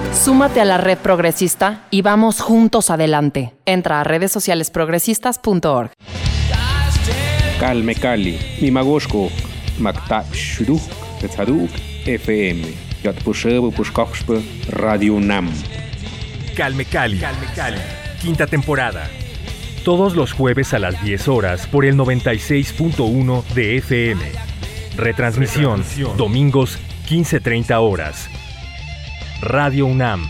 P: súmate a la red progresista y vamos juntos adelante. Entra a redes sociales progresistas.org.
Q: Calme Cali, Mimagoshko, Makta Shuduk, Tetzaduk, FM, Yatpushebo Pushkoxpe, Radio Nam.
R: Calme Cali, Calme Cali, quinta temporada. Todos los jueves a las 10 horas por el 96.1 de FM. Retransmisión, domingos 15.30 horas. Radio UNAM.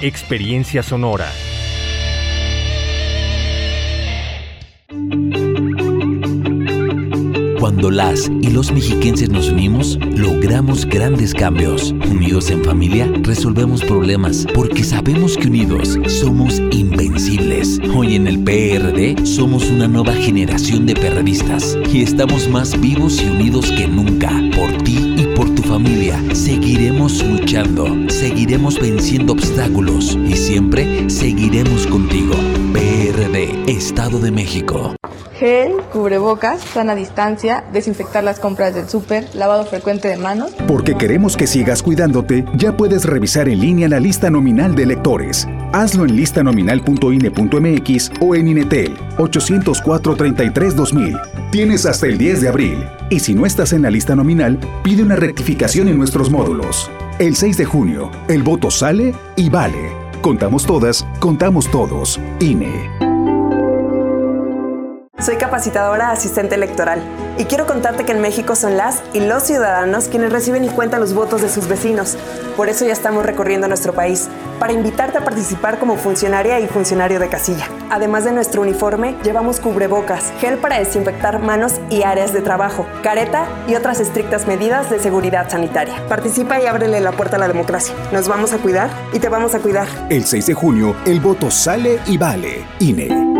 R: Experiencia sonora.
L: Cuando las y los mexiquenses nos unimos, logramos grandes cambios. Unidos en familia, resolvemos problemas porque sabemos que unidos somos invencibles. Hoy en el PRD somos una nueva generación de periodistas y estamos más vivos y unidos que nunca. Por ti familia, seguiremos luchando, seguiremos venciendo obstáculos y siempre seguiremos contigo. PRD, Estado de México.
S: Gel, cubrebocas, sana distancia, desinfectar las compras del súper, lavado frecuente de manos.
T: Porque queremos que sigas cuidándote, ya puedes revisar en línea la lista nominal de electores. Hazlo en listanominal.ine.mx o en Inetel 804-33-2000. Tienes hasta el 10 de abril. Y si no estás en la lista nominal, pide una rectificación en nuestros módulos. El 6 de junio, el voto sale y vale. Contamos todas, contamos todos. INE.
U: Soy capacitadora asistente electoral y quiero contarte que en México son las y los ciudadanos quienes reciben y cuentan los votos de sus vecinos. Por eso ya estamos recorriendo nuestro país. Para invitarte a participar como funcionaria y funcionario de casilla. Además de nuestro uniforme, llevamos cubrebocas, gel para desinfectar manos y áreas de trabajo, careta y otras estrictas medidas de seguridad sanitaria. Participa y ábrele la puerta a la democracia. Nos vamos a cuidar y te vamos a cuidar.
T: El 6 de junio, el voto sale y vale. INE.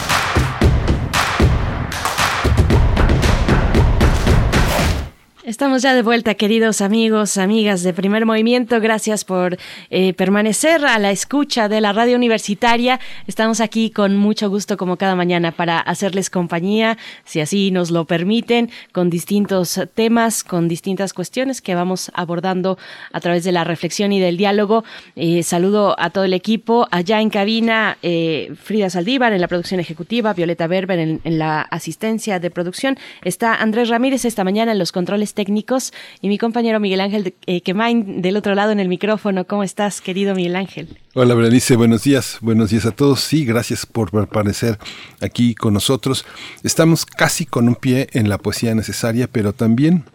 A: Estamos ya de vuelta, queridos amigos, amigas de Primer Movimiento. Gracias por eh, permanecer a la escucha de la radio universitaria. Estamos aquí con mucho gusto, como cada mañana, para hacerles compañía, si así nos lo permiten, con distintos temas, con distintas cuestiones que vamos abordando a través de la reflexión y del diálogo. Eh, saludo a todo el equipo. Allá en cabina, eh, Frida Saldívar en la producción ejecutiva, Violeta Berber en, en la asistencia de producción. Está Andrés Ramírez esta mañana en los controles técnicos y mi compañero Miguel Ángel eh, Quemain del otro lado en el micrófono. ¿Cómo estás, querido Miguel Ángel?
B: Hola, Berenice, buenos días. Buenos días a todos. Sí, gracias por aparecer aquí con nosotros. Estamos casi con un pie en la poesía necesaria, pero también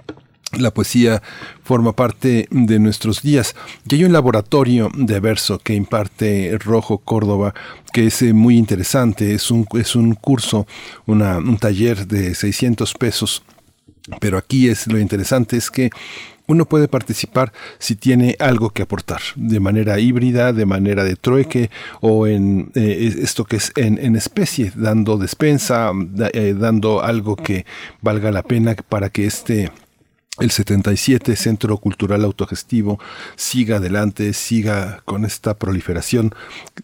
B: la poesía forma parte de nuestros días. Y hay un laboratorio de verso que imparte Rojo Córdoba que es eh, muy interesante. Es un, es un curso, una, un taller de 600 pesos pero aquí es lo interesante es que uno puede participar si tiene algo que aportar, de manera híbrida, de manera de trueque o en eh, esto que es en, especie, dando despensa, eh, dando algo que valga la pena para que este el 77 Centro Cultural Autogestivo siga adelante, siga con esta proliferación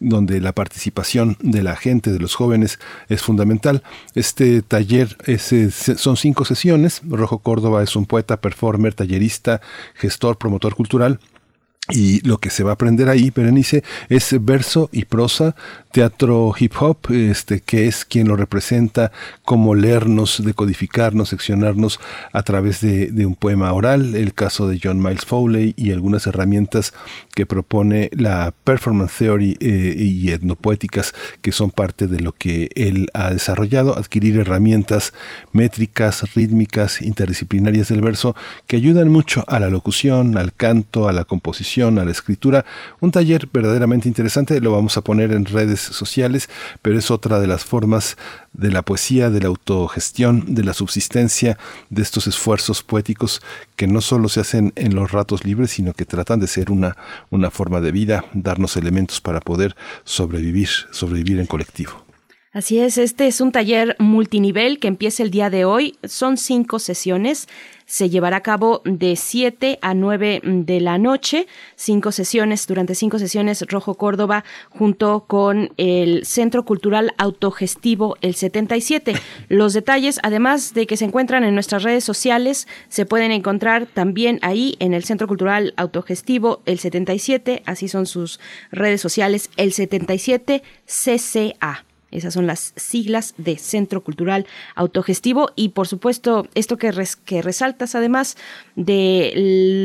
B: donde la participación de la gente, de los jóvenes, es fundamental. Este taller son cinco sesiones. Rojo Córdoba es un poeta, performer, tallerista, gestor, promotor cultural y lo que se va a aprender ahí, Berenice, es verso y prosa, teatro hip hop, este, que es quien lo representa, cómo leernos, decodificarnos, seccionarnos a través de, un poema oral, el caso de John Miles Foley y algunas herramientas que propone la performance theory eh, y etnopoéticas que son parte de lo que él ha desarrollado, adquirir herramientas métricas, rítmicas, interdisciplinarias del verso que ayudan mucho a la locución, al canto, a la composición, a la escritura. Un taller verdaderamente interesante, lo vamos a poner en redes sociales, pero es otra de las formas de la poesía, de la autogestión, de la subsistencia, de estos esfuerzos poéticos que no solo se hacen en los ratos libres, sino que tratan de ser una, una forma de vida, darnos elementos para poder sobrevivir, sobrevivir en colectivo.
A: Así es, este es un taller multinivel que empieza el día de hoy. Son cinco sesiones se llevará a cabo de 7 a 9 de la noche, cinco sesiones, durante cinco sesiones Rojo Córdoba junto con el Centro Cultural Autogestivo el 77. Los detalles, además de que se encuentran en nuestras redes sociales, se pueden encontrar también ahí en el Centro Cultural Autogestivo el 77, así son sus redes sociales, el 77 CCA. Esas son las siglas de Centro Cultural Autogestivo y por supuesto esto que, resaltas además de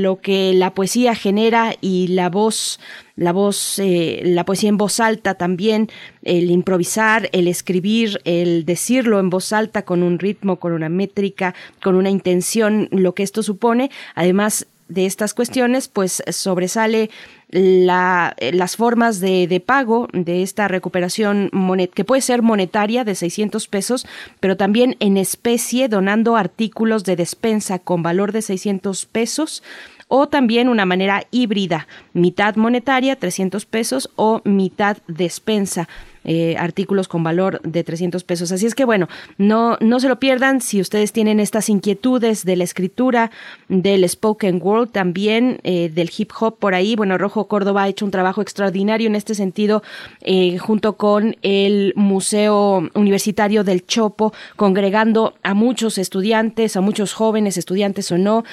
A: lo que la poesía genera y la voz la voz, eh, la poesía en voz alta también, el improvisar, el escribir, el decirlo en voz alta con un ritmo, con una métrica, con una intención, lo que esto supone. Además, de estas cuestiones, pues sobresale eh, las formas de, pago de esta recuperación que puede ser monetaria de 600 pesos, pero también en especie donando artículos de despensa con valor de 600 pesos o también una manera híbrida, mitad monetaria, 300 pesos, o mitad despensa, eh, artículos con valor de 300 pesos. Así es que bueno, no, no se lo pierdan si ustedes tienen estas inquietudes de la escritura, del spoken word también, eh, del hip hop por ahí. Bueno, Rojo Córdoba ha hecho un trabajo extraordinario en este sentido eh, junto con el Museo Universitario del Chopo, congregando a muchos estudiantes, a muchos jóvenes estudiantes o no,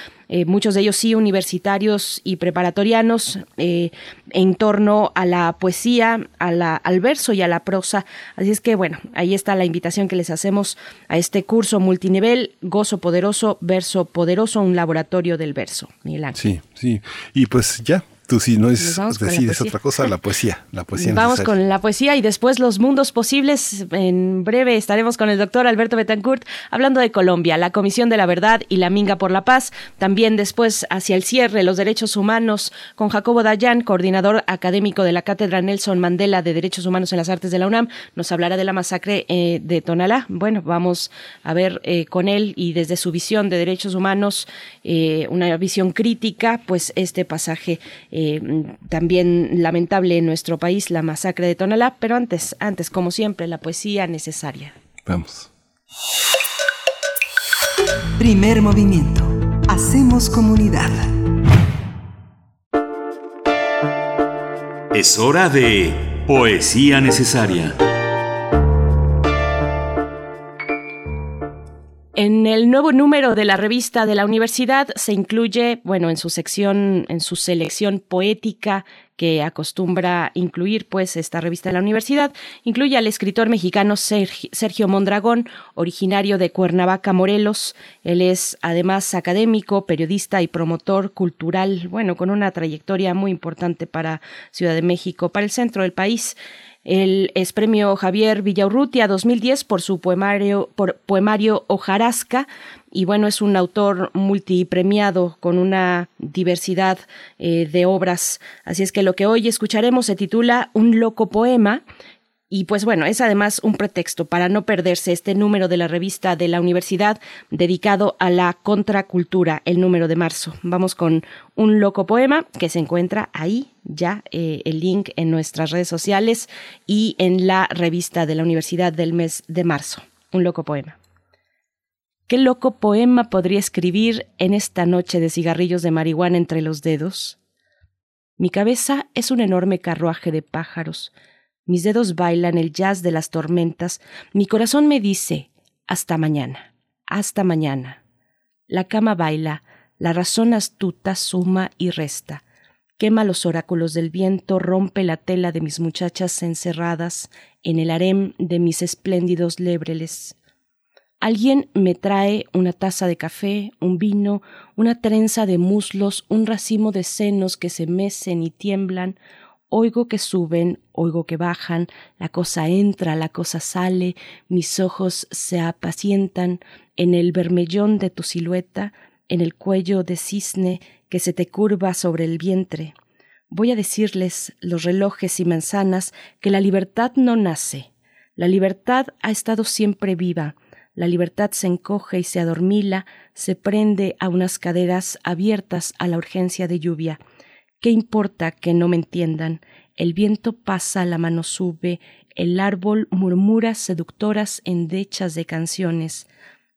A: muchos de ellos sí universitarios y preparatorianos, en torno a la poesía, a la, al verso y a la prosa. Así es que bueno, ahí está la invitación que les hacemos a este curso multinivel, Gozo Poderoso, Verso Poderoso, un laboratorio del verso. Miguel
B: Sí, sí. Y pues ya, Tú si no es decides otra cosa, la poesía, la poesía.
A: Vamos con la poesía y después los mundos posibles. En breve estaremos con el doctor Alberto Betancourt hablando de Colombia, la Comisión de la Verdad y la Minga por la Paz. También después hacia el cierre, los derechos humanos con Jacobo Dayan, coordinador académico de la Cátedra Nelson Mandela de Derechos Humanos en las Artes de la UNAM. Nos hablará de la masacre eh, de Tonalá. Bueno, vamos a ver eh, con él y desde su visión de derechos humanos, eh, una visión crítica, pues este pasaje eh, también lamentable en nuestro país, la masacre de Tonalá, pero antes, antes, como siempre, la poesía necesaria.
B: Vamos.
D: Primer movimiento. Hacemos comunidad.
V: Es hora de poesía necesaria.
A: En el nuevo número de la revista de la universidad se incluye, bueno, en su sección, en su selección poética que acostumbra incluir pues esta revista de la universidad, incluye al escritor mexicano Sergio Mondragón, originario de Cuernavaca, Morelos. Él es además académico, periodista y promotor cultural, bueno, con una trayectoria muy importante para Ciudad de México, para el centro del país. El es premio Javier Villaurrutia 2010 por su poemario, por poemario Ojarasca. Y bueno, es un autor multipremiado con una diversidad eh, de obras. Así es que lo que hoy escucharemos se titula Un loco poema y pues bueno, es además un pretexto para no perderse este número de la revista de la universidad dedicado a la contracultura, el número de marzo. Vamos con un loco poema que se encuentra ahí ya eh, el link en nuestras redes sociales y en la revista de la universidad del mes de marzo. Un loco poema. ¿Qué loco poema podría escribir en esta noche de cigarrillos de marihuana entre los dedos? Mi cabeza es un enorme carruaje de pájaros mis dedos bailan el jazz de las tormentas, mi corazón me dice, hasta mañana, hasta mañana. La cama baila, la razón astuta suma y resta, quema los oráculos del viento, rompe la tela de mis muchachas encerradas en el harem de mis espléndidos lebreles. Alguien me trae una taza de café, un vino, una trenza de muslos, un racimo de senos que se mecen y tiemblan, Oigo que suben, oigo que bajan, la cosa entra, la cosa sale, mis ojos se apacientan en el vermellón de tu silueta, en el cuello de cisne que se te curva sobre el vientre. Voy a decirles, los relojes y manzanas, que la libertad no nace. La libertad ha estado siempre viva. La libertad se encoge y se adormila, se prende a unas caderas abiertas a la urgencia de lluvia. ¿Qué importa que no me entiendan? El viento pasa, la mano sube, el árbol murmura seductoras endechas de canciones.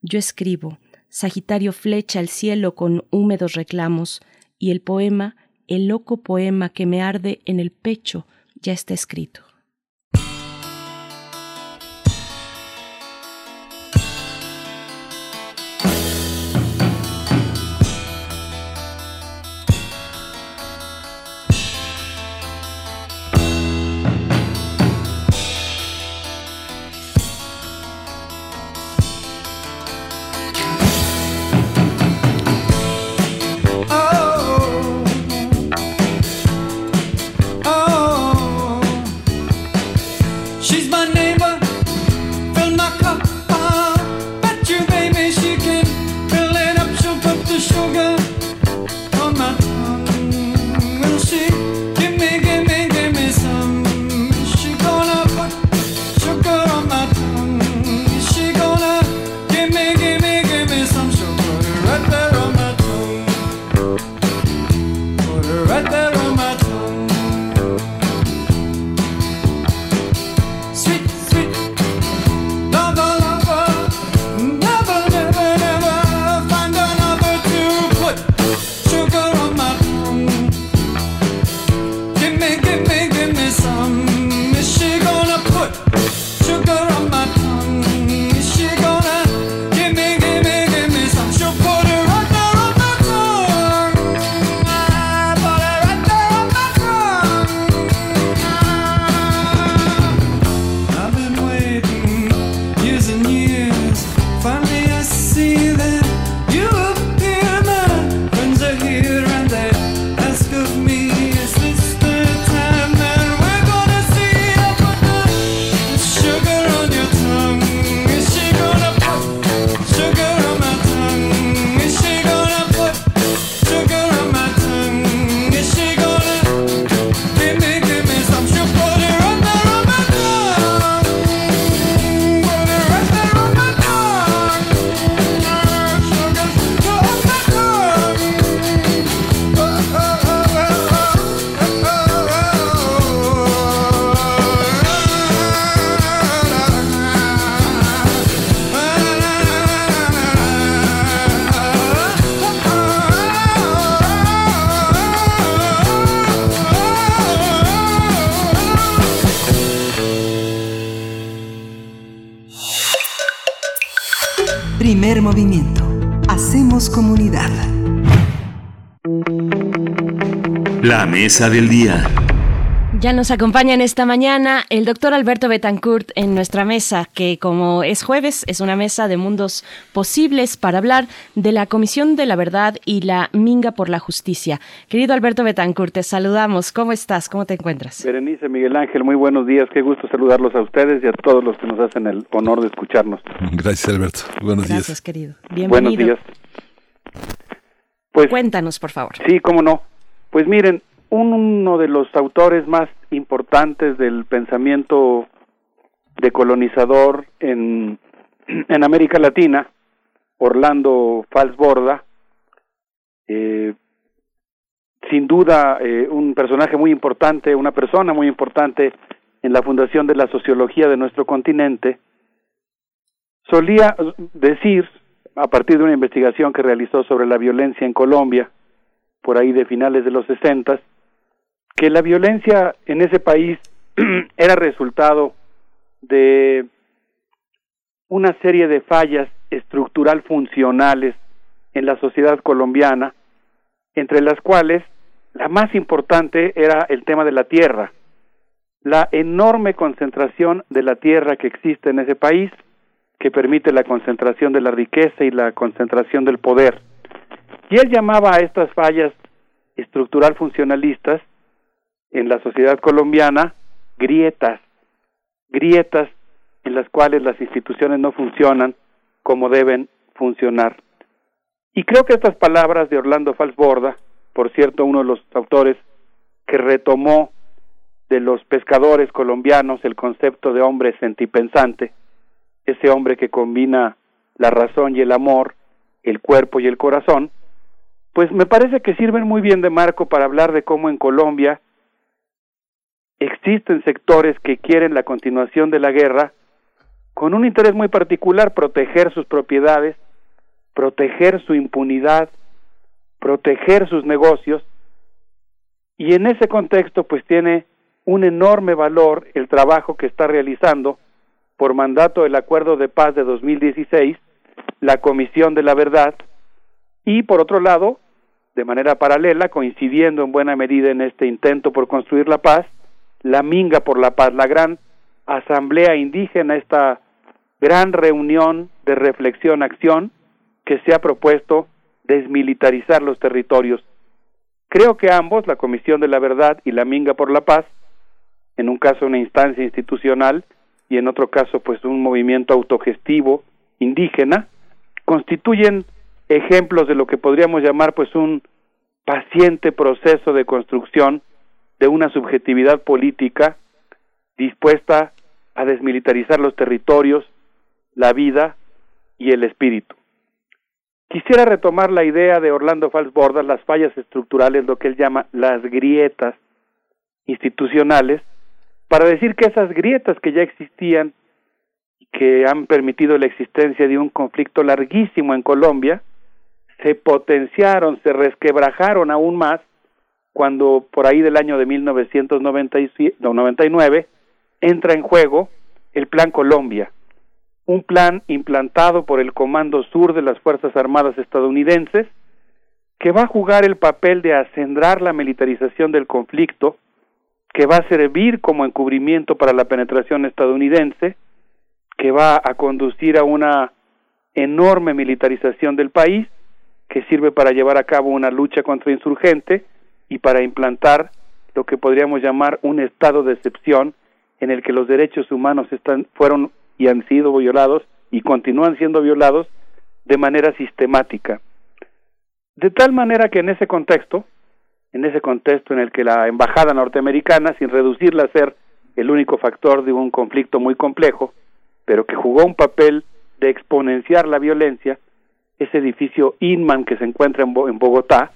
A: Yo escribo, Sagitario flecha el cielo con húmedos reclamos, y el poema, el loco poema que me arde en el pecho, ya está escrito.
V: Mesa del día.
A: Ya nos acompaña en esta mañana el doctor Alberto Betancourt en nuestra mesa, que como es jueves, es una mesa de mundos posibles para hablar de la Comisión de la Verdad y la Minga por la Justicia. Querido Alberto Betancourt, te saludamos. ¿Cómo estás? ¿Cómo te encuentras?
W: Berenice, Miguel Ángel, muy buenos días. Qué gusto saludarlos a ustedes y a todos los que nos hacen el honor de escucharnos.
B: Gracias, Alberto. Buenos días.
A: Gracias, querido. Bienvenido.
W: Buenos días.
A: Pues, Cuéntanos, por favor.
W: Sí, cómo no. Pues miren, uno de los autores más importantes del pensamiento decolonizador en, en América Latina, Orlando Falsborda, eh, sin duda eh, un personaje muy importante, una persona muy importante en la fundación de la sociología de nuestro continente, solía decir, a partir de una investigación que realizó sobre la violencia en Colombia, por ahí de finales de los sesentas, que la violencia en ese país era resultado de una serie de fallas estructural funcionales en la sociedad colombiana, entre las cuales la más importante era el tema de la tierra, la enorme concentración de la tierra que existe en ese país, que permite la concentración de la riqueza y la concentración del poder. Y él llamaba a estas fallas estructural funcionalistas en la sociedad colombiana grietas, grietas en las cuales las instituciones no funcionan como deben funcionar. Y creo que estas palabras de Orlando Falsborda, por cierto, uno de los autores que retomó de los pescadores colombianos el concepto de hombre sentipensante, ese hombre que combina la razón y el amor, el cuerpo y el corazón, pues me parece que sirven muy bien de marco para hablar de cómo en Colombia existen sectores que quieren la continuación de la guerra con un interés muy particular, proteger sus propiedades, proteger su impunidad, proteger sus negocios, y en ese contexto pues tiene un enorme valor el trabajo que está realizando por mandato del Acuerdo de Paz de 2016, la Comisión de la Verdad, y por otro lado, de manera paralela, coincidiendo en buena medida en este intento por construir la paz, la Minga por la Paz, la gran asamblea indígena, esta gran reunión de reflexión-acción que se ha propuesto desmilitarizar los territorios. Creo que ambos, la Comisión de la Verdad y la Minga por la Paz, en un caso una instancia institucional y en otro caso pues un movimiento autogestivo indígena, constituyen ejemplos de lo que podríamos llamar pues un paciente proceso de construcción de una subjetividad política dispuesta a desmilitarizar los territorios, la vida y el espíritu. Quisiera retomar la idea de Orlando Falsborda, las fallas estructurales, lo que él llama las grietas institucionales, para decir que esas grietas que ya existían que han permitido la existencia de un conflicto larguísimo en Colombia, se potenciaron, se resquebrajaron aún más cuando por ahí del año de 1999 entra en juego el Plan Colombia, un plan implantado por el Comando Sur de las Fuerzas Armadas estadounidenses que va a jugar el papel de acendrar la militarización del conflicto, que va a servir como encubrimiento para la penetración estadounidense, que va a conducir a una enorme militarización del país, que sirve para llevar a cabo una lucha contra insurgente, y para implantar lo que podríamos llamar un estado de excepción en el que los derechos humanos están fueron y han sido violados y continúan siendo violados de manera sistemática. De tal manera que en ese contexto, en ese contexto en el que la embajada norteamericana, sin reducirla a ser el único factor de un conflicto muy complejo, pero que jugó un papel de exponenciar la violencia, ese edificio Inman que se encuentra en, Bogotá,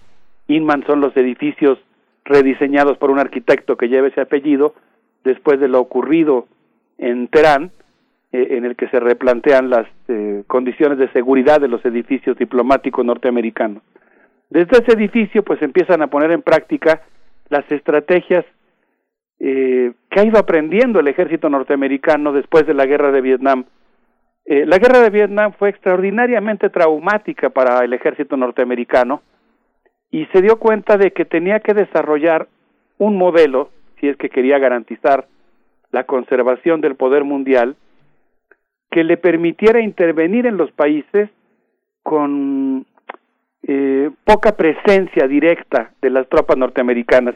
W: Inman son los edificios rediseñados por un arquitecto que lleva ese apellido después de lo ocurrido en Teherán, eh, en el que se replantean las eh, condiciones de seguridad de los edificios diplomáticos norteamericanos. Desde ese edificio, pues empiezan a poner en práctica las estrategias eh, que ha ido aprendiendo el ejército norteamericano después de la guerra de Vietnam, Eh, la guerra de Vietnam fue extraordinariamente traumática para el ejército norteamericano y se dio cuenta de que tenía que desarrollar un modelo, si es que quería garantizar la conservación del poder mundial, que le permitiera intervenir en los países con eh, poca presencia directa de las tropas norteamericanas.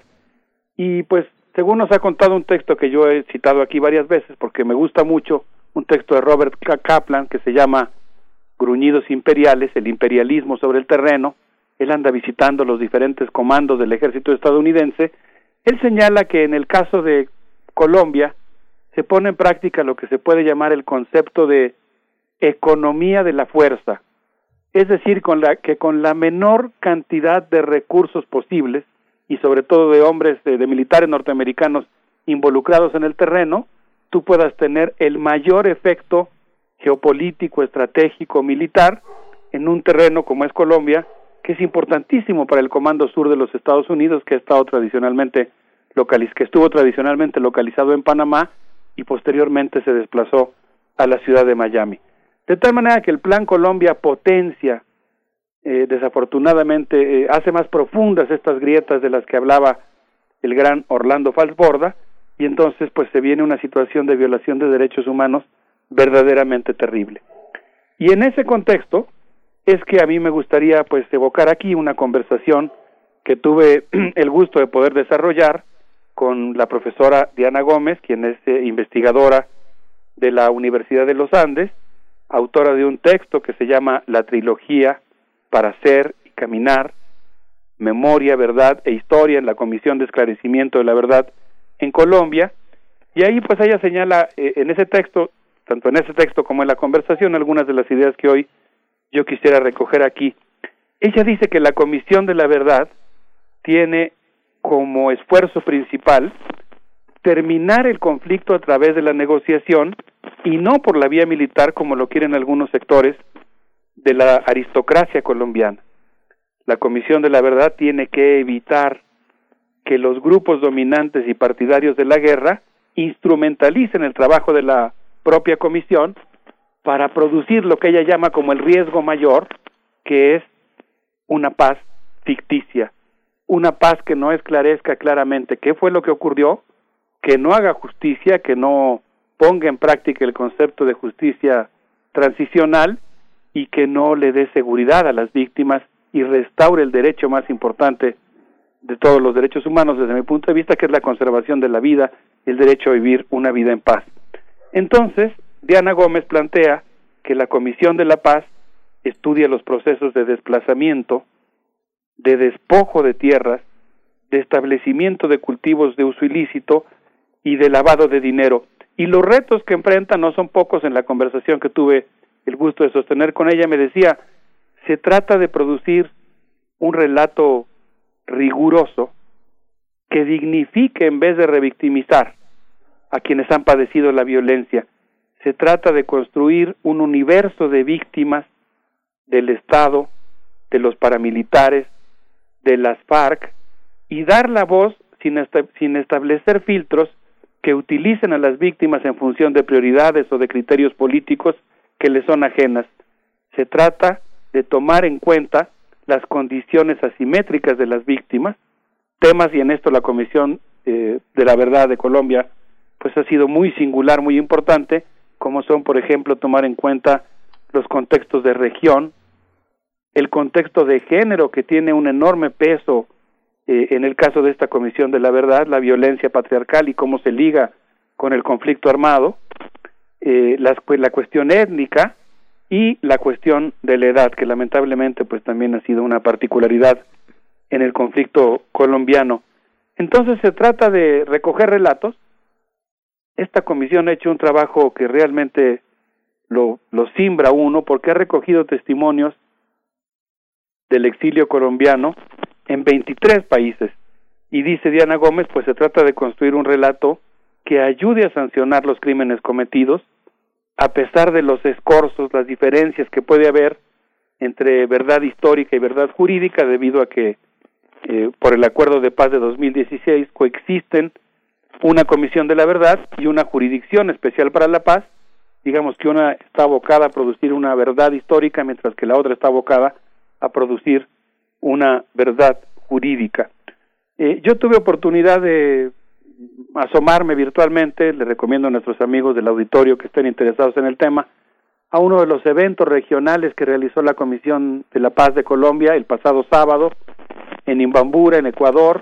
W: Y pues, según nos ha contado un texto que yo he citado aquí varias veces porque me gusta mucho, un texto de Robert Kaplan que se llama Gruñidos Imperiales, el imperialismo sobre el terreno, él anda visitando los diferentes comandos del ejército estadounidense, él señala que en el caso de Colombia se pone en práctica lo que se puede llamar el concepto de economía de la fuerza, es decir, con la, que con la menor cantidad de recursos posibles, y sobre todo de hombres, de, de militares norteamericanos involucrados en el terreno, tú puedas tener el mayor efecto geopolítico, estratégico, militar en un terreno como es Colombia, que es importantísimo para el Comando Sur de los Estados Unidos, que ha estado tradicionalmente localiz que estuvo tradicionalmente localizado en Panamá y posteriormente se desplazó a la ciudad de Miami. De tal manera que el Plan Colombia potencia, eh, desafortunadamente, eh, hace más profundas estas grietas de las que hablaba el gran Orlando Falsborda, y entonces pues se viene una situación de violación de derechos humanos verdaderamente terrible. Y en ese contexto es que a mí me gustaría pues evocar aquí una conversación que tuve el gusto de poder desarrollar con la profesora Diana Gómez, quien es eh, investigadora de la Universidad de los Andes, autora de un texto que se llama La trilogía para ser y caminar, memoria, verdad e historia en la Comisión de Esclarecimiento de la Verdad en Colombia, y ahí pues ella señala eh, en ese texto, tanto en ese texto como en la conversación, algunas de las ideas que hoy yo quisiera recoger aquí. Ella dice que la Comisión de la Verdad tiene como esfuerzo principal terminar el conflicto a través de la negociación y no por la vía militar como lo quieren algunos sectores de la aristocracia colombiana. La Comisión de la Verdad tiene que evitar que los grupos dominantes y partidarios de la guerra instrumentalicen el trabajo de la propia comisión para producir lo que ella llama como el riesgo mayor, que es una paz ficticia, una paz que no esclarezca claramente qué fue lo que ocurrió, que no haga justicia, que no ponga en práctica el concepto de justicia transicional y que no le dé seguridad a las víctimas y restaure el derecho más importante de todos los derechos humanos desde mi punto de vista, que es la conservación de la vida, el derecho a vivir una vida en paz. Entonces, Diana Gómez plantea que la Comisión de la Paz estudia los procesos de desplazamiento, de despojo de tierras, de establecimiento de cultivos de uso ilícito y de lavado de dinero. Y los retos que enfrenta no son pocos en la conversación que tuve el gusto de sostener con ella. Me decía, se trata de producir un relato riguroso que dignifique en vez de revictimizar a quienes han padecido la violencia. Se trata de construir un universo de víctimas del Estado, de los paramilitares, de las FARC y dar la voz sin, sin establecer filtros que utilicen a las víctimas en función de prioridades o de criterios políticos que les son ajenas. Se trata de tomar en cuenta las condiciones asimétricas de las víctimas, temas y en esto la Comisión eh, de la Verdad de Colombia pues ha sido muy singular, muy importante, como son por ejemplo tomar en cuenta los contextos de región, el contexto de género que tiene un enorme peso eh, en el caso de esta Comisión de la Verdad, la violencia patriarcal y cómo se liga con el conflicto armado, eh, la, la cuestión étnica y la cuestión de la edad, que lamentablemente pues también ha sido una particularidad en el conflicto colombiano. Entonces se trata de recoger relatos. Esta comisión ha hecho un trabajo que realmente lo, lo simbra uno porque ha recogido testimonios del exilio colombiano en 23 países. Y dice Diana Gómez, pues se trata de construir un relato que ayude a sancionar los crímenes cometidos, a pesar de los escorzos, las diferencias que puede haber entre verdad histórica y verdad jurídica, debido a que eh, por el Acuerdo de Paz de 2016 coexisten una Comisión de la Verdad y una Jurisdicción Especial para la Paz, digamos que una está abocada a producir una verdad histórica, mientras que la otra está abocada a producir una verdad jurídica. Eh, yo tuve oportunidad de asomarme virtualmente, le recomiendo a nuestros amigos del auditorio que estén interesados en el tema, a uno de los eventos regionales que realizó la Comisión de la Paz de Colombia el pasado sábado en Imbambura, en Ecuador,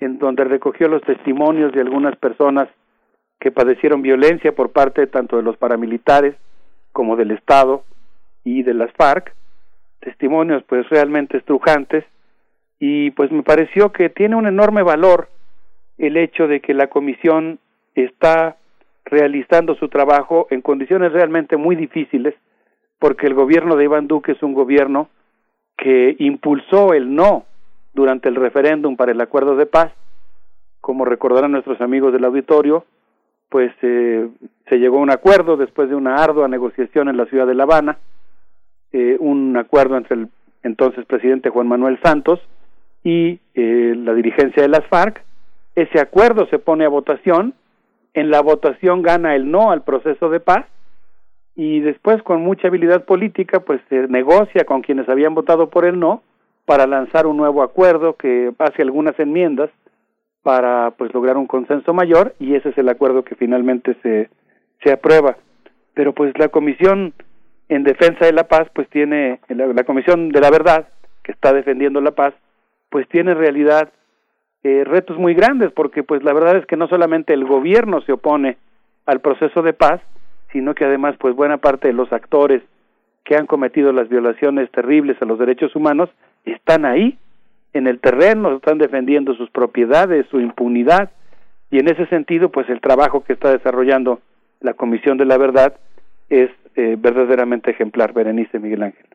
W: en donde recogió los testimonios de algunas personas que padecieron violencia por parte tanto de los paramilitares como del Estado y de las FARC, testimonios pues realmente estrujantes. Y pues me pareció que tiene un enorme valor el hecho de que la comisión está realizando su trabajo en condiciones realmente muy difíciles porque el gobierno de Iván Duque es un gobierno que impulsó el no durante el referéndum para el acuerdo de paz. Como recordarán nuestros amigos del auditorio, pues eh, se llegó a un acuerdo después de una ardua negociación en la ciudad de La Habana, eh, un acuerdo entre el entonces presidente Juan Manuel Santos y eh, la dirigencia de las FARC. Ese acuerdo se pone a votación, en la votación gana el no al proceso de paz y después con mucha habilidad política pues se negocia con quienes habían votado por el no para lanzar un nuevo acuerdo que hace algunas enmiendas para pues lograr un consenso mayor y ese es el acuerdo que finalmente se se aprueba. Pero pues la comisión en defensa de la paz pues tiene la, comisión de la verdad que está defendiendo la paz pues tiene en realidad eh, retos muy grandes porque pues la verdad es que no solamente el gobierno se opone al proceso de paz sino que además pues buena parte de los actores que han cometido las violaciones terribles a los derechos humanos están ahí en el terreno, están defendiendo sus propiedades, su impunidad, y en ese sentido, pues el trabajo que está desarrollando la Comisión de la Verdad es eh, verdaderamente ejemplar, Berenice Miguel Ángel.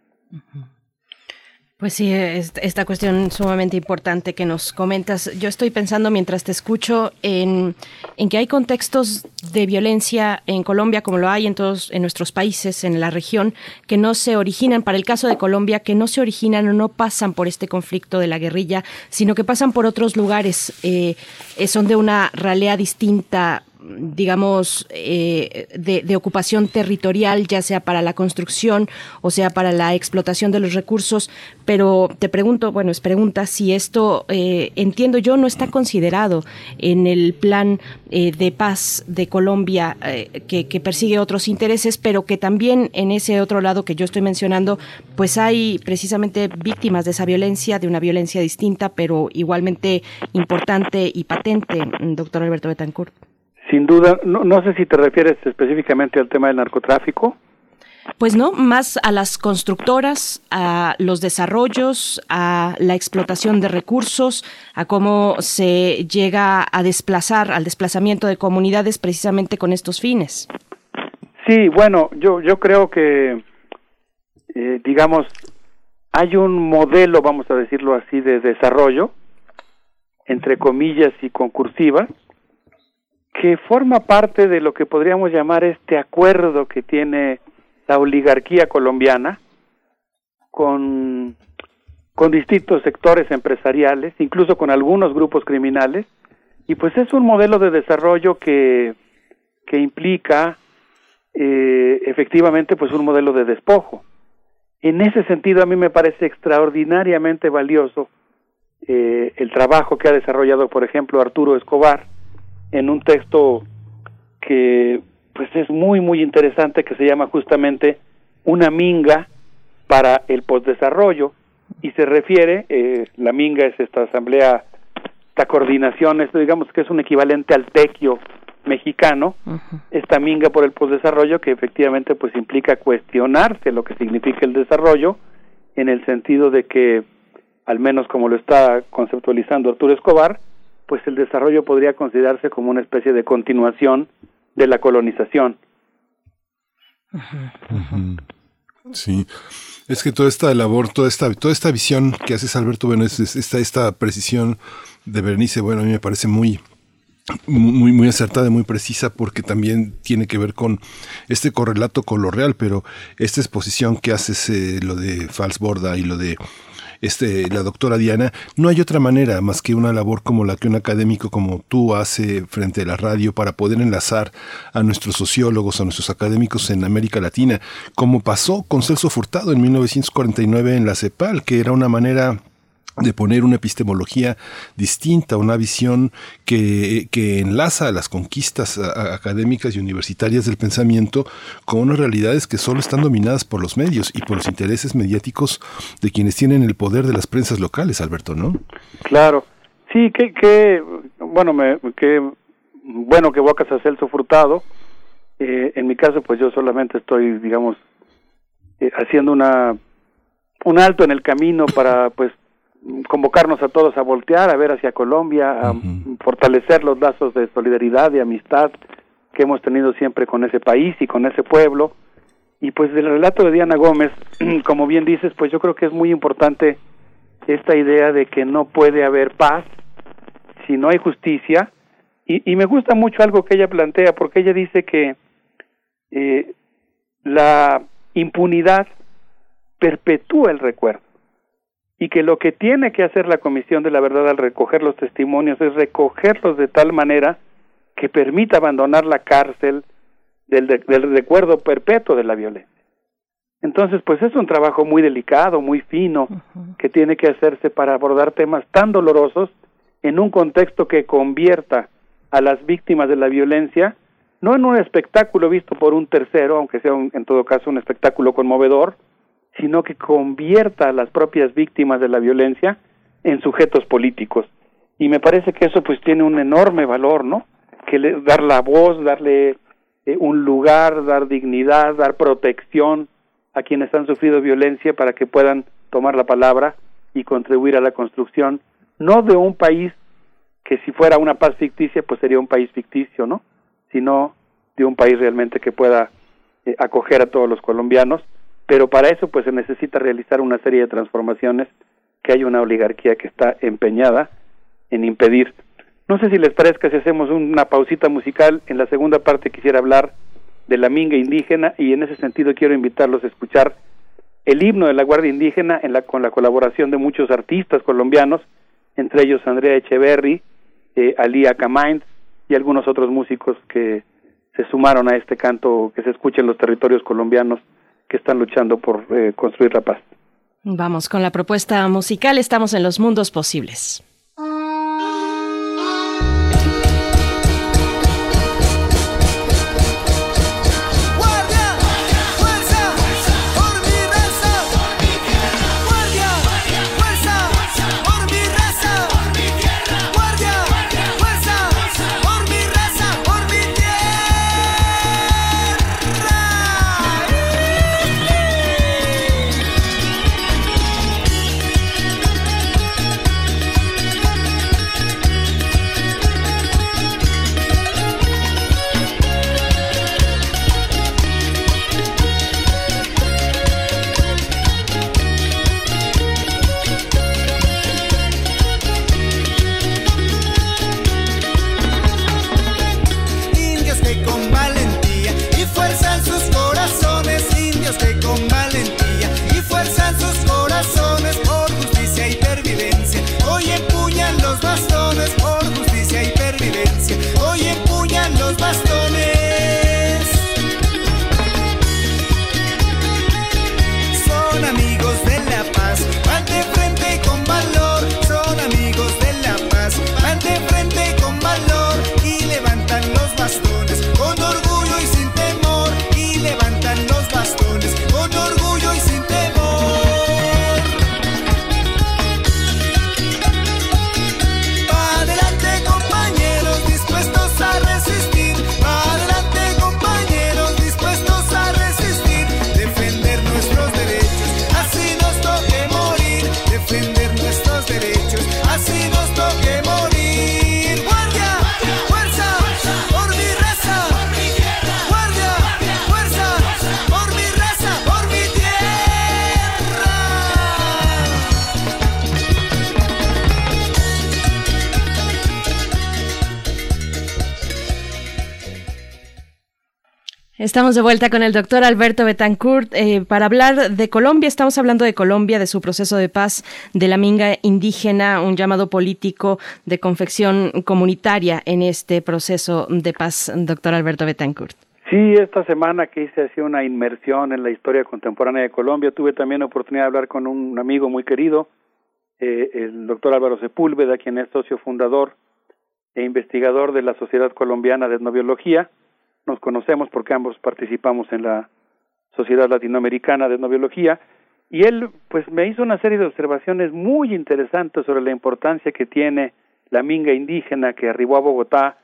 A: Pues sí, esta cuestión sumamente importante que nos comentas. Yo estoy pensando mientras te escucho en, en, que hay contextos de violencia en Colombia, como lo hay en todos en nuestros países, en la región, que no se originan, para el caso de Colombia, que no se originan o no pasan por este conflicto de la guerrilla, sino que pasan por otros lugares, eh, son de una realidad distinta digamos, eh, de, ocupación territorial, ya sea para la construcción o sea para la explotación de los recursos. Pero te pregunto, bueno, es pregunta si esto, eh, entiendo yo, no está considerado en el plan eh, de paz de Colombia que, que, persigue otros intereses, pero que también en ese otro lado que yo estoy mencionando, pues hay precisamente víctimas de esa violencia, de una violencia distinta, pero igualmente importante y patente, doctor Alberto Betancourt.
W: Sin duda, no, no sé si te refieres específicamente al tema del narcotráfico.
A: Pues no, más a las constructoras, a los desarrollos, a la explotación de recursos, a cómo se llega a desplazar, al desplazamiento de comunidades precisamente con estos fines.
W: Sí, bueno, yo, yo creo que, eh, digamos, hay un modelo, vamos a decirlo así, de desarrollo, entre comillas y concursiva, que forma parte de lo que podríamos llamar este acuerdo que tiene la oligarquía colombiana con, con distintos sectores empresariales, incluso con algunos grupos criminales, y pues es un modelo de desarrollo que, que implica eh, efectivamente pues un modelo de despojo. En ese sentido a mí me parece extraordinariamente valioso eh, el trabajo que ha desarrollado, por ejemplo, Arturo Escobar, en un texto que pues es muy muy interesante que se llama justamente una minga para el postdesarrollo y se refiere eh, la minga es esta asamblea esta coordinación esto digamos que es un equivalente al tequio mexicano esta minga por el postdesarrollo que efectivamente pues implica cuestionarse lo que significa el desarrollo en el sentido de que al menos como lo está conceptualizando Arturo Escobar pues el desarrollo podría considerarse como una especie de continuación de la colonización.
B: Sí, es que toda esta labor, toda esta, toda esta visión que haces, Alberto, bueno, es, esta, esta precisión de Bernice, bueno, a mí me parece muy, muy, muy acertada y muy precisa porque también tiene que ver con este correlato con lo real, pero esta exposición que haces, eh, lo de Falsborda y lo de este, la doctora Diana, no hay otra manera más que una labor como la que un académico como tú hace frente a la radio para poder enlazar a nuestros sociólogos, a nuestros académicos en América Latina, como pasó con Celso Furtado en 1949 en la CEPAL, que era una manera de poner una epistemología distinta, una visión que, que enlaza las conquistas académicas y universitarias del pensamiento con unas realidades que solo están dominadas por los medios y por los intereses mediáticos de quienes tienen el poder de las prensas locales, Alberto, ¿no?
W: Claro, sí, que, que bueno, me, que bueno que evocas a Celso Frutado. Eh, en mi caso, pues yo solamente estoy, digamos, eh, haciendo una un alto en el camino para, pues, convocarnos a todos a voltear, a ver hacia Colombia, a fortalecer los lazos de solidaridad y amistad que hemos tenido siempre con ese país y con ese pueblo. Y pues del relato de Diana Gómez, como bien dices, pues yo creo que es muy importante esta idea de que no puede haber paz si no hay justicia. Y, y me gusta mucho algo que ella plantea, porque ella dice que eh, la impunidad perpetúa el recuerdo y que lo que tiene que hacer la Comisión de la Verdad al recoger los testimonios es recogerlos de tal manera que permita abandonar la cárcel del, del recuerdo perpetuo de la violencia. Entonces, pues es un trabajo muy delicado, muy fino, que tiene que hacerse para abordar temas tan dolorosos en un contexto que convierta a las víctimas de la violencia no en un espectáculo visto por un tercero, aunque sea en todo caso un espectáculo conmovedor, sino que convierta a las propias víctimas de la violencia en sujetos políticos. Y me parece que eso pues tiene un enorme valor, ¿no? Que le, dar la voz, darle eh, un lugar, dar dignidad, dar protección a quienes han sufrido violencia para que puedan tomar la palabra y contribuir a la construcción, no de un país que si fuera una paz ficticia, pues sería un país ficticio, ¿no? Sino de un país realmente que pueda eh, acoger a todos los colombianos pero para eso pues se necesita realizar una serie de transformaciones que hay una oligarquía que está empeñada en impedir. No sé si les parezca si hacemos una pausita musical. En la segunda parte quisiera hablar de la minga indígena y en ese sentido quiero invitarlos a escuchar el himno de la Guardia Indígena en la, con la colaboración de muchos artistas colombianos, entre ellos Andrea Echeverry, eh, Ali Acamain y algunos otros músicos que se sumaron a este canto que se escucha en los territorios colombianos que están luchando por eh, construir la paz.
X: Vamos con la propuesta musical, estamos en los mundos posibles.
A: Estamos de vuelta con el doctor Alberto Betancourt eh, para hablar de Colombia. Estamos hablando de Colombia, de su proceso de paz, de la minga indígena, un llamado político de confección comunitaria en este proceso de paz, doctor Alberto Betancourt.
W: Sí, esta semana que hice así una inmersión en la historia contemporánea de Colombia, tuve también la oportunidad de hablar con un amigo muy querido, eh, el doctor Álvaro Sepúlveda, quien es socio fundador e investigador de la Sociedad Colombiana de Etnobiología nos conocemos porque ambos participamos en la Sociedad Latinoamericana de Etnobiología y él pues me hizo una serie de observaciones muy interesantes sobre la importancia que tiene la minga indígena que arribó a Bogotá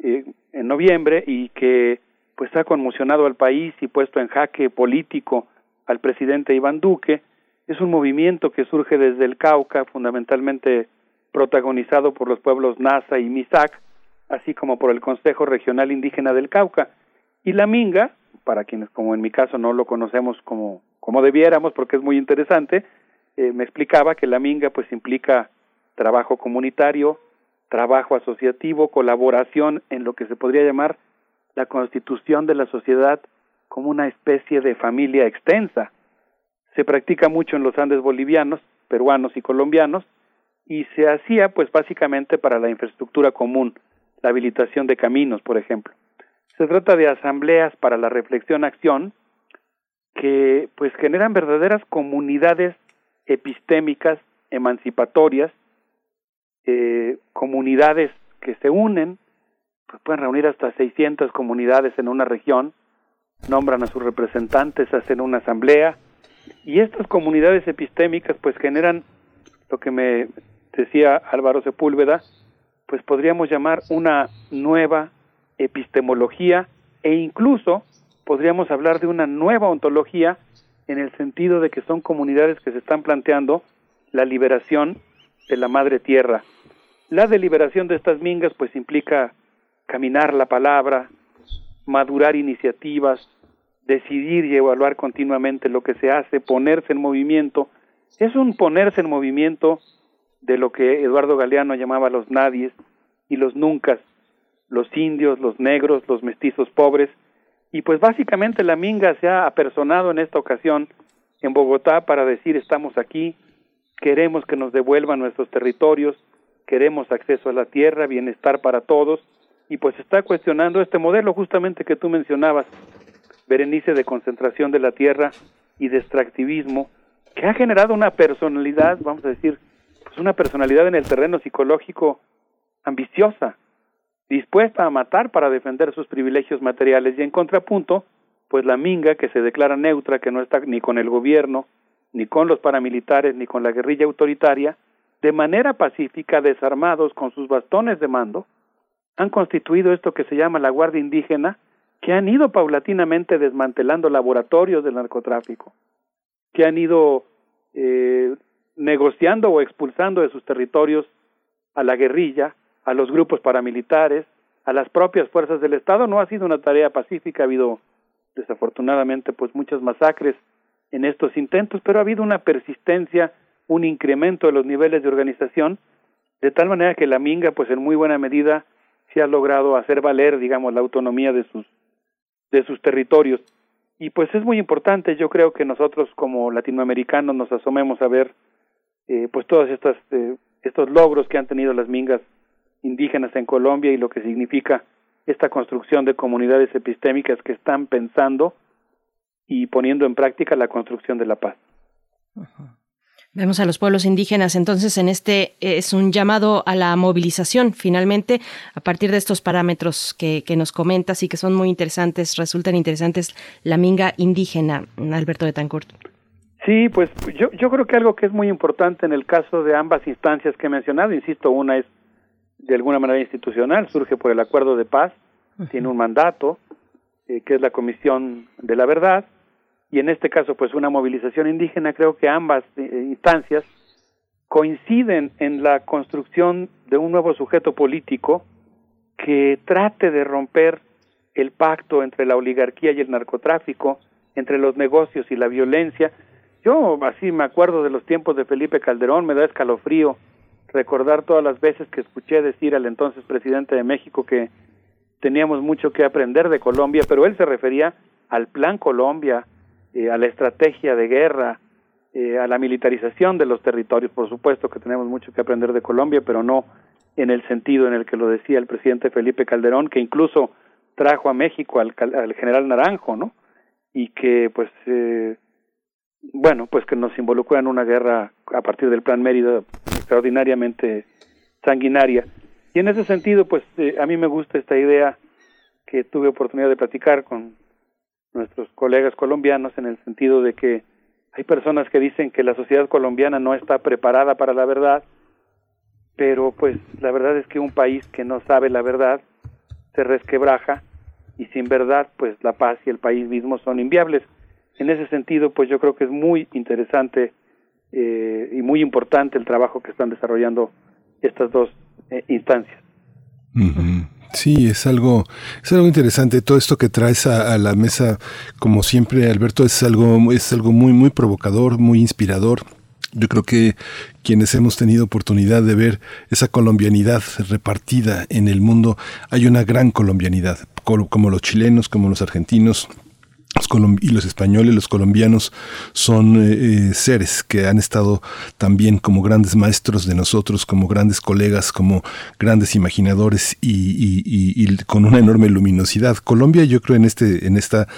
W: eh, en noviembre y que pues ha conmocionado al país y puesto en jaque político al presidente Iván Duque. Es un movimiento que surge desde el Cauca, fundamentalmente protagonizado por los pueblos Nasa y Misak, así como por el Consejo Regional Indígena del Cauca. Y la Minga, para quienes como en mi caso no lo conocemos como, como debiéramos, porque es muy interesante, eh, me explicaba que la Minga pues implica trabajo comunitario, trabajo asociativo, colaboración en lo que se podría llamar la constitución de la sociedad como una especie de familia extensa. Se practica mucho en los Andes bolivianos, peruanos y colombianos, y se hacía pues básicamente para la infraestructura común, la habilitación de caminos, por ejemplo. Se trata de asambleas para la reflexión-acción que pues generan verdaderas comunidades epistémicas, emancipatorias, eh, comunidades que se unen, pues pueden reunir hasta 600 comunidades en una región, nombran a sus representantes, hacen una asamblea, y estas comunidades epistémicas pues generan lo que me decía Álvaro Sepúlveda, pues podríamos llamar una nueva epistemología e incluso podríamos hablar de una nueva ontología en el sentido de que son comunidades que se están planteando la liberación de la madre tierra. La deliberación de estas mingas pues implica caminar la palabra, madurar iniciativas, decidir y evaluar continuamente lo que se hace, ponerse en movimiento. Es un ponerse en movimiento de lo que Eduardo Galeano llamaba los nadies y los nunca, los indios, los negros, los mestizos pobres, y pues básicamente la Minga se ha apersonado en esta ocasión en Bogotá para decir estamos aquí, queremos que nos devuelvan nuestros territorios, queremos acceso a la tierra, bienestar para todos, y pues está cuestionando este modelo justamente que tú mencionabas, Berenice de concentración de la tierra y de extractivismo, que ha generado una personalidad, vamos a decir, una personalidad en el terreno psicológico ambiciosa, dispuesta a matar para defender sus privilegios materiales. Y en contrapunto, pues la minga que se declara neutra, que no está ni con el gobierno, ni con los paramilitares, ni con la guerrilla autoritaria, de manera pacífica, desarmados con sus bastones de mando, han constituido esto que se llama la Guardia Indígena, que han ido paulatinamente desmantelando laboratorios del narcotráfico, que han ido eh, negociando o expulsando de sus territorios a la guerrilla, a los grupos paramilitares, a las propias fuerzas del Estado. No ha sido una tarea pacífica, ha habido desafortunadamente pues muchas masacres en estos intentos, pero ha habido una persistencia, un incremento de los niveles de organización, de tal manera que la Minga pues en muy buena medida se ha logrado hacer valer, digamos, la autonomía de sus de sus territorios. Y pues es muy importante, yo creo que nosotros como latinoamericanos nos asomemos a ver eh, pues todos estas, eh, estos logros que han tenido las mingas indígenas en Colombia y lo que significa esta construcción de comunidades epistémicas que están pensando y poniendo en práctica la construcción de la paz.
A: Vemos a los pueblos indígenas entonces en este es un llamado a la movilización finalmente a partir de estos parámetros que, que nos comentas y que son muy interesantes, resultan interesantes la minga indígena, Alberto de Tancourt.
W: Sí, pues yo, yo creo que algo que es muy importante en el caso de ambas instancias que he mencionado, insisto, una es de alguna manera institucional, surge por el acuerdo de paz, tiene un mandato, eh, que es la Comisión de la Verdad, y en este caso, pues una movilización indígena, creo que ambas eh, instancias coinciden en la construcción de un nuevo sujeto político que trate de romper el pacto entre la oligarquía y el narcotráfico, entre los negocios y la violencia, yo así me acuerdo de los tiempos de Felipe Calderón, me da escalofrío recordar todas las veces que escuché decir al entonces presidente de México que teníamos mucho que aprender de Colombia, pero él se refería al Plan Colombia, eh, a la estrategia de guerra, eh, a la militarización de los territorios. Por supuesto que tenemos mucho que aprender de Colombia, pero no en el sentido en el que lo decía el presidente Felipe Calderón, que incluso trajo a México al, al general Naranjo, ¿no? Y que, pues, eh, bueno, pues que nos involucró en una guerra a partir del Plan Mérida extraordinariamente sanguinaria. Y en ese sentido, pues, eh, a mí me gusta esta idea que tuve oportunidad de platicar con nuestros colegas colombianos en el sentido de que hay personas que dicen que la sociedad colombiana no está preparada para la verdad, pero pues la verdad es que un país que no sabe la verdad se resquebraja y sin verdad pues la paz y el país mismo son inviables. En ese sentido pues yo creo que es muy interesante eh, y muy importante el trabajo que están desarrollando estas dos eh, instancias.
B: Sí, es algo, es algo interesante. Todo esto que traes a, la mesa, como siempre, Alberto, es algo, es algo muy, muy provocador, muy inspirador. Yo creo que quienes hemos tenido oportunidad de ver esa colombianidad repartida en el mundo, hay una gran colombianidad, como los chilenos, como los argentinos, y los españoles, los colombianos, son eh, eh, seres que han estado también como grandes maestros de nosotros, como grandes colegas, como grandes imaginadores y, con una enorme luminosidad. Colombia, yo creo en este, en esta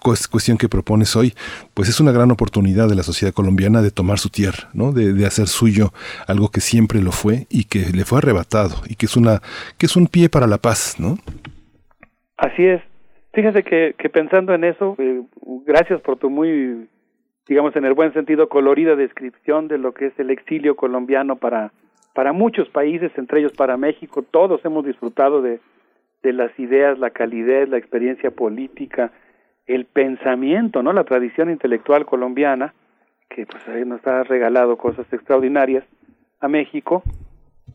B: cuestión que propones hoy, pues es una gran oportunidad de la sociedad colombiana de tomar su tierra, ¿no? De, de hacer suyo algo que siempre lo fue y que le fue arrebatado y que es una, que es un pie para la paz, ¿no?
W: Así es, Fíjese que, que pensando en eso, eh, gracias por tu muy, digamos en el buen sentido, colorida descripción de lo que es el exilio colombiano para, para muchos países, entre ellos para México. Todos hemos disfrutado de, de las ideas, la calidez, la experiencia política, el pensamiento, ¿no? La tradición intelectual colombiana, que pues ahí nos ha regalado cosas extraordinarias a México.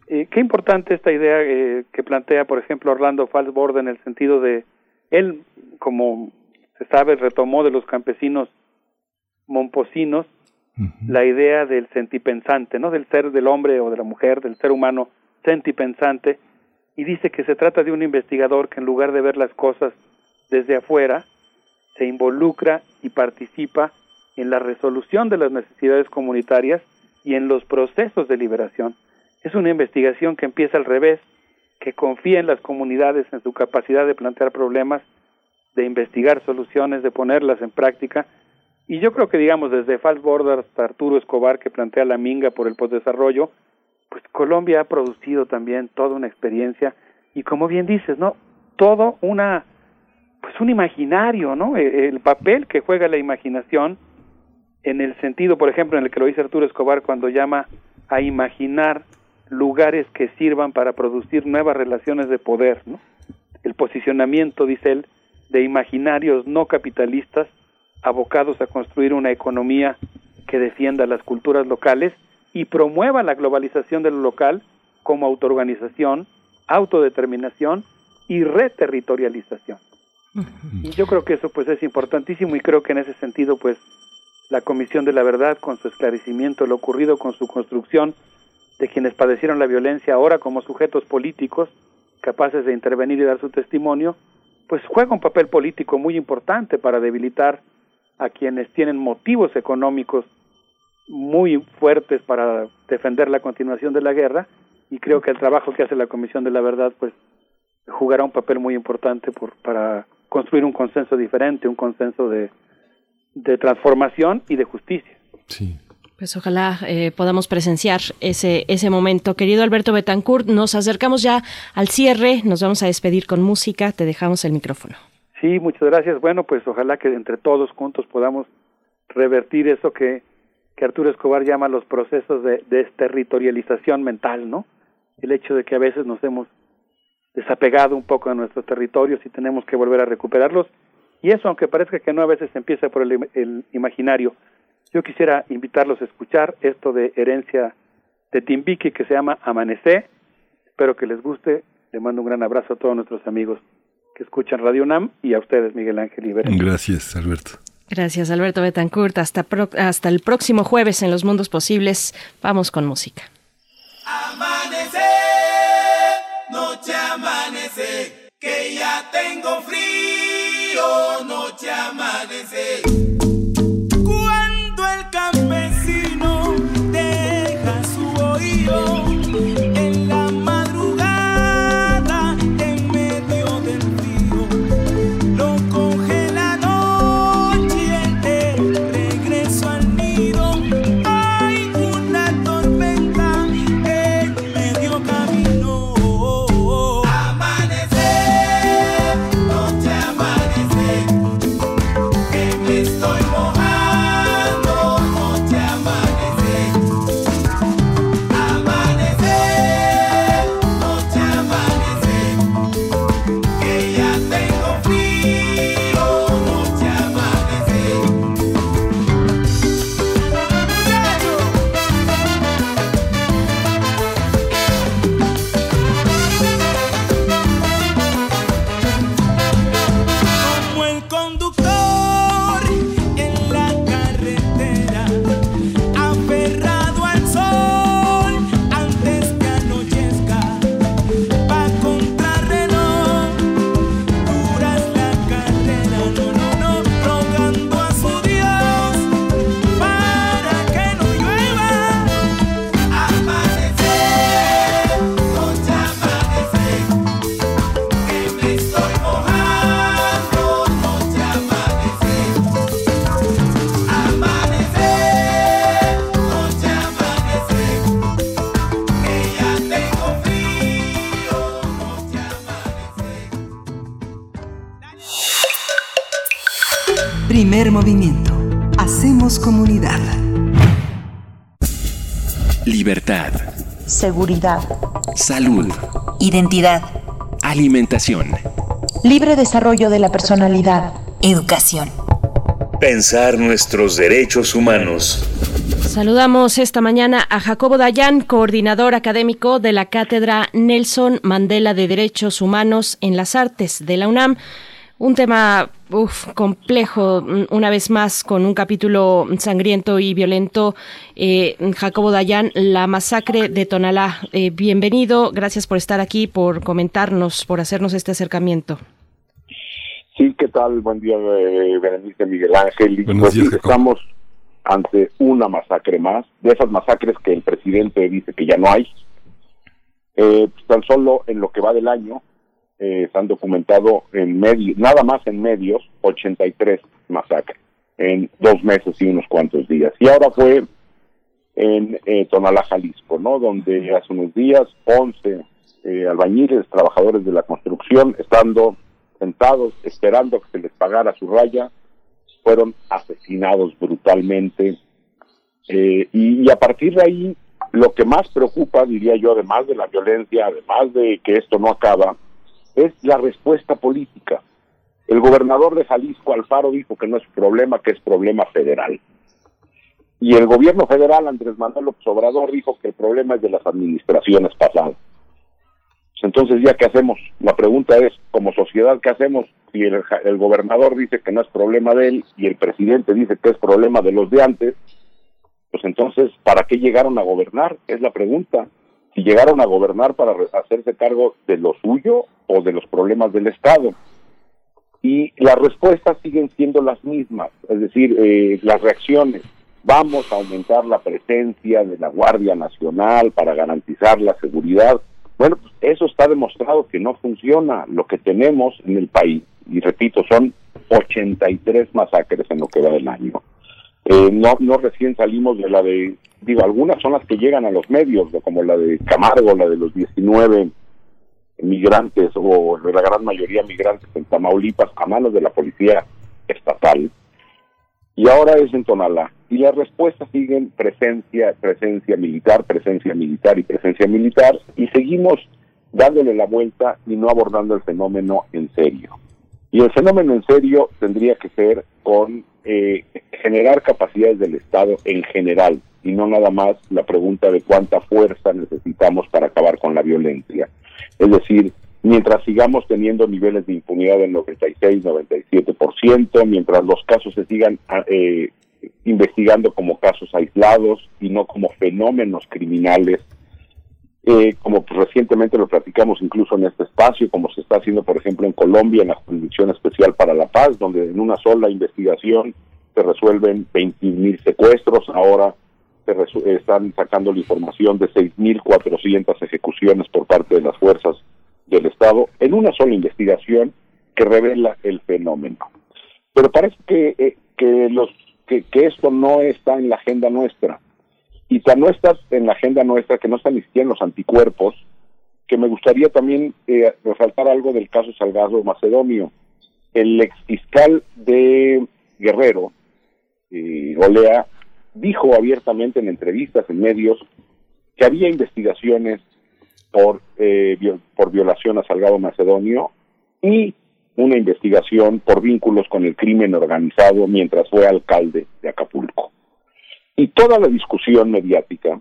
W: Eh, qué importante esta idea eh, que plantea, por ejemplo, Orlando Falsborda en el sentido de él, como se sabe, retomó de los campesinos momposinos la idea del sentipensante, ¿no? Del ser del hombre o de la mujer, del ser humano sentipensante, y dice que se trata de un investigador que en lugar de ver las cosas desde afuera, se involucra y participa en la resolución de las necesidades comunitarias y en los procesos de liberación. Es una investigación que empieza al revés, que confía en las comunidades, en su capacidad de plantear problemas, de investigar soluciones, de ponerlas en práctica. Y yo creo que, digamos, desde Fals Border hasta Arturo Escobar, que plantea la minga por el postdesarrollo, pues Colombia ha producido también toda una experiencia y, como bien dices, ¿no? Todo una, pues un imaginario, ¿no? E, el papel que juega la imaginación en el sentido, por ejemplo, en el que lo dice Arturo Escobar cuando llama a imaginar lugares que sirvan para producir nuevas relaciones de poder, ¿no? El posicionamiento, dice él, de imaginarios no capitalistas abocados a construir una economía que defienda las culturas locales y promueva la globalización de lo local como autoorganización, autodeterminación y reterritorialización. Yo creo que eso pues es importantísimo y creo que en ese sentido pues la Comisión de la Verdad con su esclarecimiento, lo ocurrido con su construcción de quienes padecieron la violencia ahora como sujetos políticos capaces de intervenir y dar su testimonio, pues juega un papel político muy importante para debilitar a quienes tienen motivos económicos muy fuertes para defender la continuación de la guerra y creo que el trabajo que hace la Comisión de la Verdad pues jugará un papel muy importante por, para construir un consenso diferente, un consenso de, de transformación y de justicia.
B: Sí.
A: Pues ojalá eh, podamos presenciar ese, ese momento. Querido Alberto Betancourt, nos acercamos ya al cierre, nos vamos a despedir con música, te dejamos el micrófono.
W: Sí, muchas gracias. Bueno, pues ojalá que entre todos juntos podamos revertir eso que, que Arturo Escobar llama los procesos de desterritorialización mental, ¿no? El hecho de que a veces nos hemos desapegado un poco de nuestros territorios y tenemos que volver a recuperarlos. Y eso, aunque parezca que no, a veces empieza por el, el imaginario yo quisiera invitarlos a escuchar esto de herencia de Timbiqui que se llama Amanecer. Espero que les guste. Le mando un gran abrazo a todos nuestros amigos que escuchan Radio NAM y a ustedes, Miguel Ángel y
B: Gracias, Alberto.
A: Gracias, Alberto Betancourt. Hasta, hasta el próximo jueves en Los Mundos Posibles. Vamos con música.
X: Amanecer, noche amanece, que ya tengo frío, noche amanece.
V: Libertad.
Y: Seguridad.
V: Salud.
Y: Identidad.
V: Alimentación.
Y: Libre desarrollo de la personalidad. Educación.
V: Pensar nuestros derechos humanos.
A: Saludamos esta mañana a Jacobo Dayan, coordinador académico de la Cátedra Nelson Mandela de Derechos Humanos en las Artes de la UNAM. Un tema uf, complejo, una vez más, con un capítulo sangriento y violento. Eh, Jacobo Dayan, la masacre de Tonalá. Eh, bienvenido, gracias por estar aquí, por comentarnos, por hacernos este acercamiento.
Z: Sí, ¿qué tal? Buen día, eh, Berenice Miguel Ángel. Pues,
B: días,
Z: estamos ante una masacre más, de esas masacres que el presidente dice que ya no hay. Eh, pues, tan solo en lo que va del año eh, se han documentado en medio, nada más en medios, 83 masacres en dos meses y unos cuantos días. Y ahora fue en eh, Tonalá, Jalisco, ¿no? Donde hace unos días 11 eh, albañiles, trabajadores de la construcción, estando sentados esperando que se les pagara su raya, fueron asesinados brutalmente. Eh, y, y a partir de ahí, lo que más preocupa, diría yo, además de la violencia, además de que esto no acaba, es la respuesta política. El gobernador de Jalisco, Alfaro, dijo que no es problema, que es problema federal. Y el gobierno federal, Andrés Manuel López Obrador, dijo que el problema es de las administraciones pasadas. Entonces, ¿ya qué hacemos? La pregunta es, como sociedad, ¿qué hacemos? Si el, el gobernador dice que no es problema de él y el presidente dice que es problema de los de antes, pues entonces, ¿para qué llegaron a gobernar? Es la pregunta. Si llegaron a gobernar para hacerse cargo de lo suyo o de los problemas del Estado. Y las respuestas siguen siendo las mismas, es decir, eh, las reacciones. Vamos a aumentar la presencia de la Guardia Nacional para garantizar la seguridad. Bueno, pues eso está demostrado que no funciona lo que tenemos en el país. Y repito, son 83 masacres en lo que va del año. Eh, no, no recién salimos de la de, digo, algunas son las que llegan a los medios, como la de Camargo, la de los 19 migrantes o la gran mayoría migrantes en Tamaulipas a manos de la policía estatal. Y ahora es en Tonalá. Y las respuestas siguen presencia, presencia militar, presencia militar y presencia militar. Y seguimos dándole la vuelta y no abordando el fenómeno en serio. Y el fenómeno en serio tendría que ser con eh, generar capacidades del Estado en general y no nada más la pregunta de cuánta fuerza necesitamos para acabar con la violencia. Es decir, mientras sigamos teniendo niveles de impunidad del 96, 97%, mientras los casos se sigan ah, eh, investigando como casos aislados y no como fenómenos criminales, eh, como pues, recientemente lo platicamos incluso en este espacio, como se está haciendo, por ejemplo, en Colombia, en la Jurisdicción Especial para la Paz, donde en una sola investigación se resuelven 20.000 secuestros, ahora se están sacando la información de 6.400 ejecuciones por parte de las fuerzas del Estado, en una sola investigación que revela el fenómeno. Pero parece que, eh, que, los, que, que esto no está en la agenda nuestra y tan no está en la agenda nuestra que no está ni los anticuerpos, que me gustaría también eh, resaltar algo del caso Salgado Macedonio. El ex fiscal de Guerrero, eh, Olea, dijo abiertamente en entrevistas en medios que había investigaciones por, eh, por violación a Salgado Macedonio y una investigación por vínculos con el crimen organizado mientras fue alcalde de Acapulco. Y toda la discusión mediática,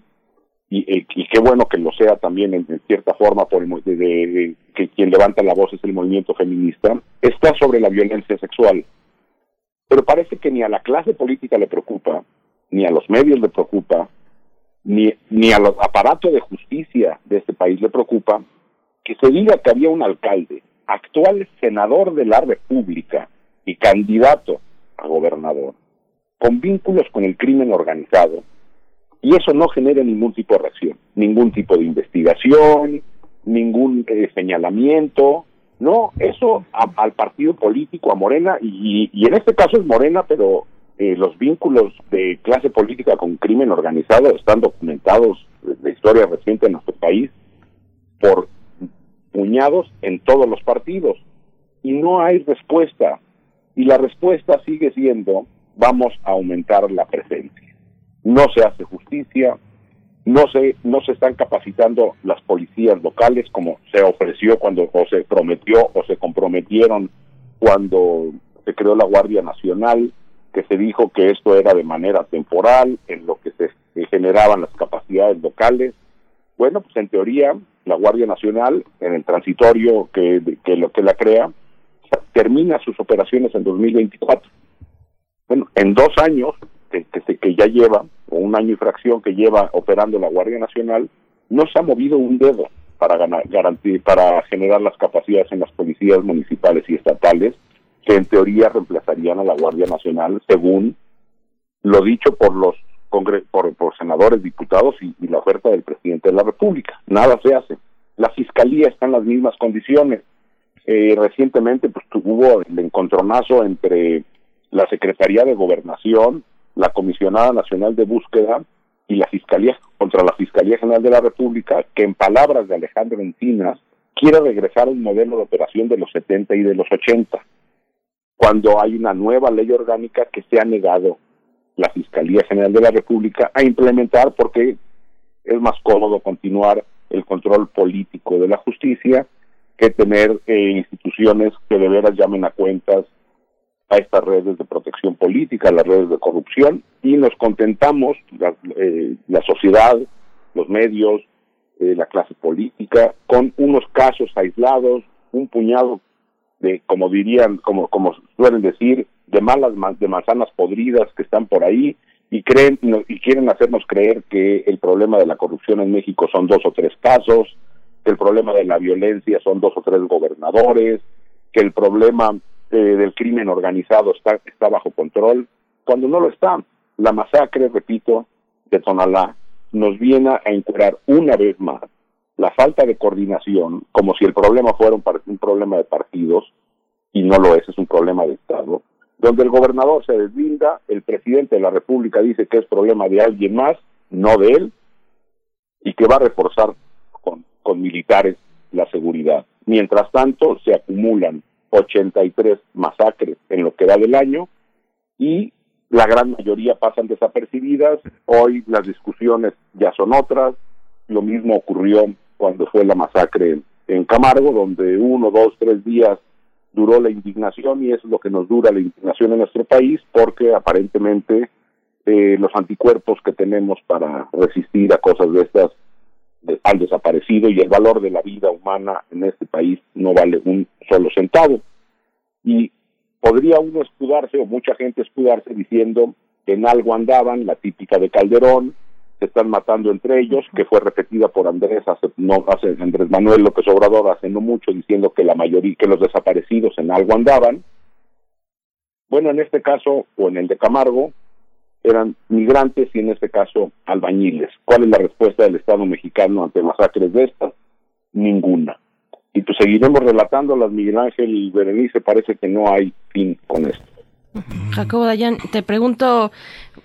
Z: y, eh, y qué bueno que lo sea también en, cierta forma por el, de- de- que quien levanta la voz es el movimiento feminista, está sobre la violencia sexual. Pero parece que ni a la clase política le preocupa, ni a los medios le preocupa, ni, ni al aparato de justicia de este país le preocupa que se diga que había un alcalde, actual senador de la República y candidato a gobernador, con vínculos con el crimen organizado, y eso no genera ningún tipo de reacción, ningún tipo de investigación, ningún eh, señalamiento, no, eso al partido político, a Morena, y, y en este caso es Morena, pero eh, los vínculos de clase política con crimen organizado están documentados de historia reciente en nuestro país por puñados en todos los partidos y no hay respuesta y la respuesta sigue siendo vamos a aumentar la presencia no se hace justicia no se no se están capacitando las policías locales como se ofreció cuando o se prometió o se comprometieron cuando se creó la Guardia Nacional que se dijo que esto era de manera temporal en lo que se generaban las capacidades locales bueno, pues en teoría la Guardia Nacional, en el transitorio que, que lo que la crea, termina sus operaciones en 2024. Bueno, en dos años que, ya lleva, o un año y fracción que lleva operando la Guardia Nacional, no se ha movido un dedo para ganar, garantir, para generar las capacidades en las policías municipales y estatales, que en teoría reemplazarían a la Guardia Nacional, según lo dicho por los congre- por, senadores, diputados y, la oferta del presidente de la República. Nada se hace. La fiscalía está en las mismas condiciones. Eh, recientemente pues, hubo el encontronazo entre la Secretaría de Gobernación, la Comisionada Nacional de Búsqueda y la Fiscalía contra la Fiscalía General de la República, que en palabras de Alejandro Encinas quiere regresar a un modelo de operación de los 70 y de los 80, cuando hay una nueva ley orgánica que se ha negado la Fiscalía General de la República a implementar porque es más cómodo continuar el control político de la justicia que tener eh, instituciones que de veras llamen a cuentas a estas redes de protección política, a las redes de corrupción, y nos contentamos, la, eh, sociedad, los medios, eh, la clase política, con unos casos aislados, un puñado de, como dirían, como, como suelen decir, de malas ma- de manzanas podridas que están por ahí y creen y quieren hacernos creer que el problema de la corrupción en México son dos o tres casos, que el problema de la violencia son dos o tres gobernadores, que el problema eh, del crimen organizado está, está bajo control, cuando no lo está. La masacre, repito, de Tonalá nos viene a encuadrar una vez más la falta de coordinación, como si el problema fuera un, un problema de partidos, y no lo es, es un problema de Estado, donde el gobernador se deslinda, el presidente de la República dice que es problema de alguien más, no de él, y que va a reforzar con, con militares la seguridad. Mientras tanto, se acumulan 83 masacres en lo que va del año y la gran mayoría pasan desapercibidas. Hoy las discusiones ya son otras. Lo mismo ocurrió cuando fue la masacre en Camargo, donde uno, dos, tres días duró la indignación y eso es lo que nos dura la indignación en nuestro país, porque aparentemente eh, los anticuerpos que tenemos para resistir a cosas de estas han desaparecido y el valor de la vida humana en este país no vale un solo centavo. Y podría uno escudarse, o mucha gente escudarse, diciendo que en algo andaban, la típica de Calderón, se están matando entre ellos, que fue repetida por Andrés hace, no, hace Andrés Manuel López Obrador hace no mucho diciendo que la mayoría, que los desaparecidos en algo andaban. Bueno, en este caso, o en el de Camargo, eran migrantes y en este caso albañiles. ¿Cuál es la respuesta del Estado mexicano ante masacres de estas? Ninguna. Y pues seguiremos relatando las Miguel Ángel y Berenice, parece que no hay fin con esto.
A: Jacobo Dayan, te pregunto,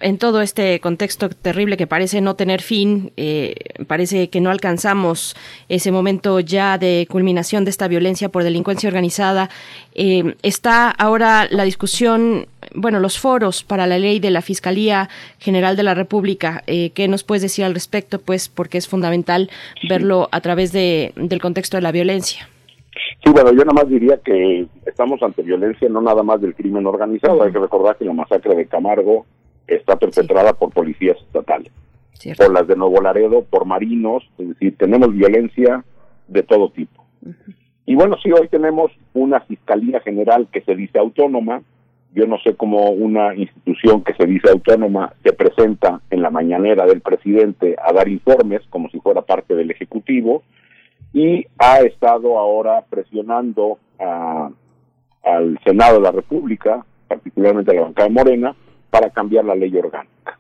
A: en todo este contexto terrible que parece no tener fin, eh, parece que no alcanzamos ese momento ya de culminación de esta violencia por delincuencia organizada, eh, está ahora la discusión, bueno, los foros para la ley de la Fiscalía General de la República. Eh, ¿Qué nos puedes decir al respecto? Pues porque es fundamental verlo a través de, del contexto de la violencia.
Z: Sí, bueno, yo nada más diría que estamos ante violencia no nada más del crimen organizado. Hay que recordar que la masacre de Camargo está perpetrada por policías estatales, por las de Nuevo Laredo, por marinos, es decir, tenemos violencia de todo tipo. Y bueno, sí, hoy tenemos una Fiscalía General que se dice autónoma. Yo no sé cómo una institución que se dice autónoma se presenta en la mañanera del presidente a dar informes como si fuera parte del Ejecutivo y ha estado ahora presionando a- al Senado de la República, particularmente a la bancada Morena, para cambiar la ley orgánica.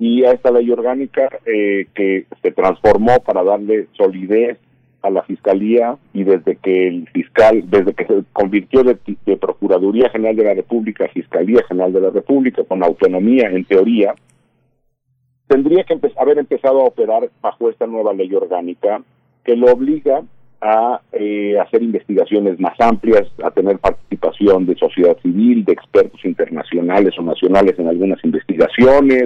Z: Y a esta ley orgánica eh, que se transformó para darle solidez a la fiscalía y desde que el fiscal, desde que se convirtió de, Procuraduría General de la República a Fiscalía General de la República con autonomía en teoría, tendría que haber empezado a operar bajo esta nueva ley orgánica que lo obliga a eh, hacer investigaciones más amplias, a tener participación de sociedad civil, de expertos internacionales o nacionales en algunas investigaciones.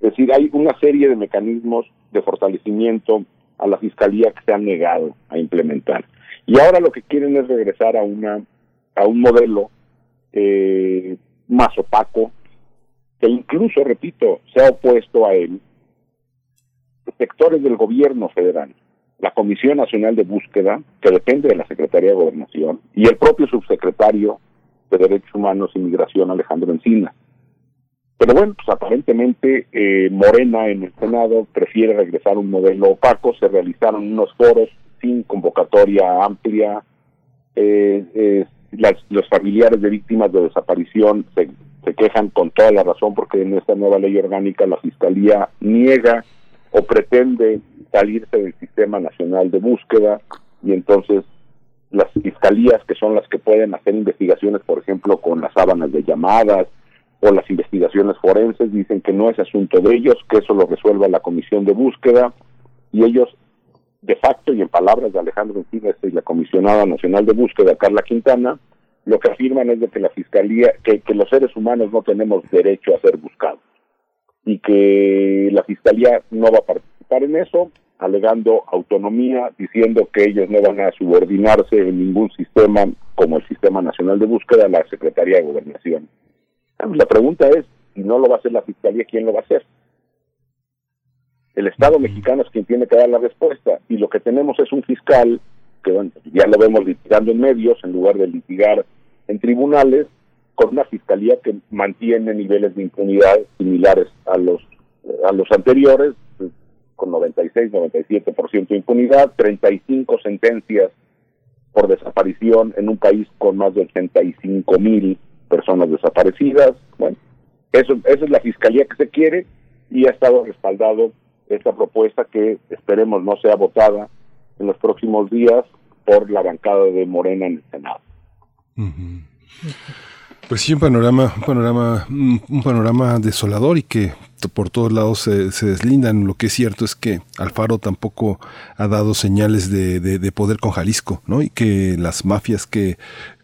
Z: Es decir, hay una serie de mecanismos de fortalecimiento a la fiscalía que se han negado a implementar. Y ahora lo que quieren es regresar a una a un modelo eh, más opaco, que incluso, repito, se ha opuesto a él sectores del gobierno federal, la Comisión Nacional de Búsqueda, que depende de la Secretaría de Gobernación, y el propio subsecretario de Derechos Humanos y Migración, Alejandro Encina. Pero bueno, pues aparentemente eh, Morena en el Senado prefiere regresar a un modelo opaco, se realizaron unos foros sin convocatoria amplia, eh, eh, las- los familiares de víctimas de desaparición se, se quejan con toda la razón porque en esta nueva ley orgánica la Fiscalía niega o pretende salirse del sistema nacional de búsqueda. Y entonces las fiscalías que son las que pueden hacer investigaciones, por ejemplo, con las sábanas de llamadas o las investigaciones forenses, dicen que no es asunto de ellos, que eso lo resuelva la comisión de búsqueda y ellos de facto y en palabras de Alejandro Encinas y la comisionada nacional de búsqueda, Carla Quintana, lo que afirman es de que la fiscalía, que, que los seres humanos no tenemos derecho a ser buscados y que la fiscalía no va a participar en eso, alegando autonomía, diciendo que ellos no van a subordinarse en ningún sistema como el Sistema Nacional de Búsqueda la Secretaría de Gobernación. Ah, pues La pregunta es, si no lo va a hacer la fiscalía, ¿quién lo va a hacer? El Estado mexicano es quien tiene que dar la respuesta y lo que tenemos es un fiscal que bueno, ya lo vemos litigando en medios en lugar de litigar en tribunales con una fiscalía que mantiene niveles de impunidad similares a los a los anteriores pues, con 96 97% de impunidad 35 sentencias por desaparición en un país con más de 85 mil personas desaparecidas bueno eso esa es la fiscalía que se quiere y ha estado respaldado esta propuesta que esperemos no sea votada en los próximos días por la bancada de Morena en el Senado.
B: Pues sí, un panorama, un panorama, un panorama desolador y que por todos lados se, se deslindan. Lo que es cierto es que Alfaro tampoco ha dado señales de, de- de poder con Jalisco, ¿no? Y que las mafias que,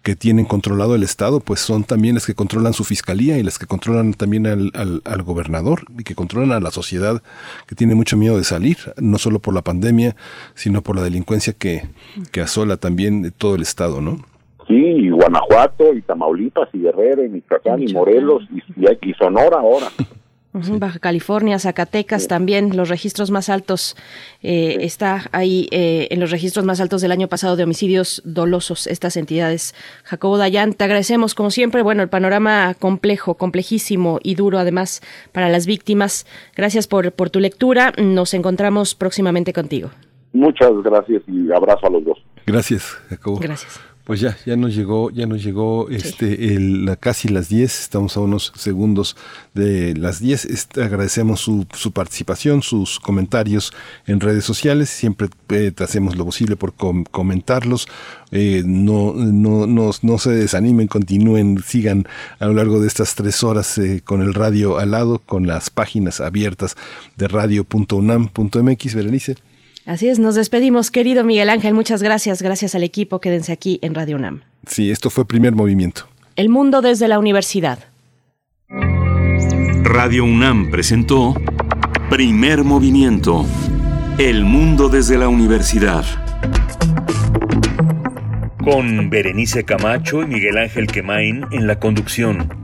B: que tienen controlado el Estado, pues son también las que controlan su fiscalía y las que controlan también al, al, al gobernador y que controlan a la sociedad que tiene mucho miedo de salir, no solo por la pandemia, sino por la delincuencia que, que asola también todo el Estado, ¿no?
Z: Sí, y Guanajuato, y Tamaulipas, y Guerrero, y Michoacán, y Morelos, y, y, y Sonora ahora.
A: Baja California, Zacatecas también, los registros más altos, eh, está ahí eh, en los registros más altos del año pasado de homicidios dolosos, estas entidades. Jacobo Dayan, te agradecemos como siempre, bueno, el panorama complejo, complejísimo y duro además para las víctimas. Gracias por, por tu lectura, nos encontramos próximamente contigo.
Z: Muchas gracias y abrazo a los dos.
B: Gracias, Jacobo.
A: Gracias.
B: Pues ya, ya nos llegó, ya nos llegó este el, la- casi las 10, estamos a unos segundos de las 10. Este, agradecemos su, su participación, sus comentarios en redes sociales, siempre eh, hacemos lo posible por com- comentarlos. Eh, no, no, no, no se desanimen, continúen, sigan a lo largo de estas tres horas eh, con el radio al lado, con las páginas abiertas de radio.unam.mx. Berenice.
A: Así es, nos despedimos, querido Miguel Ángel, muchas gracias, gracias al equipo, quédense aquí en Radio UNAM.
B: Sí, esto fue primer movimiento.
A: El mundo desde la universidad.
V: Radio UNAM presentó Primer Movimiento. El mundo desde la universidad. Con Berenice Camacho y Miguel Ángel Quemain en la conducción.